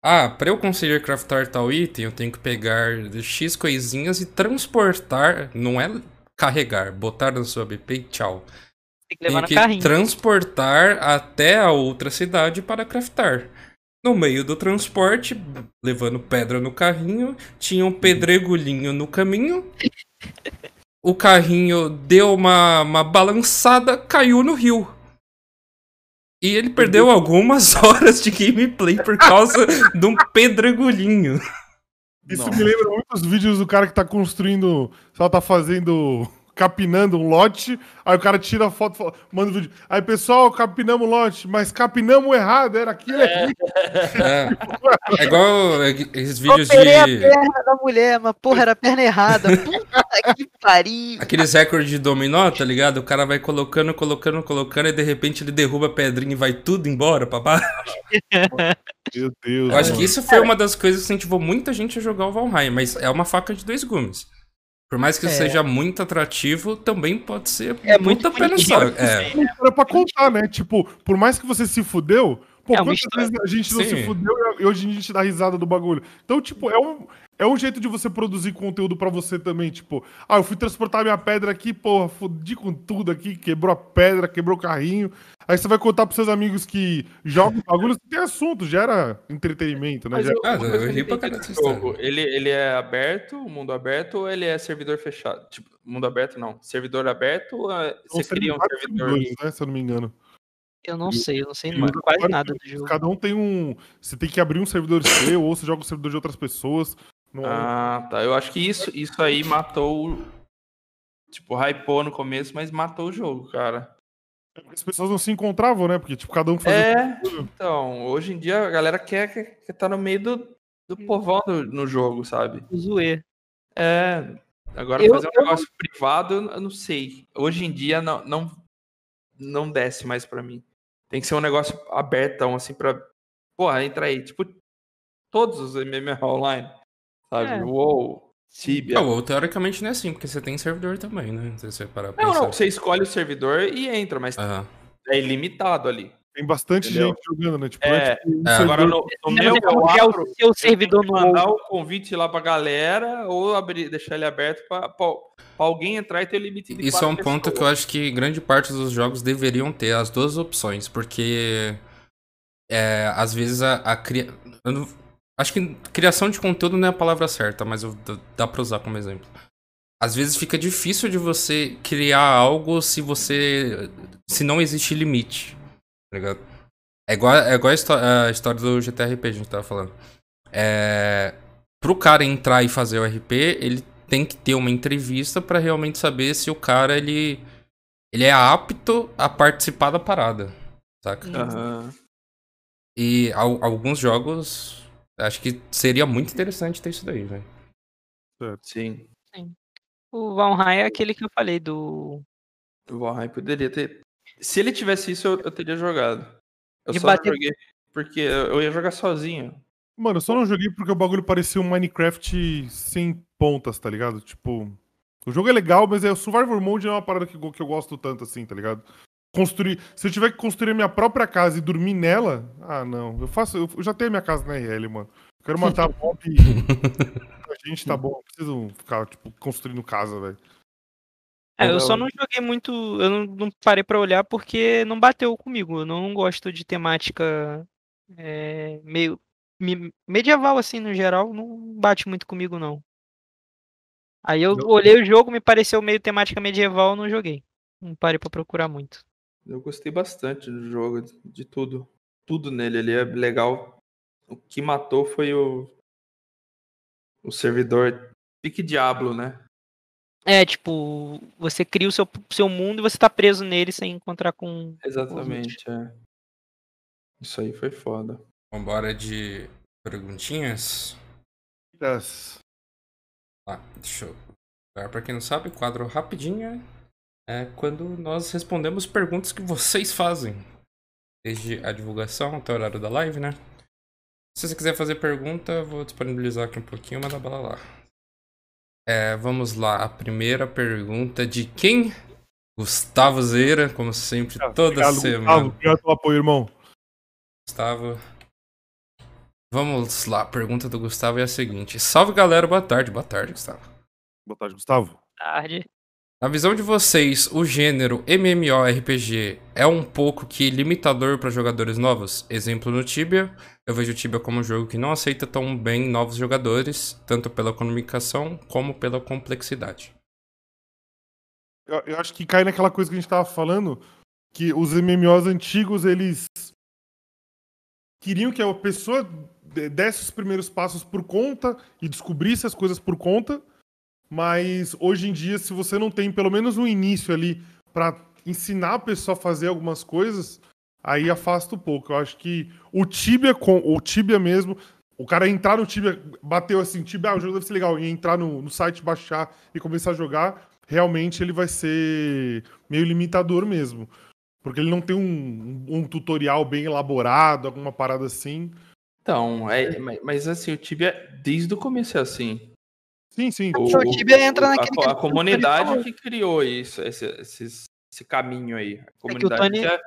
Ah, pra eu conseguir craftar tal item, eu tenho que pegar X coisinhas e transportar. Não é carregar, botar na sua BP e tchau. Tem que levar no que carrinho. transportar até a outra cidade para craftar. No meio do transporte, levando pedra no carrinho, tinha um pedregulhinho no caminho. O carrinho deu uma, uma balançada, caiu no rio. E ele perdeu algumas horas de gameplay por causa de um pedregulhinho. Isso me lembra muitos vídeos do cara que tá construindo, só tá fazendo, capinando um lote, aí o cara tira a foto, fala- manda o vídeo. Aí, pessoal, capinamos o lote, mas capinamos errado, era aquilo aqui. É, é igual esses vídeos Operei a de. perna da mulher, mas porra, era a perna errada. Puta que pariu. Aqueles recordes de dominó, tá ligado? O cara vai colocando, colocando, colocando, e de repente ele derruba a pedrinha e vai tudo embora pra baixo. Meu Deus. Eu acho mano. que isso foi uma das coisas que incentivou muita gente a jogar o Valheim, mas é uma faca de dois gumes. Por mais que É. seja muito atrativo, também pode ser É muito só. É. Era pra contar, né? Tipo, por mais que você se fudeu, pô, É uma quantas vezes a gente não Sim. se fudeu e hoje a gente dá risada do bagulho. Então, tipo, é um, é um jeito de você produzir conteúdo pra você também. Tipo, ah, eu fui transportar minha pedra aqui, porra, fudi com tudo aqui, quebrou a pedra, quebrou o carrinho. Aí você vai contar pros seus amigos que jogam bagulho, você tem assunto, gera entretenimento, né? Mas Gera- eu, Ah, eu ri pra caralho jogo, ele, ele é aberto, mundo aberto, ou ele é servidor fechado? Tipo, mundo aberto não. Servidor aberto, ou São você cria um servidor. servidores, né? Se eu não me engano. Eu não sei, eu não sei ma- usa quase nada do jogo. Cada um tem um. Você tem que abrir um servidor seu, ou você joga o servidor de outras pessoas. Não é- Ah, tá. Eu acho que isso, isso aí matou. Tipo, hypou no começo, mas matou o jogo, cara. é porque as pessoas não se encontravam, né? Porque, tipo, cada um fazia. É, então, hoje em dia a galera quer, quer tá no meio do, do povão do- no jogo, sabe? O Zoe. É. Agora Eu- fazer um eu- negócio privado, eu não sei. Hoje em dia não, não, não desce mais pra mim. Tem que ser um negócio abertão, assim, pra. Porra, entra aí. Tipo, todos os MMO online. Sabe? É. UOL, Tibia. Não, ou teoricamente não é assim, porque você tem servidor também, né? Se você parar Não, pensar. não, você escolhe o servidor e entra, mas Aham. é ilimitado ali. Tem bastante Entendeu? gente jogando, né? Tipo, É, tipo, um é. servidor- Agora no, no meu, abro, o seu servidor no mandar o convite lá pra galera ou abrir, deixar ele aberto pra, pra, pra alguém entrar e ter limite de Isso é um quatro ponto que eu pessoas. acho que grande parte dos jogos deveriam ter as duas opções, porque é, às vezes a, a cria... eu não- acho que criação de conteúdo não é a palavra certa, mas eu- dá- pra usar como exemplo. Às vezes fica difícil de você criar algo se você se não existe limite, tá ligado? É igual, é igual a, histó- a história do GTRP, a gente tava falando. É, pro cara entrar e fazer o RP, ele tem que ter uma entrevista pra realmente saber se o cara ele, ele é apto a participar da parada, saca? Aham. E al- alguns jogos, acho que seria muito interessante ter isso daí, velho. Sim. O Valheim é aquele que eu falei do. O Valheim poderia ter. Se ele tivesse isso, eu, eu teria jogado. Eu De só não bater- joguei porque eu ia jogar sozinho. Mano, eu só não joguei porque o bagulho parecia um Minecraft sem pontas, tá ligado? Tipo, o jogo é legal, mas é o Survivor Mode não é uma parada que, eu- que eu gosto tanto assim, tá ligado? Construir. Se eu tiver que construir a minha própria casa e dormir nela, ah, não. Eu faço. Eu, já tenho minha casa na RL, mano. Eu quero matar mob e. A gente tá bom, não preciso ficar, tipo, construindo casa, velho. É, eu só não. joguei muito, eu não, não parei pra olhar porque não bateu comigo. Eu não gosto de temática é, meio me- medieval assim no geral, não bate muito comigo não. Aí eu olhei o jogo, me pareceu meio temática medieval, não joguei. Não parei pra procurar muito. Eu gostei bastante do jogo, de- tudo. Tudo nele ali é legal. O que matou foi o. O servidor Pique Diablo, né? É, tipo, você cria o seu, seu mundo e você tá preso nele sem encontrar com. Exatamente, é. Isso aí foi foda. Vambora de perguntinhas. Yes. Ah, deixa eu. Pra quem não sabe, quadro rapidinho é quando nós respondemos perguntas que vocês fazem. Desde a divulgação até o horário da live, né? Se você quiser fazer pergunta, eu vou disponibilizar aqui um pouquinho, manda bala lá. É, vamos lá, a primeira pergunta de quem? Gustavo Zeira, como sempre, toda Obrigado, semana. Gustavo. Obrigado pelo apoio, irmão. Gustavo. Vamos lá, a pergunta do Gustavo é a seguinte: Salve galera, boa tarde, boa tarde, Gustavo. Boa tarde, Gustavo. Tarde. Na visão de vocês, o gênero MMORPG é um pouco que limitador para jogadores novos? Exemplo no Tibia, eu vejo o Tibia como um jogo que não aceita tão bem novos jogadores, tanto pela comunicação como pela complexidade. Eu, eu acho que cai naquela coisa que a gente tava falando, que os MMOs antigos, eles queriam que a pessoa de- desse os primeiros passos por conta e descobrisse as coisas por conta, mas hoje em dia, se você não tem pelo menos um início ali pra ensinar a pessoa a fazer algumas coisas, aí afasta um pouco. Eu acho que o Tibia, com, o Tibia mesmo, o cara entrar no Tibia, bateu assim, Tibia, ah, o jogo deve ser legal, e entrar no, no site, baixar e começar a jogar, realmente ele vai ser meio limitador mesmo. Porque ele não tem um, um- tutorial bem elaborado, alguma parada assim. Então, é, mas assim, o Tibia desde o começo é assim. Sim, sim. O, O Tibia entra a naquele que A, ele comunidade que criou isso, esse, esses- esse caminho aí. A comunidade Tony- que, é-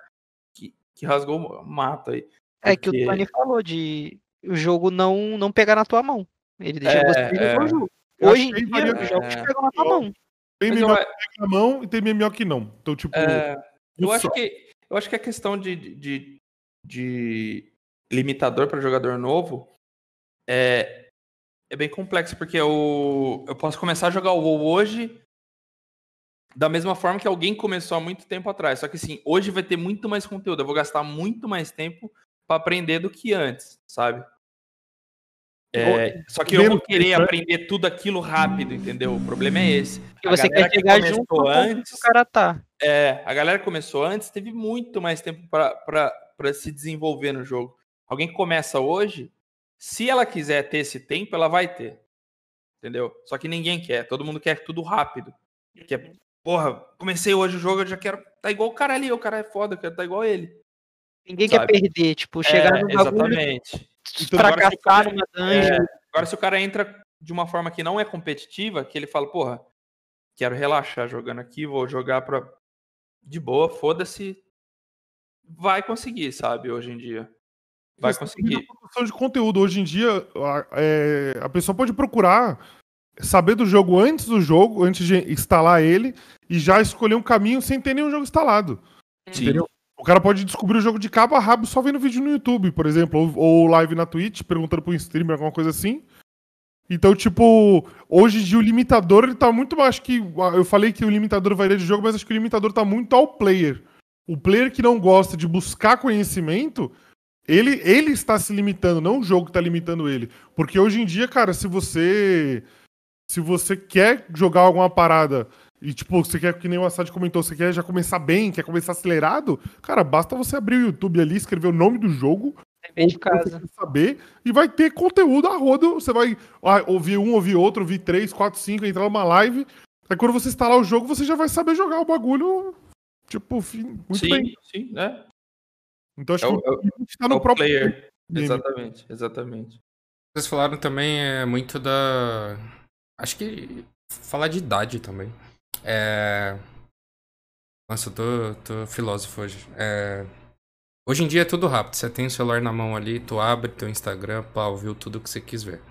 que, que rasgou o mato aí. É que o Tony falou de o jogo não, não pegar na tua mão. Ele deixa É, você é. o jogo. Hoje em que dia, os jogos É. pegam na tua mão. Tem MMO eu, que pega na mão e tem MMO que não. Então, tipo, é, eu acho só- que eu acho que a questão de, de, de limitador para jogador novo é, é bem complexo, porque eu, eu posso começar a jogar o WoW hoje da mesma forma que alguém começou há muito tempo atrás. Só que assim, hoje vai ter muito mais conteúdo. Eu vou gastar muito mais tempo para aprender do que antes, sabe? É, só que eu vou querer né? aprender tudo aquilo rápido, entendeu? O problema é esse. Porque você quer que chegar começou junto que antes- o cara tá. É, a galera que começou antes teve muito mais tempo para se desenvolver no jogo. Alguém que começa hoje, se ela quiser ter esse tempo, ela vai ter. Entendeu? Só que ninguém quer, todo mundo quer tudo rápido. Quer, porra, comecei hoje o jogo, eu já quero. Tá igual o cara ali, o cara é foda, eu quero tá igual ele. Ninguém Sabe? quer perder, tipo, chegar É, no bagulho, exatamente. Então, fracassar numa dungeon. É, agora, se o cara entra de uma forma que não é competitiva, que ele fala, porra, quero relaxar jogando aqui, vou jogar pra. De boa, foda-se. Vai conseguir, sabe, hoje em dia. Vai conseguir. produção de conteúdo. Hoje em dia, a, é, a pessoa pode procurar saber do jogo antes do jogo, antes de instalar ele, e já escolher um caminho sem ter nenhum jogo instalado. Sim. Entendeu? O cara pode descobrir o jogo de cabo a rabo só vendo vídeo no YouTube, por exemplo, ou, ou live na Twitch, perguntando pro streamer, alguma coisa assim. Então, tipo, hoje em dia o limitador, ele tá muito mais que. Eu falei que o limitador varia de jogo, mas acho que o limitador tá muito ao player. O player que não gosta de buscar conhecimento, ele, ele está se limitando, não o jogo que tá limitando ele. Porque hoje em dia, cara, se você. Se você quer jogar alguma parada e, tipo, você quer, que nem o Assad comentou, você quer já começar bem, quer começar acelerado, cara, basta você abrir o YouTube ali, escrever o nome do jogo, de o que você casa. quer saber, e vai ter conteúdo a roda. Você vai ah, ouvir um, ouvir outro, ouvir três, quatro, cinco, entrar numa live. Aí quando você instalar o jogo, você já vai saber jogar o bagulho, tipo, muito sim, bem. sim, né? Então acho É o- que é o- tá É no o próprio player. game. Exatamente, exatamente. Vocês falaram também é muito da. Acho que falar de idade também. É. Nossa, eu tô, tô filósofo hoje. É... Hoje em dia é tudo rápido. Você tem o celular na mão ali, tu abre teu Instagram, pau, viu tudo que você quis ver.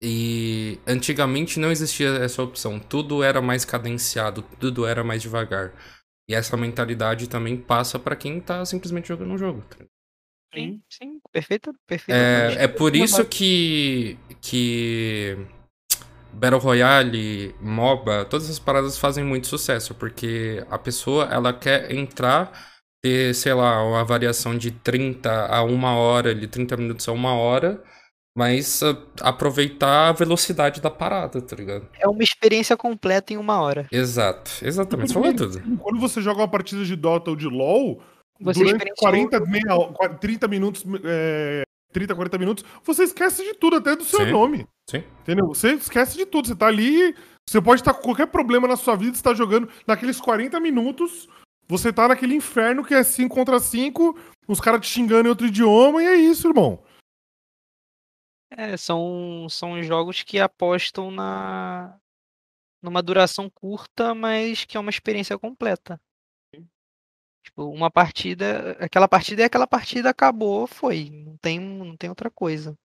E antigamente não existia essa opção. Tudo era mais cadenciado, tudo era mais devagar. E essa mentalidade também passa pra quem tá simplesmente jogando um jogo. Sim, sim, perfeita, perfeitamente. É, é por isso que, que Battle Royale, MOBA, todas essas paradas fazem muito sucesso, porque a pessoa ela quer entrar, ter, sei lá, uma variação de 30 a uma hora, de 30 minutos a uma hora, mas ah, aproveitar a velocidade da parada, tá ligado? É uma experiência completa em uma hora. exato, exatamente, você falou tudo. Quando você joga uma partida de Dota ou de LoL, Você durante experienciou 40, meia, hora- 30 minutos, é, 30, 40 minutos, você esquece de tudo, até do seu Sim. nome. Sim. Entendeu? Você esquece de tudo. Você tá ali, você pode estar com qualquer problema na sua vida, você tá jogando naqueles 40 minutos, você tá naquele inferno que é 5 contra 5, os caras te xingando em outro idioma, e é isso, irmão. É, são, são jogos que apostam na numa duração curta, mas que é uma experiência completa. Tipo, uma partida, aquela partida é aquela partida, acabou, foi. Não tem, não tem outra coisa.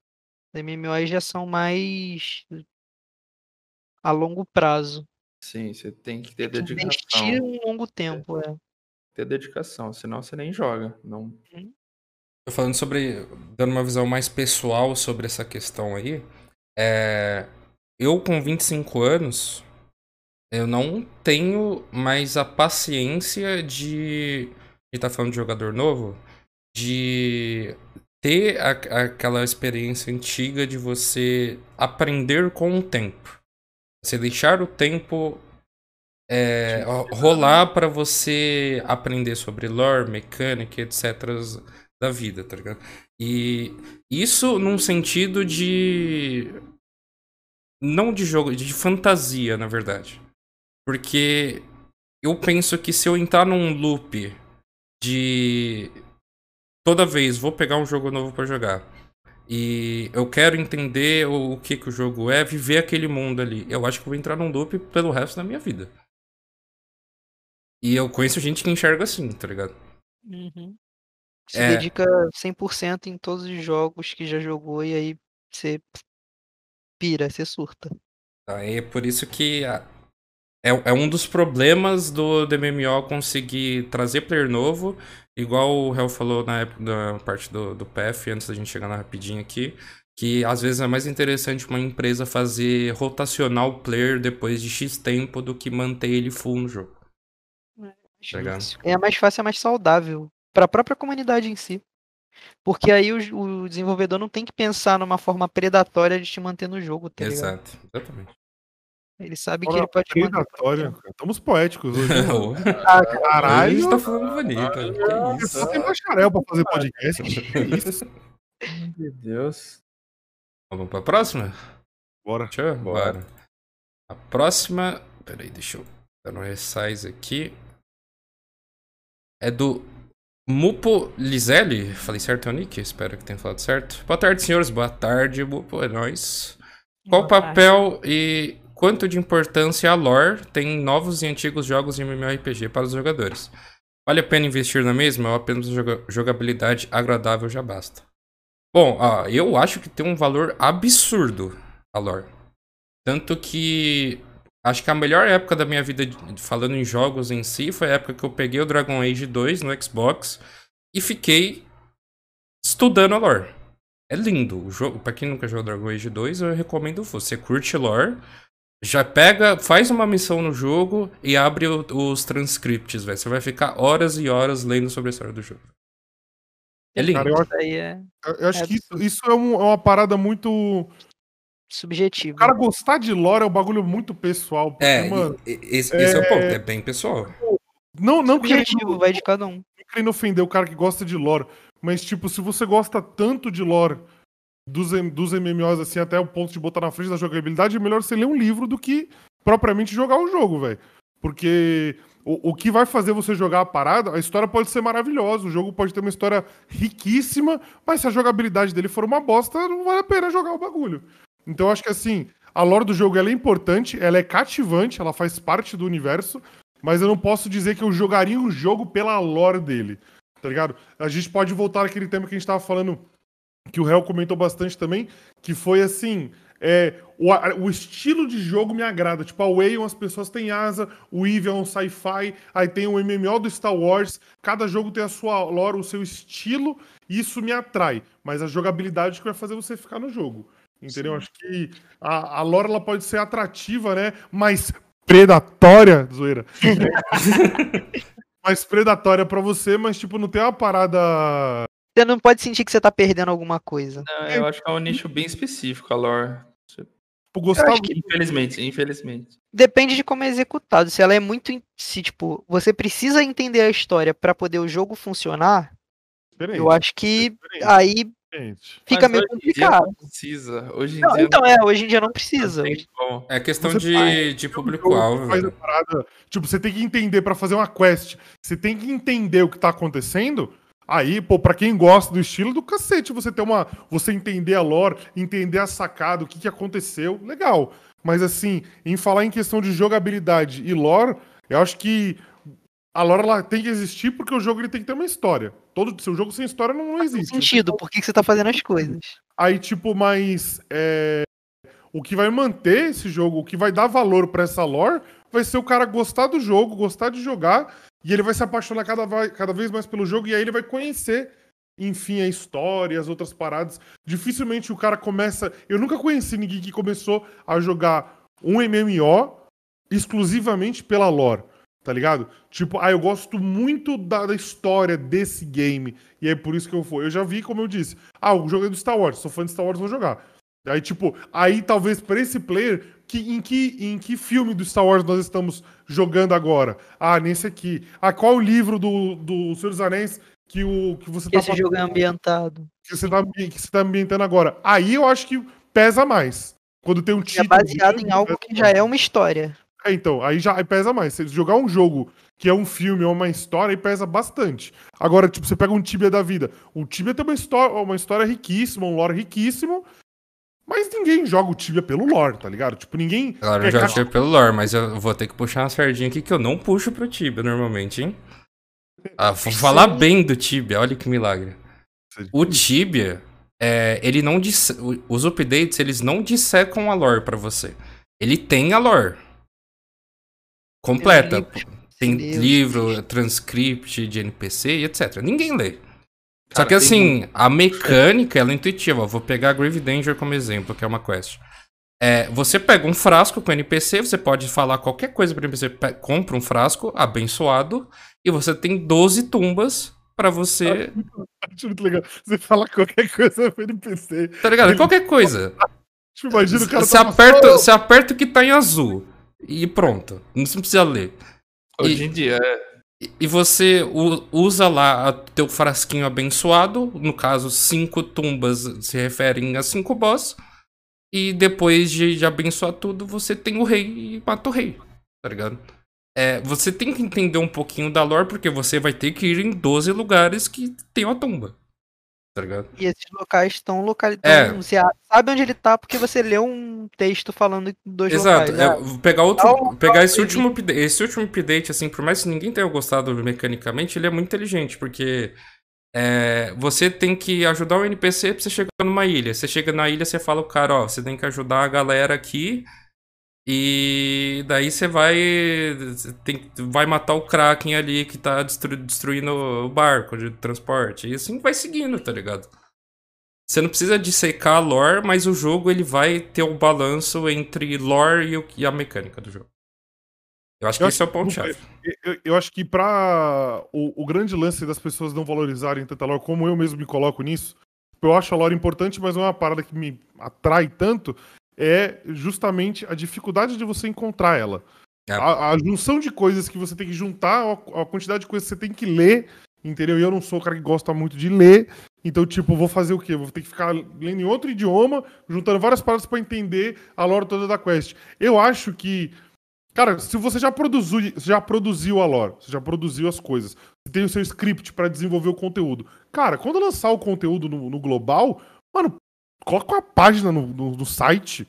Os MMOs já são mais a longo prazo. Sim, você tem que ter Tem que dedicação. investir um longo tempo, é. Ter dedicação, senão você nem joga. Não... Tô falando sobre. dando uma visão mais pessoal sobre essa questão aí. É, eu, com 25 anos, eu não tenho mais a paciência de. de tá falando de jogador novo, de ter a- aquela experiência antiga de você aprender com o tempo. Você deixar o tempo é, ro- rolar pra você aprender sobre lore, mecânica, etc. da vida, tá ligado? E isso num sentido de. Não de jogo, de fantasia, na verdade. Porque eu penso que se eu entrar num loop de. Toda vez vou pegar um jogo novo pra jogar. E eu quero entender o, que, que o jogo é, viver aquele mundo ali. Eu acho que vou entrar num loop pelo resto da minha vida. E eu conheço gente que enxerga assim, tá ligado? Uhum. Se É. dedica 100% em todos os jogos que já jogou e aí você pira, você surta. Aí é por isso que a- é, é um dos problemas do, do MMO conseguir trazer player novo, igual o Hel falou na época da parte do, do PF, antes da gente chegar na rapidinho aqui, que às vezes é mais interessante uma empresa fazer rotacionar o player depois de X tempo do que manter ele full no jogo. Tá ligado? É mais fácil, é mais saudável para a própria comunidade em si. Porque aí o, o desenvolvedor não tem que pensar numa forma predatória de te manter no jogo, tá ligado? Exato, exatamente. Ele sabe que Olha, ele pode cara. Estamos poéticos hoje. né, Ah, a caralho. gente tá falando bonito. Que É isso? só ter bacharel pra fazer podcast. Que isso? Meu Deus. Vamos pra próxima? Bora. Deixa eu. Bora. Bora. A próxima. Peraí, deixa eu dar um resize aqui. É do Mupo Lizelli. Falei certo, o Nick? Espero que tenha falado certo. Boa tarde, senhores. Boa tarde, Mupo. É nóis. Qual o Boa tarde. papel e quanto de importância a lore tem em novos e antigos jogos de MMORPG para os jogadores? Vale a pena investir na mesma ou apenas joga- jogabilidade agradável já basta? Bom, ó, eu acho que tem um valor absurdo a lore. Tanto que acho que a melhor época da minha vida, falando em jogos em si, foi a época que eu peguei o Dragon Age 2 no Xbox e fiquei estudando a lore. É lindo o jogo. Pra quem nunca jogou Dragon Age 2, eu recomendo você curte lore. Já pega, faz uma missão no jogo e abre o- os transcripts, velho. Você vai ficar horas e horas lendo sobre a história do jogo. É lindo. Cara, eu acho, é eu acho É que isso, isso é, um- é uma parada muito. O subjetivo. cara gostar de lore é um bagulho muito pessoal. Porque, É, mano, e- e- esse, esse é... o ponto, é bem pessoal. não, não querendo, subjetivo, vai de cada um. querendo ofender o cara que gosta de lore, mas, tipo, se você gosta tanto de lore dos, dos MMOs, assim, até o ponto de botar na frente da jogabilidade, é melhor você ler um livro do que propriamente jogar o jogo, velho. Porque o, o que vai fazer você jogar a parada, a história pode ser maravilhosa, o jogo pode ter uma história riquíssima, mas se a jogabilidade dele for uma bosta, não vale a pena jogar o bagulho. Então acho que assim, a lore do jogo é importante, ela é cativante, ela faz parte do universo, mas eu não posso dizer que eu jogaria o jogo pela lore dele, tá ligado? A gente pode voltar àquele tema que a gente tava falando, que o Réu comentou bastante também, que foi assim, é, o, o estilo de jogo me agrada. Tipo, a Way, as pessoas têm asa, o Eve é um sci-fi, aí tem o MMO do Star Wars, cada jogo tem a sua lore, o seu estilo, e isso me atrai. Mas a jogabilidade que vai fazer você ficar no jogo. Entendeu? Acho que a, a lore ela pode ser atrativa, né? Mas predatória, zoeira. mais predatória pra você, mas tipo, não tem uma parada. Você não pode sentir que você tá perdendo alguma coisa. Não, eu acho que é um nicho bem específico, a lore. Tipo, gostava. que- Infelizmente, infelizmente. Depende de como é executado. Se ela é muito. Se, tipo, você precisa entender a história pra poder o jogo funcionar, Diferente, eu acho que diferente, aí diferente. fica Mas meio hoje em dia complicado. não precisa. Hoje em Não, dia então, é, hoje em dia não precisa. não. É questão Você de, faz- de público-alvo. Tipo, você tem que entender pra fazer uma quest. Você tem que entender o que tá acontecendo. Aí, pô, pra quem gosta do estilo do cacete, você ter uma. Você entender a lore, entender a sacada, o que, que aconteceu, legal. Mas assim, em falar em questão de jogabilidade e lore, eu acho que a lore ela tem que existir porque o jogo ele tem que ter uma história. Todo seu jogo sem história não, não Faz existe. sentido, por que que você tá fazendo as coisas? Aí, tipo, mas é, o que vai manter esse jogo, o que vai dar valor pra essa lore, vai ser o cara gostar do jogo, gostar de jogar, e ele vai se apaixonar cada, vai- cada vez mais pelo jogo, e aí ele vai conhecer, enfim, a história, as outras paradas. Dificilmente o cara começa. Eu nunca conheci ninguém que começou a jogar um MMO exclusivamente pela lore. Tá ligado? Tipo, ah, eu gosto muito da, da história desse game. E é por isso que eu vou. Eu já vi, como eu disse. Ah, o jogo é do Star Wars. Sou fã de Star Wars, vou jogar. Aí, tipo, aí talvez pra esse player, que, em, que, em que filme do Star Wars nós estamos jogando agora? Ah, nesse aqui. Ah, qual o livro do, do Senhor dos Anéis que, o, que você Que tá esse jogo é ambientado. que você tá, que você tá ambientando agora? Aí eu acho que pesa mais. Quando tem um É título. baseado grande, em algo pesa que já é uma história. É, então, aí já aí pesa mais. Se jogar um jogo que é um filme ou uma história, aí pesa bastante. Agora, tipo, você pega um Tibia da vida. O Tibia tem uma história, uma história riquíssima, um lore riquíssimo, mas ninguém joga o Tibia pelo lore, tá ligado? Tipo, ninguém. Claro, eu já caixa- achei pelo lore, mas eu vou ter que puxar uma sardinha aqui que eu não puxo pro Tibia normalmente, hein? Ah, vou falar bem do Tibia, olha que milagre. O Tibia, é, ele não o- os updates, eles não dissecam a lore pra você. Ele tem a lore completa. Tem Deus. livro, transcript de NPC e etc. Ninguém lê. Só Cara, que tem assim, a mecânica ela é intuitiva. Vou pegar a Grave Danger como exemplo, que é uma quest. É, você pega um frasco com NPC, você pode falar qualquer coisa para NPC, compra um frasco abençoado e você tem 12 tumbas pra você, Acho muito legal. Você fala qualquer coisa pro NPC. tá ligado? Qualquer coisa. Tipo, imagina o cara Você tá aperta, você aperta o que tá em azul e pronto. Não precisa ler. Hoje E- em dia, é. E você usa lá o teu frasquinho abençoado, no caso, cinco tumbas se referem a cinco boss. E depois de, de abençoar tudo, você tem o rei e mata o rei, tá ligado? É, você tem que entender um pouquinho da lore, porque você vai ter que ir em 12 lugares que tem uma tumba, tá ligado? E esses locais estão localizados. É. Você sabe onde ele tá porque você leu um texto falando dos Exato. locais. é, Ah, vou pegar outro, Então, pegar esse último, upda- esse último update, assim, por mais que ninguém tenha gostado mecanicamente, ele é muito inteligente, porque é, você tem que ajudar o NPC pra você chegar numa ilha. Você chega na ilha, você fala o cara, ó, você tem que ajudar a galera aqui. E daí você vai tem, vai matar o Kraken ali que tá destru- destruindo o barco de transporte. E assim vai seguindo, tá ligado? Você não precisa dissecar a lore, mas o jogo ele vai ter um balanço entre lore e, o- e a mecânica do jogo. Eu acho que Eu esse é o acho- ponto-chave. Eu, eu acho que pra o, o grande lance das pessoas não valorizarem tanta lore, como eu mesmo me coloco nisso, eu acho a lore importante, mas não é uma parada que me atrai tanto, é justamente a dificuldade de você encontrar ela. É. A, a junção de coisas que você tem que juntar, a, a quantidade de coisas que você tem que ler, entendeu? E eu não sou o cara que gosta muito de ler, então, tipo, vou fazer o quê? Vou ter que ficar lendo em outro idioma, juntando várias paradas pra entender a lore toda da quest. Eu acho que Cara, se você já produziu, já produziu a lore, você já produziu as coisas, você tem o seu script pra desenvolver o conteúdo. Cara, quando lançar o conteúdo no, no global, mano, coloca uma página no, no- no site,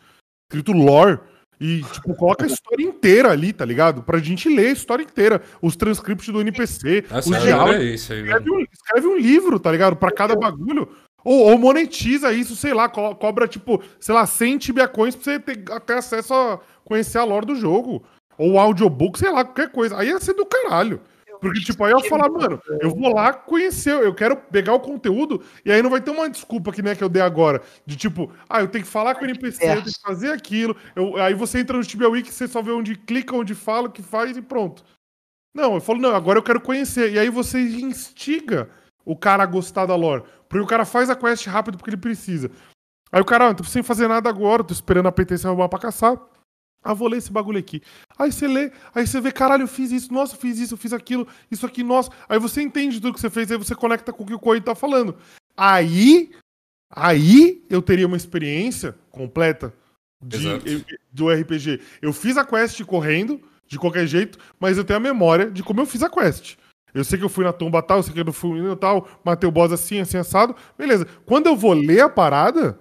escrito lore, e, tipo, coloca a história inteira ali, tá ligado? Pra gente ler a história inteira. Os transcripts do NPC, Nossa, os diálogos. adorei isso aí, velho. Escreve um, escreve um livro, tá ligado? Pra cada bagulho. Ou, ou monetiza isso, sei lá, co- cobra, tipo, sei lá, 100 Tibia Coins pra você ter até acesso a conhecer a lore do jogo. Ou audiobook, sei lá, qualquer coisa. Aí ia ser do caralho. Porque, tipo, aí eu falar, mano, eu vou lá conhecer, eu quero pegar o conteúdo, e aí não vai ter uma desculpa que nem que eu dei agora. De tipo, ah, eu tenho que falar com o NPC, eu tenho que fazer aquilo. Eu, aí você entra no Tibia Wiki, você só vê onde clica, onde fala, o que faz e pronto. Não, eu falo, não, agora eu quero conhecer. E aí você instiga o cara a gostar da lore. Porque o cara faz a quest rápido porque ele precisa. Aí o cara, ah, tô sem fazer nada agora, tô esperando a PT se arrumar pra caçar. Ah, vou ler esse bagulho aqui. Aí você lê, aí você vê, caralho, eu fiz isso, nossa, eu fiz isso, eu fiz aquilo, isso aqui, nossa. Aí você entende tudo que você fez, aí você conecta com o que o Coelho tá falando. Aí, aí eu teria uma experiência completa de, do RPG. Eu fiz a quest correndo, de qualquer jeito, mas eu tenho a memória de como eu fiz a quest. Eu sei que eu fui na tumba tal, eu sei que eu não fui no tal, matei o boss assim, assim, assado. Beleza. Quando eu vou ler a parada,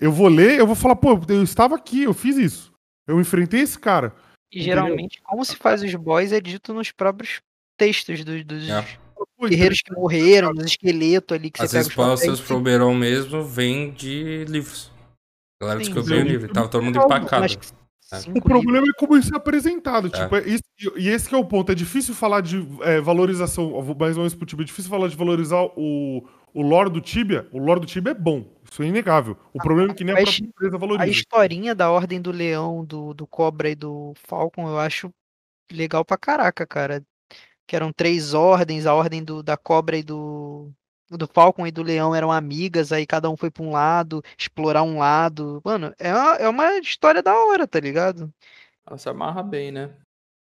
eu vou ler, eu vou falar, pô, eu estava aqui, eu fiz isso. Eu enfrentei esse cara. E geralmente, como se faz os boys é dito nos próprios textos dos, dos É. Guerreiros que morreram, dos esqueletos ali que Às você pega vezes os papéis. postas pro Oberon mesmo vem de livros. A galera Sim, descobriu o livro. Tava todo mundo empacado. É. O problema é como isso é apresentado. É. Tipo, é isso- e esse que é o ponto. É difícil falar de é, valorização, mais ou menos pro Tibia, é difícil falar de valorizar o, o lore do Tibia. O lore do Tibia é bom. Isso é inegável. O problema é que nem a própria empresa A valoriza. historinha da Ordem do Leão, do, do Cobra e do Falcon, eu acho legal pra caraca, cara. Que eram três ordens, a ordem do, da Cobra e do, do Falcon e do Leão eram amigas, aí cada um foi pra um lado, explorar um lado. Mano, é uma, é uma história da hora, tá ligado? Ela se amarra bem, né?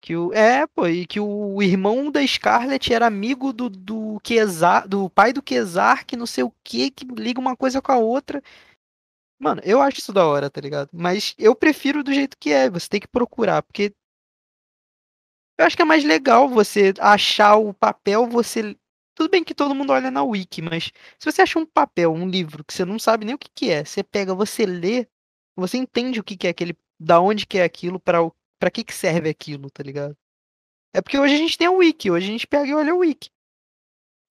Que o, é, pô, e que o irmão da Scarlet era amigo do, do Kezar, do pai do Kezar, que não sei o que, que liga uma coisa com a outra. Mano, eu acho isso da hora, tá ligado? Mas eu prefiro do jeito que é, você tem que procurar, porque eu acho que é mais legal você achar o papel, você. Tudo bem que todo mundo olha na wiki, mas se você acha um papel, um livro, que você não sabe nem o que, que é, você pega, você lê, você entende o que, que é aquele. Da onde que é aquilo, para o pra que que serve aquilo, tá ligado? É porque hoje a gente tem a wiki, hoje a gente pega e olha o wiki.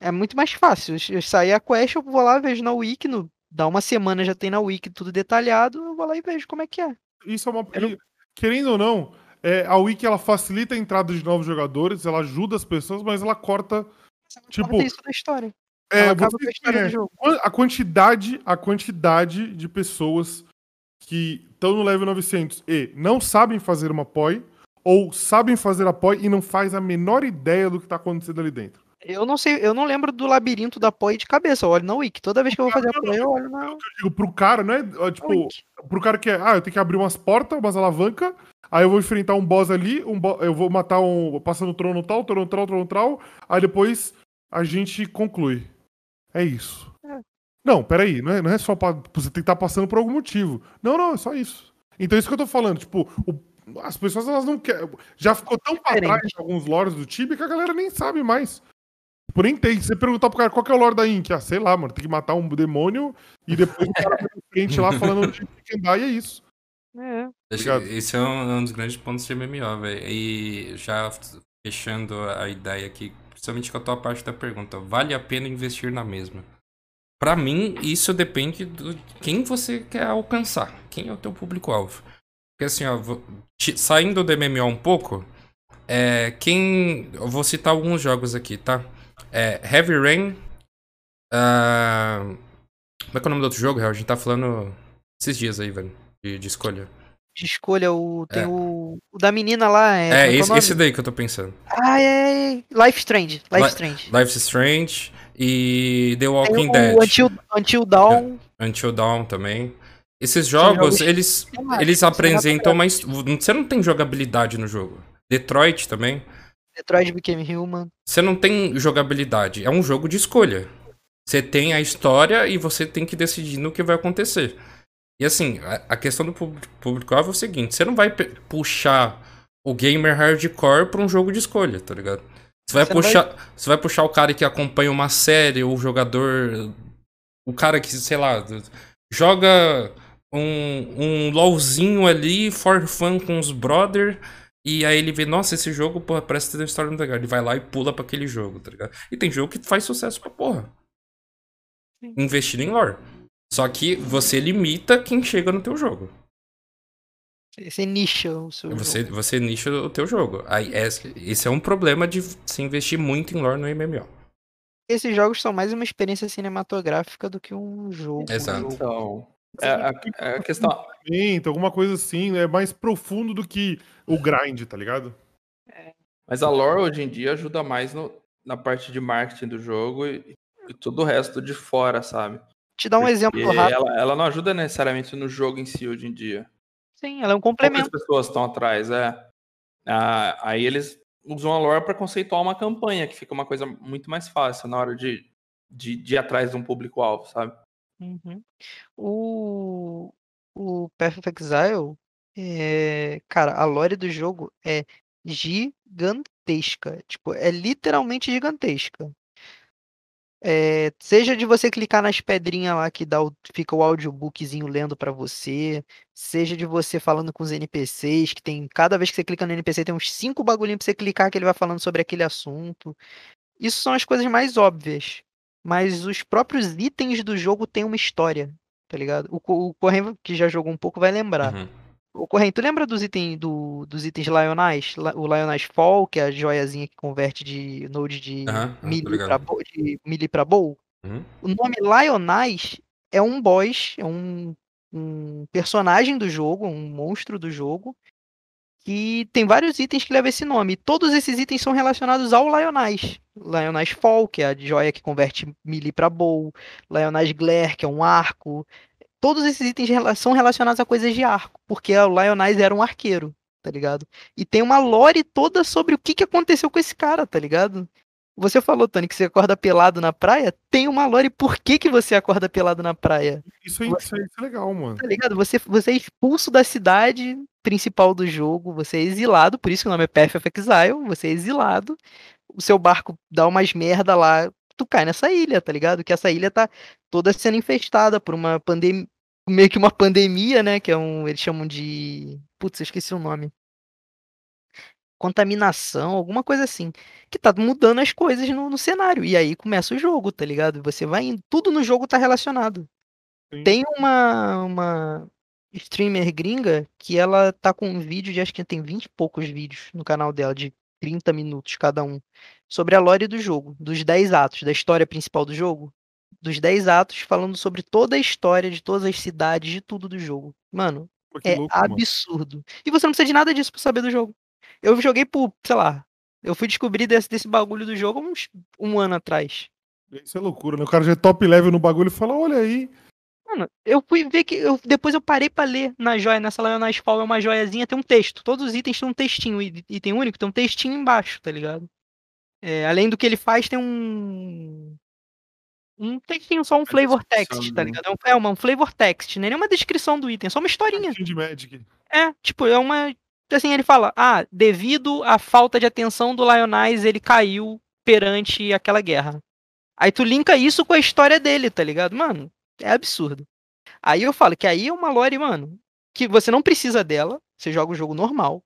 É muito mais fácil. Eu- sair a quest, eu vou lá, vejo na wiki, no, dá uma semana já tem na wiki tudo detalhado, eu vou lá e vejo como é que é. Isso é uma. Não- Querendo ou não, é, a Wiki ela facilita a entrada de novos jogadores, ela ajuda as pessoas, mas ela corta. Tipo, Corta isso da história. É, Ela você- a história é, A quantidade, a quantidade de pessoas que estão no level 900 e não sabem fazer uma POI, ou sabem fazer a POI e não faz a menor ideia do que tá acontecendo ali dentro. Eu não sei, eu não lembro do labirinto da POI de cabeça, eu olho na wiki. Toda vez que eu vou fazer a POI, eu olho na, Eu digo, pro cara, não é? ó, Tipo, pro cara que é, ah, eu tenho que abrir umas portas, umas alavancas, aí eu vou enfrentar um boss ali, um bo- eu vou matar um. passando trono tal, trono tal, trono tal, aí depois a gente conclui. É isso. Não, peraí, não é, não é só pra você tem que estar passando por algum motivo. Não, não, é só isso. Então é isso que eu tô falando, tipo, o- as pessoas elas não querem. Já ficou tão pra trás alguns lores do Tibia que a galera nem sabe mais. Tipo, nem tem. Se você perguntar pro cara qual que é o lore da Ink, ah, sei lá, mano, tem que matar um demônio e depois o cara vai pra frente lá falando de quem dá e é isso. É. Esse é um, é um dos grandes pontos de MMO, velho. E já fechando a ideia aqui, principalmente com a tua parte da pergunta, vale a pena investir na mesma? Pra mim, isso depende de quem você quer alcançar, quem é o teu público-alvo. Porque assim, ó, saindo do MMO um pouco, é, quem. Eu vou citar alguns jogos aqui, tá? É, Heavy Rain. ah, como é que é o nome do outro jogo, Real? A gente tá falando esses dias aí, velho, de, de escolha. De escolha, o, tem É. o, o da menina lá. É, É, é o esse, esse daí que eu tô pensando. Ah, é, é. Life Strange. Life Li- Strange. Life Strange e The Walking Dead. Until, Until Dawn. Until Dawn também. Esses jogos, jogos eles, eles apresentam uma. Você não tem jogabilidade no jogo. Detroit também. Detroit Became Human. Você não tem jogabilidade. É um jogo de escolha. Você tem a história e você tem que decidir no que vai acontecer. E assim, a, questão do público- público-alvo é o seguinte: você não vai puxar o gamer hardcore pra um jogo de escolha, tá ligado? Você vai Você não vai- puxar, você vai puxar o cara que acompanha uma série, ou o jogador, o cara que, sei lá, joga um, um LOLzinho ali, for fun com os brother, e aí ele vê, nossa, esse jogo, porra, parece ter uma história muito legal. Ele vai lá e pula pra aquele jogo, tá ligado? E tem jogo que faz sucesso pra porra. Investindo em lore. Só que você limita quem chega no teu jogo. Você nicha o seu Você, jogo. você nicha o teu jogo. Aí, esse, esse é um problema de se investir muito em lore no MMO. Esses jogos são mais uma experiência cinematográfica do que um jogo. Exato. Então, é, a, é a questão. Então, alguma coisa assim, é mais profundo do que o grind, tá ligado? Mas a lore hoje em dia ajuda mais no- na parte de marketing do jogo e, e todo o resto de fora, sabe? Te dá um exemplo Porque rápido. ela, ela não ajuda necessariamente no jogo em si hoje em dia. Sim, ela é um Poucas complemento. pessoas estão atrás, é. Ah, aí eles usam a lore para conceituar uma campanha, que fica uma coisa muito mais fácil na hora de, de, de ir atrás de um público-alvo, sabe? Uhum. O, o Path of Exile, é, cara, a lore do jogo é gigantesca. Tipo, é literalmente gigantesca. É, seja de você clicar nas pedrinhas lá que dá o, fica o audiobookzinho lendo pra você, seja de você falando com os NPCs, que tem cada vez que você clica no NPC tem uns cinco bagulhinhos pra você clicar que ele vai falando sobre aquele assunto. Isso são as coisas mais óbvias. Mas os próprios itens do jogo têm uma história, tá ligado? O, o Corren, que já jogou um pouco, vai lembrar. Uhum. O tu lembra dos itens do, dos itens Lionais? O Lionais Fall, que é a joiazinha que converte de node de tô melee pra bow, de melee pra bow? Uhum. O nome Lionais é um boss, é um, um personagem do jogo, um monstro do jogo, que tem vários itens que levam esse nome. E todos esses itens são relacionados ao Lionais. Lionais Fall, que é a joia que converte melee pra bow. Lionais Glare, que é um arco. Todos esses itens são relacionados a coisas de arco, porque o Lionais era um arqueiro, tá ligado? E tem uma lore toda sobre o que, que aconteceu com esse cara, tá ligado? Você falou, Tony, que você acorda pelado na praia. Tem uma lore por que, que você acorda pelado na praia. Isso é, isso é, isso é legal, mano. Tá ligado? Você, você é expulso da cidade principal do jogo, você é exilado, por isso que o nome é Path of Exile, você é exilado, o seu barco dá umas merda lá, tu cai nessa ilha, tá ligado? Que essa ilha tá toda sendo infestada por uma pandemia, meio que uma pandemia, né? Que é um, eles chamam de, putz, eu esqueci o nome. Contaminação, alguma coisa assim, que tá mudando as coisas no, no cenário. E aí começa o jogo, tá ligado? Você vai indo, tudo no jogo tá relacionado. Sim. Tem uma, uma streamer gringa que ela tá com um vídeo de acho que tem 20 e poucos vídeos no canal dela, de 30 minutos cada um, sobre a lore do jogo, dos 10 atos, da história principal do jogo. Dos 10 atos, falando sobre toda a história de todas as cidades, de tudo do jogo. Mano, Pô, é louco, mano. absurdo. E você não precisa de nada disso pra saber do jogo. Eu joguei por, sei lá, eu fui descobrir desse, desse bagulho do jogo uns um ano atrás. Isso é loucura, né? O cara já é top level no bagulho e fala, olha aí. Mano, eu fui ver que. Eu, depois eu parei pra ler na joia, nessa Lionel's Fall é uma joiazinha, tem um texto. Todos os itens têm um textinho. Item único tem um textinho embaixo, tá ligado? É, além do que ele faz, tem um. Um textinho, só um flavor text, tá né? ligado? É, um, é uma, um flavor text, não é nenhuma descrição do item, é só uma historinha. De Magic. É, tipo, é uma. Assim, ele fala: ah, devido à falta de atenção do Lionais, ele caiu perante aquela guerra. Aí tu linka isso com a história dele, tá ligado? Mano, é absurdo. Aí eu falo que aí é uma lore, mano, que você não precisa dela, você joga o jogo normal.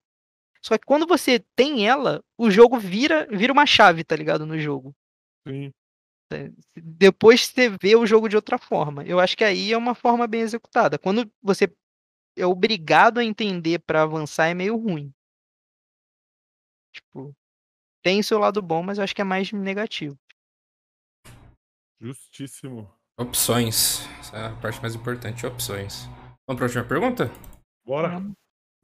Só que quando você tem ela, o jogo vira, vira uma chave, tá ligado? No jogo. Sim. Depois você vê o jogo de outra forma. Eu acho que aí é uma forma bem executada. Quando você é obrigado a entender pra avançar, é meio ruim. Tipo, tem seu lado bom, mas eu acho que é mais negativo. Justíssimo. Opções. Essa é a parte mais importante, opções. Vamos pra última pergunta? Bora.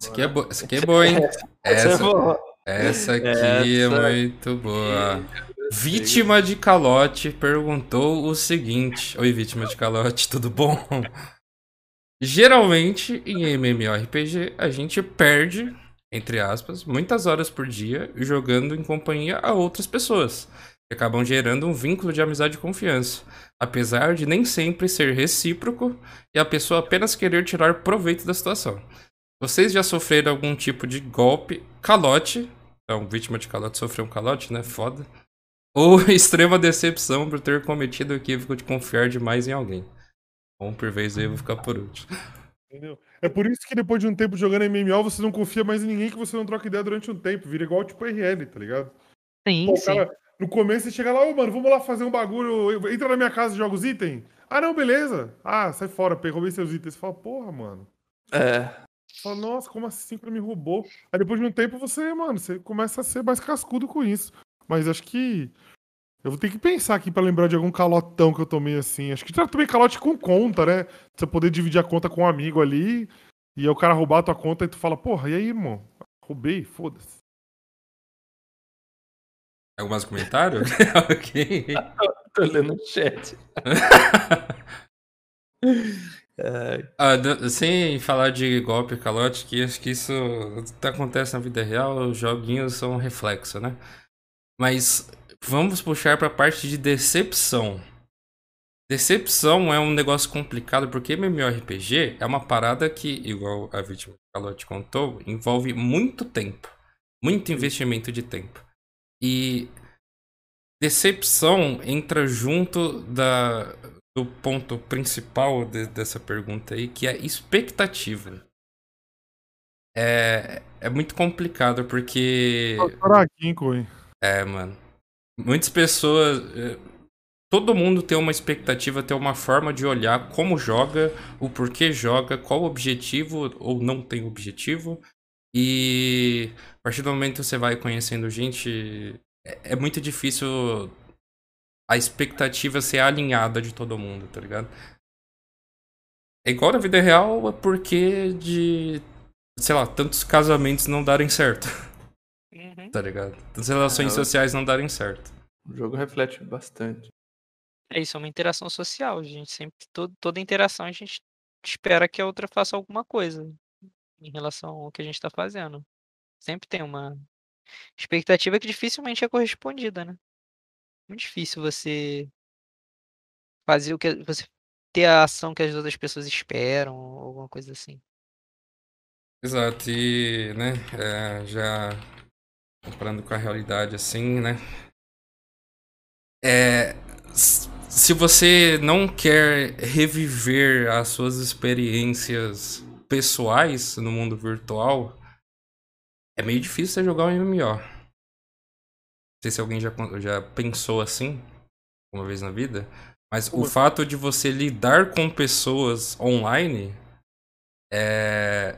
Essa aqui é, bo... Essa aqui é boa, hein? Essa é Essa, boa. essa aqui é Essa muito boa. Vítima de calote perguntou o seguinte: Oi, vítima de calote, tudo bom? Geralmente em MMORPG a gente perde, entre aspas, muitas horas por dia jogando em companhia a outras pessoas, que acabam gerando um vínculo de amizade e confiança, apesar de nem sempre ser recíproco e a pessoa apenas querer tirar proveito da situação. Vocês já sofreram algum tipo de golpe, calote, então vítima de calote sofreu um calote, né? Foda. Ou extrema decepção por ter cometido o equívoco de confiar demais em alguém. Bom, por vez aí eu vou ficar por último. Entendeu? É por isso que depois de um tempo jogando MMO, você não confia mais em ninguém que você não troca ideia durante um tempo. Vira igual tipo RL, tá ligado? Sim, Pô, o sim. cara, no começo você chega lá, ô mano, vamos lá fazer um bagulho. Entra na minha casa e joga os itens. Ah, não, beleza. Ah, sai fora, pegou bem seus itens. Você fala, porra, mano. É, fala, nossa, como assim cara me roubou? Aí depois de um tempo você, mano, você começa a ser mais cascudo com isso. Mas acho que. Eu vou ter que pensar aqui pra lembrar de algum calotão que eu tomei assim. Acho que já tomei calote com conta, né? Você poder dividir a conta com um amigo ali. E aí o cara roubar a tua conta e tu fala, porra, e aí, irmão? Roubei, foda-se. Algum mais comentário? ok. tô lendo o chat. É, Ah, sem falar de golpe calote, que acho que isso acontece na vida real, os joguinhos são um reflexo, né? Mas vamos puxar pra parte de decepção. Decepção é um negócio complicado porque MMORPG é uma parada que, igual a vítima calote contou, envolve muito tempo, muito investimento de tempo. E decepção entra junto da, do ponto principal de- dessa pergunta aí, que é expectativa. É, é muito complicado porque. É, mano. Muitas pessoas. eh, Todo mundo tem uma expectativa, tem uma forma de olhar como joga, o porquê joga, qual o objetivo ou não tem objetivo. E a partir do momento que você vai conhecendo gente, é, é muito difícil a expectativa ser alinhada de todo mundo, tá ligado? É igual na vida real, é porque de, sei lá, tantos casamentos não darem certo, Uhum. tá ligado? Tantas relações É, sociais não darem certo. o jogo reflete bastante. É isso, é uma interação social. A gente sempre, todo, toda interação, a gente espera que a outra faça alguma coisa em relação ao que a gente está fazendo. Sempre tem uma expectativa que dificilmente é correspondida, né? Muito difícil você fazer o que você ter a ação que as outras pessoas esperam, ou alguma coisa assim. Exato, e, né, é, já comparando com a realidade assim, né, é, se você não quer reviver as suas experiências pessoais no mundo virtual, é meio difícil você jogar um MMO. Não sei se alguém já, já pensou assim, uma vez na vida, mas o fato de você lidar com pessoas online é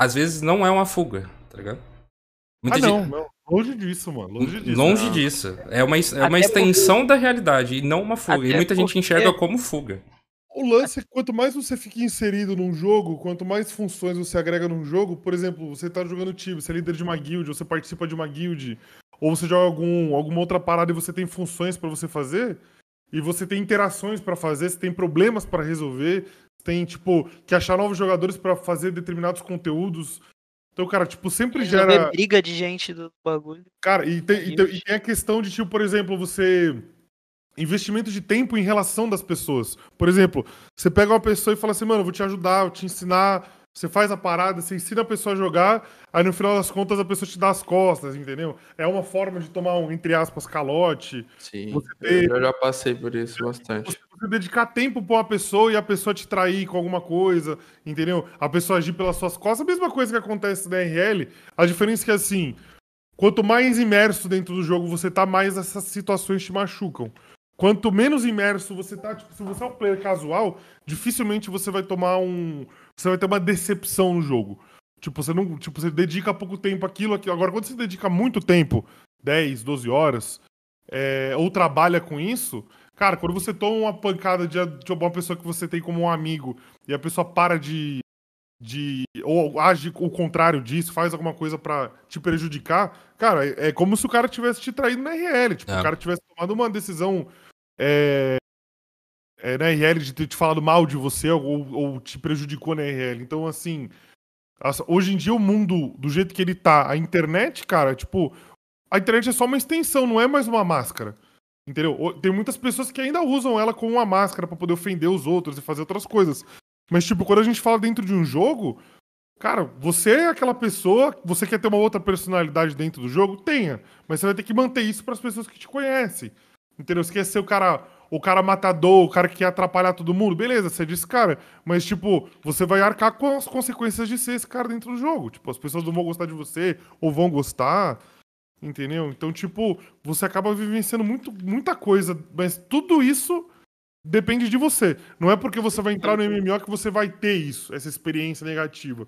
às vezes não é uma fuga, tá ligado? Muita ah, gente- não, não. Longe disso, mano. Longe disso. Longe não. disso. É uma, é uma Até extensão da realidade e não uma fuga. E Até muita gente porque- enxerga como fuga. O lance é que quanto mais você fica inserido num jogo, quanto mais funções você agrega num jogo, por exemplo, você tá jogando time, você é líder de uma guild, você participa de uma guild, ou você joga algum, alguma outra parada e você tem funções pra você fazer, e você tem interações pra fazer, você tem problemas pra resolver, você tem, tipo, que achar novos jogadores pra fazer determinados conteúdos. Então, cara, tipo, sempre Resolver gera. briga de gente do bagulho. Cara, e tem, e, tem, e tem a questão de, tipo, por exemplo, você. Investimento de tempo em relação das pessoas. Por exemplo, você pega uma pessoa e fala assim, mano, eu vou te ajudar, vou te ensinar. Você faz a parada, você ensina a pessoa a jogar, aí no final das contas a pessoa te dá as costas, entendeu? É uma forma de tomar um, entre aspas, calote. Sim, Você eu já passei por isso bastante. Você dedicar tempo pra uma pessoa e a pessoa te trair com alguma coisa, entendeu? A pessoa agir pelas suas costas, a mesma coisa que acontece na RL. A diferença é que, assim, quanto mais imerso dentro do jogo você tá, mais essas situações te machucam. Quanto menos imerso você tá, tipo, se você é um player casual, dificilmente você vai tomar um. Você vai ter uma decepção no jogo. Tipo, você não. Tipo, você dedica pouco tempo àquilo, aquilo. Agora, quando você dedica muito tempo, 10, 12 horas, é, ou trabalha com isso, cara, quando você toma uma pancada de, de uma pessoa que você tem como um amigo e a pessoa para de. de ou age o contrário disso, faz alguma coisa pra te prejudicar, cara, é, é como se o cara tivesse te traído na RL. Tipo, É. o cara tivesse tomado uma decisão. É, é, na RL de ter te falado mal de você ou, ou te prejudicou na RL. Então, assim, as- hoje em dia o mundo, do jeito que ele tá, a internet, cara, tipo, a internet é só uma extensão, não é mais uma máscara. Entendeu? Tem muitas pessoas que ainda usam ela como uma máscara pra poder ofender os outros e fazer outras coisas. Mas, tipo, quando a gente fala dentro de um jogo, Cara, você é aquela pessoa, você quer ter uma outra personalidade dentro do jogo? Tenha. Mas você vai ter que manter isso para as pessoas que te conhecem. Entendeu? Você quer ser o cara, o cara matador, o cara que quer atrapalhar todo mundo? Beleza, você desse cara. Mas, tipo, você vai arcar com as consequências de ser esse cara dentro do jogo. Tipo, as pessoas não vão gostar de você ou vão gostar. Entendeu? Então, tipo, você acaba vivenciando muito, muita coisa. Mas tudo isso depende de você. Não é porque você vai entrar no MMO que você vai ter isso, essa experiência negativa.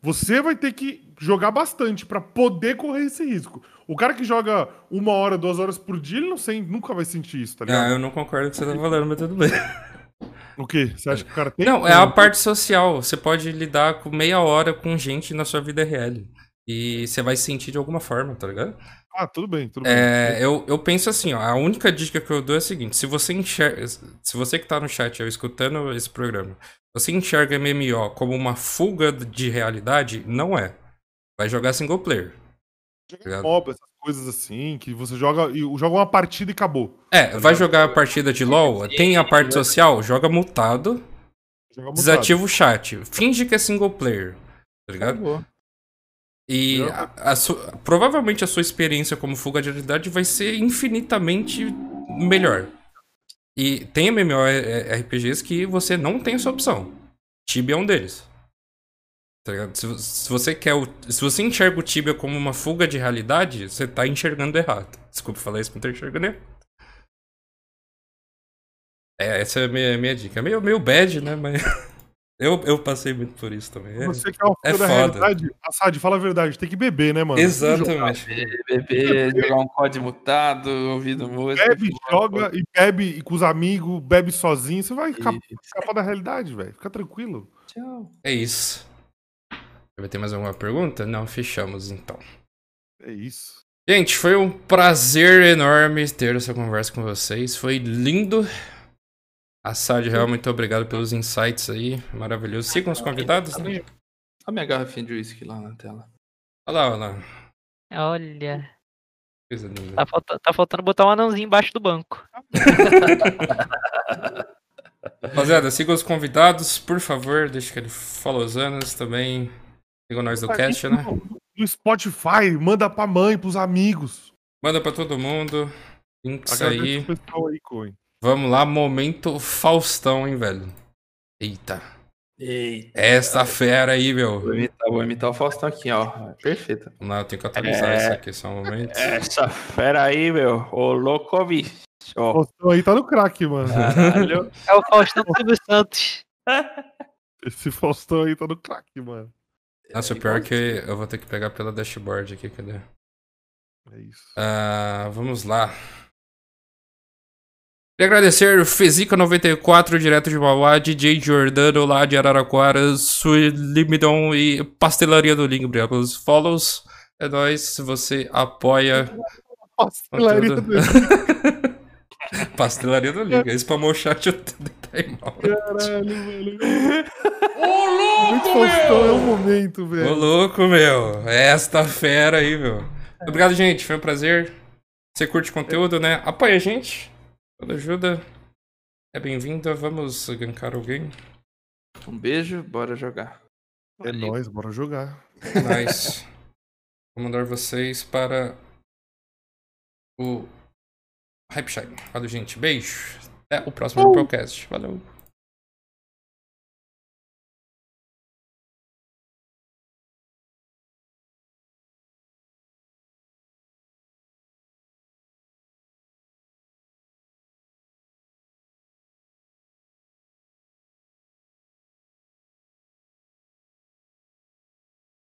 Você vai ter que jogar bastante pra poder correr esse risco. O cara que joga uma hora, duas horas por dia, ele não sei, nunca vai sentir isso, tá Ah, ligado? eu não concordo com o que você tá falando, mas tudo bem. O quê? Você acha que o cara tem? Não, é a parte social. Você pode lidar com meia hora com gente na sua vida real. E você vai sentir de alguma forma, tá ligado? Ah, tudo bem, tudo bem. É, eu, eu penso assim, ó, a única dica que eu dou é a seguinte, se você enxerga, se você que tá no chat, eu escutando esse programa, você enxerga MMO como uma fuga de realidade, não é. Vai jogar single player. Tá ligado? MOBA, essas coisas assim, que você joga e joga uma partida e acabou. É, vai jogar a partida de LoL, tem a parte social, joga mutado, Joga mutado. desativa o chat, finge que é single player, tá ligado? Acabou. E a- a su- provavelmente a sua experiência como fuga de realidade vai ser infinitamente melhor. E tem MMORPGs que você não tem essa opção. Tibia é um deles. Tá? Se, se você quer o, se você enxerga o Tibia como uma fuga de realidade, você tá enxergando errado. Desculpa falar isso, mas tá enxergando errado. É, essa é a minha, minha dica. É meio, meio bad, né? Mas eu, eu passei muito por isso também. É, Você quer uma é fuga da foda. realidade? Assad, fala a verdade, tem que beber, né, mano? Exatamente. Beber, jogar um COD mutado, ouvindo música. Bebe, joga e bebe e com os amigos, bebe sozinho, você vai escapar, escapar da realidade, velho. Fica tranquilo. Tchau. É isso. Vai ter mais alguma pergunta? Não, fechamos então. É isso. Gente, foi um prazer enorme ter essa conversa com vocês. Foi lindo. Assad Real, muito obrigado pelos insights aí. Maravilhoso. Sigam os convidados, né? Olha a minha garrafinha de uísque lá na tela. Olha lá, olha lá. Olha, Coisa linda. tá, falta- tá faltando botar um anãozinho embaixo do banco. Rapaziada, sigam os convidados, por favor. Deixa que ele fala os anos também. Sigam nós do cast, né? No Spotify, manda pra mãe, pros amigos. Manda pra todo mundo. Links aí. o aí. Vamos lá, momento Faustão, hein, velho. Eita. Eita. Essa fera aí, Vou meu. imitar, vou imitar o Faustão aqui, ó. Perfeito. Vamos lá, eu tenho que atualizar É. isso aqui só um momento. Essa fera aí, meu. Ô, louco, bicho. O Faustão aí tá no crack, mano. Caralho. É o Faustão Silvio Santos. Esse Faustão aí tá no crack, mano. Nossa, o pior é que eu vou ter que pegar pela dashboard aqui, cadê? É isso. Ah, vamos lá. Queria agradecer o Fesica94, direto de Mauá, DJ Jordano lá de Araraquara, Sulimidon e Pastelaria do Link, obrigado pelos follows. É nóis, se você apoia. Pastelaria do Pastelaria do Link, aí spamou o chat eu dei caralho, mano. Muito Faustão é o momento, Ô velho. louco, meu. Esta fera aí, meu. Obrigado, gente. Foi um prazer. Você curte conteúdo, né? Apoia a gente. Toda ajuda é bem-vinda. Vamos gankar alguém. Um beijo, bora jogar. É nóis, bora jogar. Nice. Vou mandar vocês para o Hype Shine. Valeu, gente. Beijo. Até o próximo podcast. Valeu.